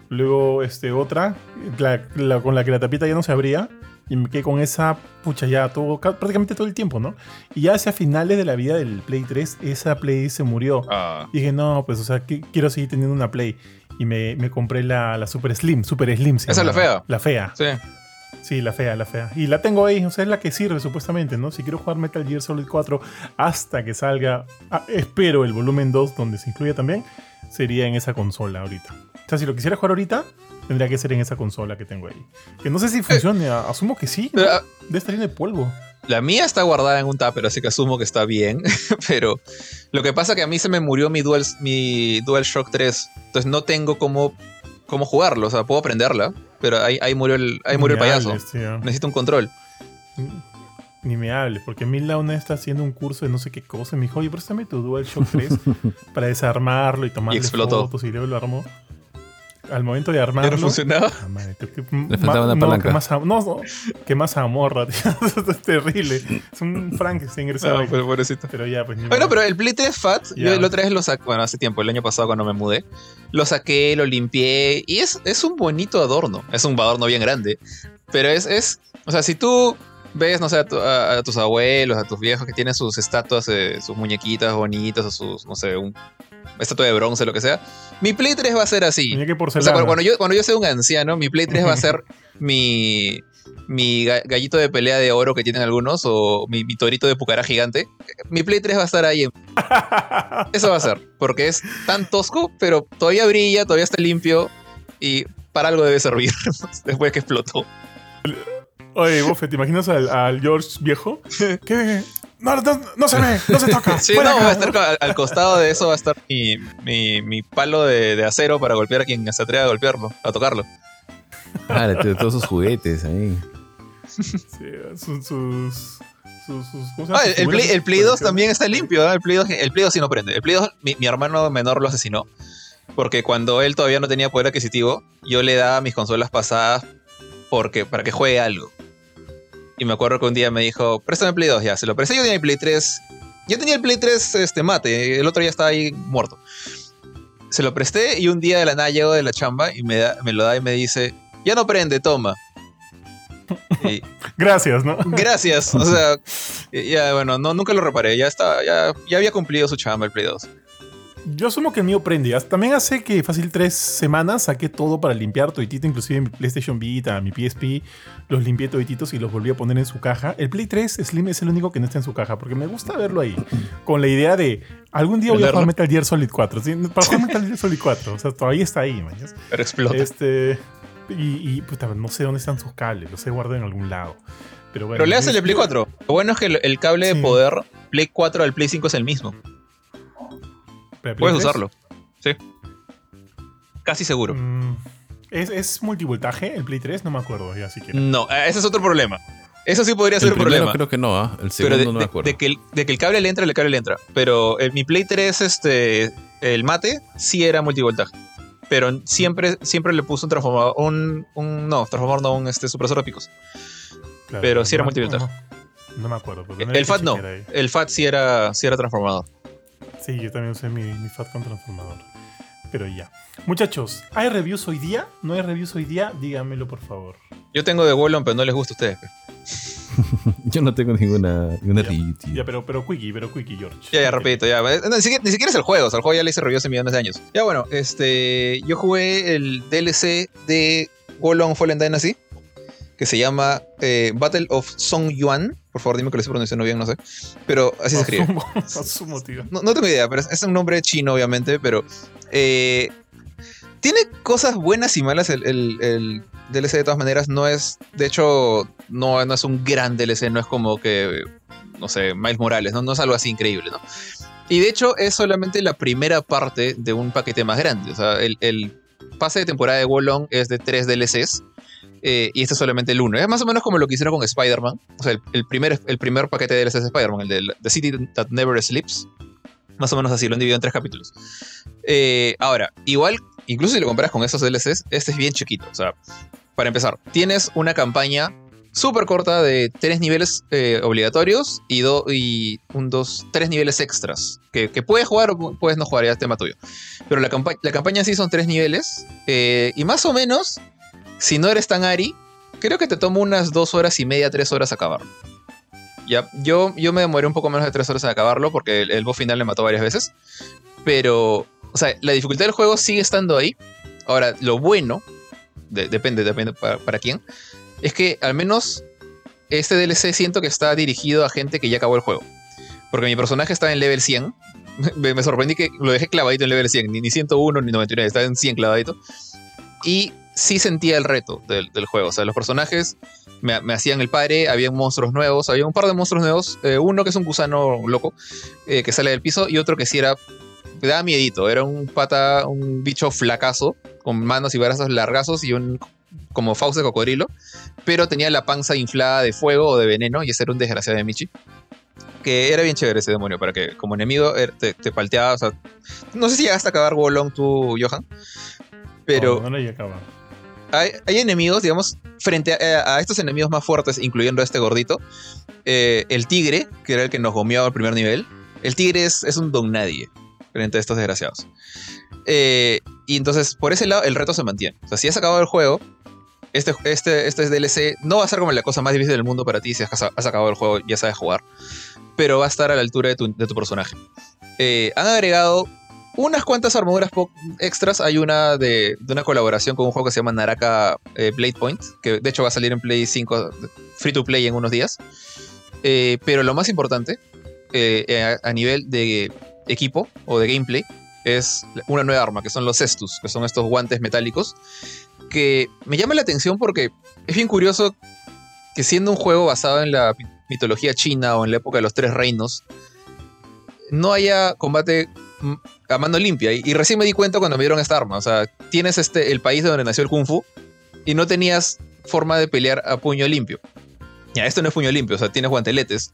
luego este otra, la- la- con la que la tapita ya no se abría. Y me quedé con esa, pucha, ya todo, ca- prácticamente todo el tiempo, ¿no? Y ya hacia finales de la vida del Play 3, esa Play se murió. Ah. Y dije, no, pues, o sea, que- quiero seguir teniendo una Play. Y me, me compré la, la Super Slim, Super Slim. ¿Esa es la fea? La fea. Sí. Sí, la fea, la fea. Y la tengo ahí, o sea, es la que sirve supuestamente, ¿no? Si quiero jugar Metal Gear Solid 4 hasta que salga, ah, espero el volumen 2 donde se incluya también, sería en esa consola ahorita. O sea, si lo quisiera jugar ahorita, tendría que ser en esa consola que tengo ahí. Que no sé si funcione, a- asumo que sí. ¿no? Pero, ah, Debe estar lleno de polvo. La mía está guardada en un tupper, así que asumo que está bien. Pero lo que pasa es que a mí se me murió mi Dual, mi DualShock 3. Entonces no tengo cómo, cómo jugarlo. O sea, puedo aprenderla, pero ahí, ahí murió el, ahí murió el payaso. hables. Necesito un control. Ni me hables, porque Mila una está haciendo un curso de no sé qué cosa. y Me dijo, oye, préstame tu DualShock 3 para desarmarlo y tomarle explotó. fotos y luego lo armó. Al momento de ¿Ya armarlo. no funcionaba? Ah, madre, que- Le faltaba una no, palanca. que más, no, no, que más amorra, tío. es terrible. Es un Frankenstein ingresado. No, pero pobrecito. pero ya, pues Bueno, modo. pero el Play 3 Fat, Ya. yo la otra vez lo saqué, bueno, hace tiempo, el año pasado cuando me mudé, lo saqué, lo limpié y es, es un bonito adorno. Es un adorno bien grande, pero es, es o sea, si tú ves, no sé, a, tu- a- a tus abuelos, a tus viejos que tienen sus estatuas, eh, sus muñequitas bonitas o sus, no sé, un estatua de bronce, lo que sea, mi Play 3 va a ser así. O sea, cuando, yo, cuando yo sea un anciano, mi Play 3 va a ser mi, mi ga- gallito de pelea de oro que tienen algunos o mi, mi torito de pucará gigante. Mi Play 3 va a estar ahí. en- Eso va a ser, porque es tan tosco, pero todavía brilla, todavía está limpio y para algo debe servir después que explotó. Oye, Bofe, ¿te imaginas al, al George viejo? ¿Qué? No, no, no se ve, no se toca. Sí, fuera no, va a estar al, al costado de eso va a estar mi, mi- mi palo de, de acero para golpear a quien se atreva a golpearlo, a tocarlo. Ah, todos sus juguetes ahí. Sí, sus, sus, sus, sus-. Ah, el, el Play, figuras el Play 2 colección. también está limpio, ¿ah? el, Play 2, el Play 2 sí no prende. El Play 2, mi, mi hermano menor lo asesinó. Porque cuando él todavía no tenía poder adquisitivo, yo le daba mis consolas pasadas porque, para que juegue algo. Y me acuerdo que un día me dijo, préstame el Play 2 ya. Se lo presté, yo tenía el Play 3. Yo tenía el Play 3 este, mate, el otro ya estaba ahí muerto. Se lo presté y un día de la nada llego de la chamba y me, da, me lo da y me dice, ya no prende, toma. Y, Gracias, ¿no? Gracias. O sea, ya bueno, no, nunca lo reparé. Ya estaba, ya, ya había cumplido su chamba el Play 2. Yo asumo que el mío prende. También hace que fácil tres semanas saqué todo para limpiar toditito, inclusive mi PlayStation Vita, mi PSP, los limpié todititos y los volví a poner en su caja. El Play 3 Slim es el único que no está en su caja, porque me gusta verlo ahí, con la idea de algún día voy a jugar Metal Gear Solid 4. ¿sí? Para jugar Metal Gear Solid 4, o sea, todavía está ahí, man. Pero explota. Este, y, y puta, no sé dónde están sus cables, los he guardado en algún lado. Pero bueno. Pero le hace el Play 4. Lo bueno es que el, el cable Sí. de poder Play 4 al Play 5 es el mismo. ¿Play Puedes 3? usarlo. Sí. Casi seguro. Mm, ¿Es, ¿Es multivoltaje el Play 3? No me acuerdo ya siquiera. No, eh, ese es otro problema. Eso sí podría ser un problema. creo que no, ¿ah? El Pero segundo de, no me acuerdo. de que el, de que el cable le entra, el cable le entra. Pero en mi Play 3, este, el mate sí era multivoltaje. Pero siempre, siempre le puso un transformador, un, un no, transformador no, un este, supresor de picos. Claro, Pero sí era no- multivoltaje. No, no me acuerdo. pero El FAT no. El FAT sí era, sí era transformador. Sí, yo también usé mi, mi FAT con transformador. Pero ya. Muchachos, ¿hay reviews hoy día? ¿No hay reviews hoy día? Díganmelo, por favor. Yo tengo de Wallon, pero no les gusta a ustedes. Yo no tengo ninguna, ninguna Ya. review, tío. Ya, pero, pero quickie, pero quickie, George. Ya, ya, rapidito, ya. No, ni, siquiera, ni siquiera es el juego, o sea, el juego ya le hice review hace millones de años. Ya, bueno, este. Yo jugué el DLC de Wolong Fallen Dynasty, que se llama eh, Battle of Song Yuan. Por favor, dime que lo estoy pronunciando bien, no sé. Pero así se escribe. Asumo, asumo, tío. No, no tengo idea, pero es, es un nombre chino, obviamente, pero. eh, tiene cosas buenas y malas el, el- el DLC de todas maneras. No es. De hecho, no, no es un gran DLC, no es como que. No sé, Miles Morales, ¿no? No es algo así increíble, ¿no? Y de hecho, es solamente la primera parte de un paquete más grande. O sea, el, el pase de temporada de Wolong es de tres DLCs. Eh, y este es solamente el uno. Es más o menos como lo que hicieron con Spider-Man. O sea, el, primer, el primer paquete de DLCs de Spider-Man, el de The City That Never Sleeps. Más o menos así, lo han dividido en tres capítulos. Eh, ahora, igual, incluso si lo comparas con esos DLCs, este es bien chiquito. O sea, para empezar, tienes una campaña súper corta de tres niveles eh, obligatorios y, do- y un, dos, tres niveles extras. Que, puedes jugar o pu- puedes no jugar, ya es tema tuyo. Pero la, campa- la campaña sí son tres niveles. y más o menos, si no eres tan Ari, creo que te toma unas dos horas y media, tres horas acabarlo. Ya, yo, yo me demoré un poco menos de tres horas en acabarlo porque el, boss final me mató varias veces. Pero, o sea, la dificultad del juego sigue estando ahí. Ahora, lo bueno, de- depende, depende para, para quién, es que al menos este DLC siento que está dirigido a gente que ya acabó el juego. Porque mi personaje está en level 100. Me, sorprendí que lo dejé clavadito en level 100, ni, ni 101 ni 99, está en 100 clavadito. Y sí sentía el reto del, del juego. O sea, los personajes me, me hacían el padre, había monstruos nuevos, había un par de monstruos nuevos, eh, uno que es un gusano loco eh, que sale del piso y otro que sí era, daba miedito, era un pata, un bicho flacazo, con manos y brazos largazos y un como fauce de cocodrilo, pero tenía la panza inflada de fuego o de veneno y ese era un desgraciado de Michi. Que era bien chévere ese demonio, para que como enemigo er, te, te palteaba, o sea, no sé si llegaste a acabar Wolong tú, Johan, pero... No. Hay, hay enemigos, digamos, frente a, estos enemigos más fuertes, incluyendo a este gordito, eh, el tigre, que era el que nos gomeaba al primer nivel, el tigre es, es un don nadie frente a estos desgraciados. Eh, y entonces, por ese lado, el reto se mantiene. O sea, si has acabado el juego, este, este, este DLC no va a ser como la cosa más difícil del mundo para ti si has, has acabado el juego, ya sabes jugar, pero va a estar a la altura de tu, de tu personaje. Eh, han agregado unas cuantas armaduras extras. Hay una de, una colaboración con un juego que se llama Naraka eh, Blade Point, que de hecho va a salir en Play 5 free to play en unos días. Eh, pero lo más importante, eh, a, a nivel de equipo o de gameplay, es una nueva arma, que son los Cestus, que son estos guantes metálicos, que me llama la atención porque es bien curioso que siendo un juego basado en la mitología china o en la época de los tres reinos, no haya combate a mano limpia. Y, y recién me di cuenta cuando me dieron esta arma. O sea, tienes este, el país de donde nació el Kung Fu y no tenías forma de pelear a puño limpio. Ya, esto no es puño limpio, o sea, tienes guanteletes,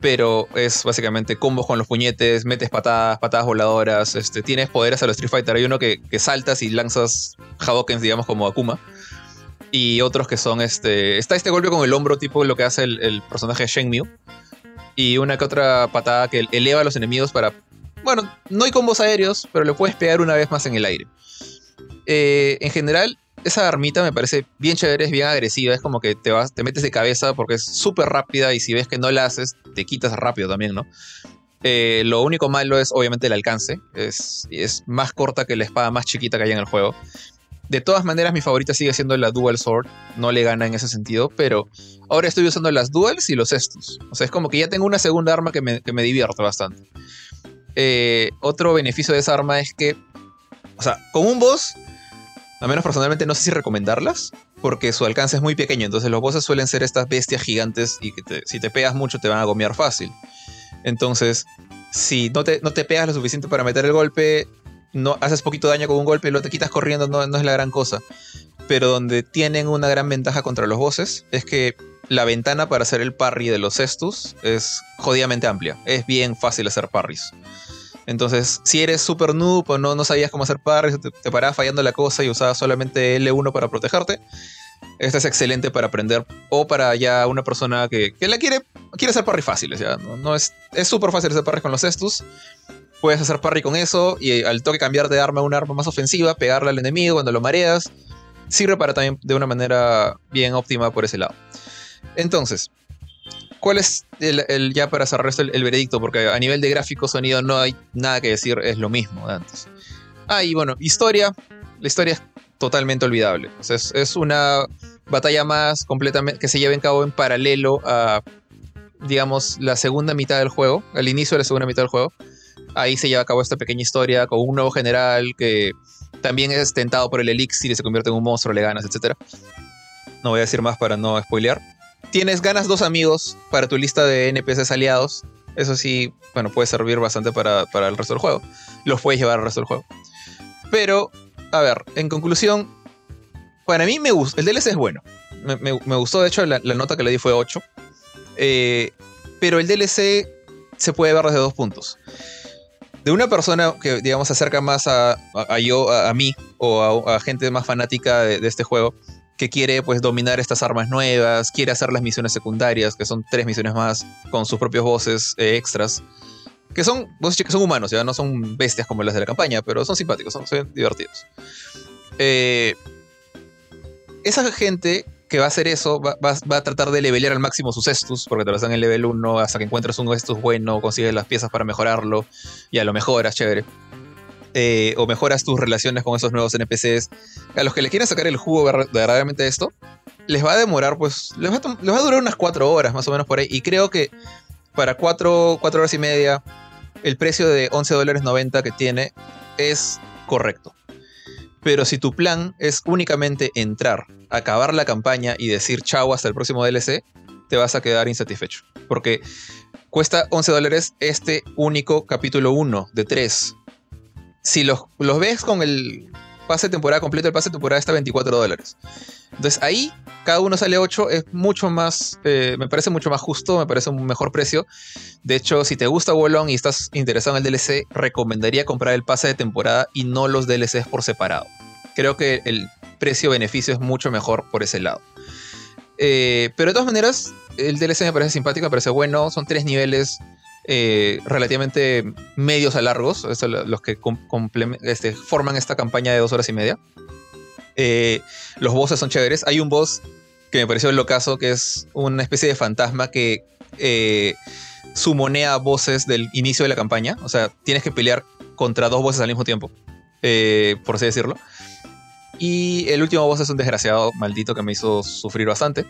pero es básicamente combos con los puñetes, metes patadas, patadas voladoras, este, tienes poderes a los Street Fighter. Hay uno que, que saltas y lanzas Hadokens, digamos, como Akuma. Y otros que son este. Está este golpe con el hombro, tipo lo que hace el, personaje Shenmue. Y una que otra patada que eleva a los enemigos para. Bueno, no hay combos aéreos, pero le puedes pegar una vez más en el aire. Eh, en general, esa armita me parece bien chévere, es bien agresiva, es como que te vas, te metes de cabeza porque es súper rápida y si ves que no la haces, te quitas rápido también, ¿no? Eh, lo único malo es obviamente el alcance, es, más corta que la espada más chiquita que hay en el juego. De todas maneras, mi favorita sigue siendo la Dual Sword, no le gana en ese sentido, pero ahora estoy usando las Duals y los Estus. O sea, es como que ya tengo una segunda arma que me, que me divierte bastante. Eh, otro beneficio de esa arma es que, o sea, con un boss, al menos personalmente no sé si recomendarlas, porque su alcance es muy pequeño, entonces los bosses suelen ser estas bestias gigantes y que si te pegas mucho te van a gomear fácil. Entonces, si no te, no te pegas lo suficiente para meter el golpe, no haces poquito daño con un golpe y lo te quitas corriendo, no, no es la gran cosa. pero donde tienen una gran ventaja contra los bosses es que la ventana para hacer el parry de los Estus es jodidamente amplia. Es bien fácil hacer parries. Entonces, si eres super noob o no, sabías cómo hacer parries, te, te parabas fallando la cosa y usabas solamente L1 para protegerte, esta es excelente para aprender o para ya una persona que, que la quiere, quiere hacer parry fáciles. ¿ya? No, es súper fácil hacer parry con los Estus. Puedes hacer parry con eso y al toque cambiar de arma a un arma más ofensiva, pegarle al enemigo cuando lo mareas. Sirve para también de una manera bien óptima por ese lado. Entonces, ¿cuál es el, ya para cerrar esto el, veredicto? Porque a nivel de gráfico, sonido, no hay nada que decir, es lo mismo de antes. Ah, y bueno, historia. La historia es totalmente olvidable. Es, es, una batalla más completamente que se lleva en cabo en paralelo a, digamos, la segunda mitad del juego, al inicio de la segunda mitad del juego. Ahí se lleva a cabo esta pequeña historia con un nuevo general que también es tentado por el elixir y se convierte en un monstruo, le ganas, etc. No voy a decir más para no spoilear. Tienes ganas dos amigos para tu lista de NPCs aliados. Eso sí, bueno, puede servir bastante para, para el resto del juego. Los puedes llevar al resto del juego. Pero a ver, en conclusión, para mí me gusta, el DLC es bueno. Me, me, gustó, de hecho, la, nota que le di fue 8. Eh, pero el DLC se puede ver desde dos puntos. De una persona que, digamos, se acerca más a, a, yo, a, mí, o a, gente más fanática de, este juego, que quiere, pues, dominar estas armas nuevas, quiere hacer las misiones secundarias, que son tres misiones más, con sus propios voces eh, extras que son, que son humanos, ya no son bestias como las de la campaña, pero son simpáticos, son, divertidos. Eh, esa gente que va a hacer eso va, va, va, a tratar de levelear al máximo sus estus, porque te lo dan en el level 1 hasta que encuentres un estus bueno, consigues las piezas para mejorarlo, y a lo mejoras, chévere. Eh, o mejoras tus relaciones con esos nuevos NPCs. A los que le quieren sacar el jugo verdaderamente de esto, les va a demorar, pues, les va a, durar unas 4 horas más o menos por ahí. Y creo que para 4, 4 horas y media el precio de 11 dólares 90 que tiene es correcto. Pero si tu plan es únicamente entrar, acabar la campaña y decir chao hasta el próximo DLC, te vas a quedar insatisfecho. Porque cuesta 11 dólares este único capítulo 1 de 3. Si los, los ves con el pase de temporada completo, el pase de temporada está 24 dólares. Entonces ahí cada uno sale 8, es mucho más, eh, me parece mucho más justo, me parece un mejor precio. De hecho, si te gusta Wolong y estás interesado en el DLC, recomendaría comprar el pase de temporada y no los DLCs por separado. Creo que el precio-beneficio es mucho mejor por ese lado. Eh, pero de todas maneras, el DLC me parece simpático, me parece bueno, son tres niveles eh, relativamente medios a largos, los que este, forman esta campaña de dos horas y media. Eh, los bosses son chéveres. Hay un boss que me pareció el locazo, que es una especie de fantasma que eh, sumonea voces del inicio de la campaña. O sea, tienes que pelear contra dos voces al mismo tiempo, por así decirlo. Y el último boss es un desgraciado maldito que me hizo sufrir bastante.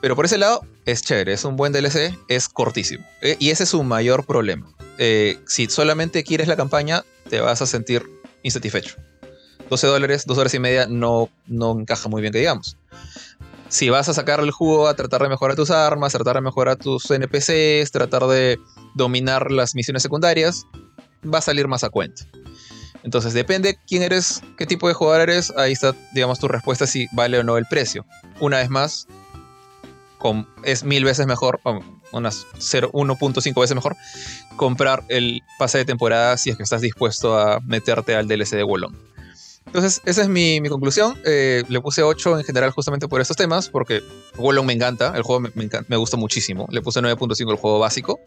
Pero por ese lado, es chévere, es un buen DLC, es cortísimo. Eh, y ese es su mayor problema. Eh, si solamente quieres la campaña, te vas a sentir insatisfecho. 12 dólares, 2 horas y media no, no encaja muy bien que digamos. Si vas a sacar el jugo a tratar de mejorar tus armas, tratar de mejorar tus NPCs, tratar de dominar las misiones secundarias, va a salir más a cuenta. Entonces depende quién eres, qué tipo de jugador eres, ahí está, digamos, tu respuesta si vale o no el precio. Una vez más, es mil veces mejor, unas 1.5 veces mejor, comprar el pase de temporada si es que estás dispuesto a meterte al DLC de Wolong. Entonces, esa es mi, conclusión. Eh, le puse 8 en general justamente por estos temas, porque Wolong me encanta, el juego me, me, me gusta muchísimo. Le puse 9.5 el juego básico,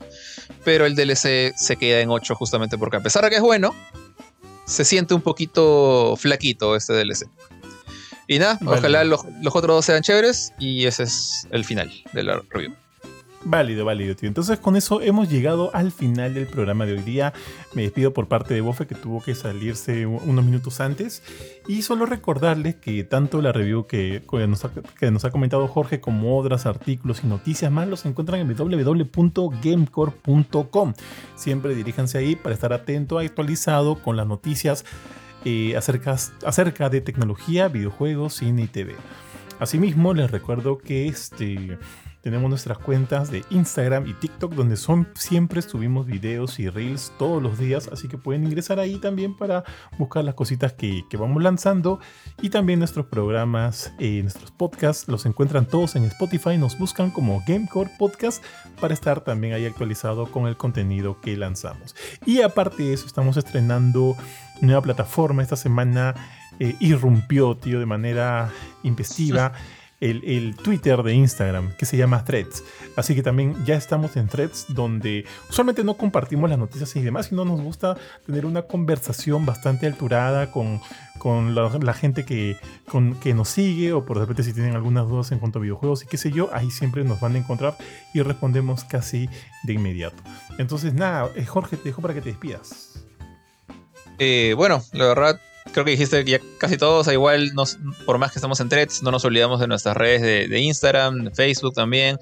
pero el DLC se queda en 8 justamente porque a pesar de que es bueno, se siente un poquito flaquito este DLC. Y nada, vale. ojalá los, los otros dos sean chéveres y ese es el final de la review. Válido, válido, tío. Entonces con eso hemos llegado al final del programa de hoy día. Me despido por parte de Bofe que tuvo que salirse unos minutos antes. Y solo recordarles que tanto la review que, que, nos, ha, que nos, ha, comentado Jorge como otros artículos y noticias más los encuentran en www.gamecore.com. Siempre diríjanse ahí para estar atento, actualizado con las noticias acerca de tecnología, videojuegos, cine y TV. Asimismo, les recuerdo que este Tenemos nuestras cuentas de Instagram y TikTok donde son, siempre subimos videos y reels todos los días, así que pueden ingresar ahí también para buscar las cositas que, vamos lanzando y también nuestros programas, eh, nuestros podcasts, los encuentran todos en Spotify, nos buscan como Gamecore Podcast para estar también ahí actualizado con el contenido que lanzamos. Y aparte de eso, estamos estrenando nueva plataforma esta semana. Eh, irrumpió, tío, de manera investiva el, Twitter de Instagram, que se llama Threads. Así que también ya estamos en Threads, donde usualmente no compartimos las noticias y demás, sino nos gusta tener una conversación bastante alturada con, con la, gente que, con, que nos sigue, o por repente si tienen algunas dudas en cuanto a videojuegos y qué sé yo, ahí siempre nos van a encontrar y respondemos casi de inmediato. Entonces, nada, eh, Jorge, te dejo para que te despidas. Eh, bueno, la verdad, creo que dijiste ya casi todos, igual nos, por más que estamos en threads, no nos olvidamos de nuestras redes de, Instagram, Facebook también.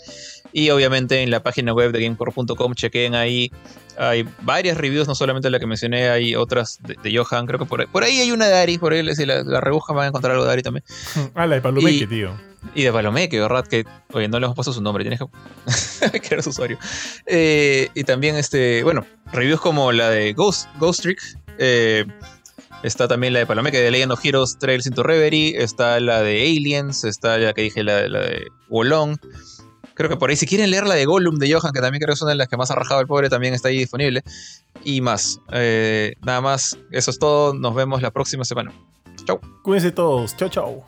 Y obviamente en la página web de gamecore.com, chequen ahí. Hay varias reviews, no solamente la que mencioné, hay otras de, Johan. Creo que por ahí, por ahí hay una de Ari, por ahí si la, la rebuja van a encontrar algo de Ari también. Ah, la de Palomeque, tío. Y de Palomeque, ¿verdad? Que, oye, no le hemos puesto su nombre, tienes que crear su usuario. Eh, y también, este, bueno, reviews como la de Ghost, Ghost Trick. Eh, Está también la de Palomeque de Legend of Heroes Trails into Reverie. Está la de Aliens. Está la que dije, la, de Wolong. Creo que por ahí, si quieren leer la de Gollum de Johan, que también creo que es una de las que más ha rajado el pobre, también está ahí disponible. Y más. Eh, nada más, eso es todo. Nos vemos la próxima semana. Chau. Cuídense todos. Chau, chau.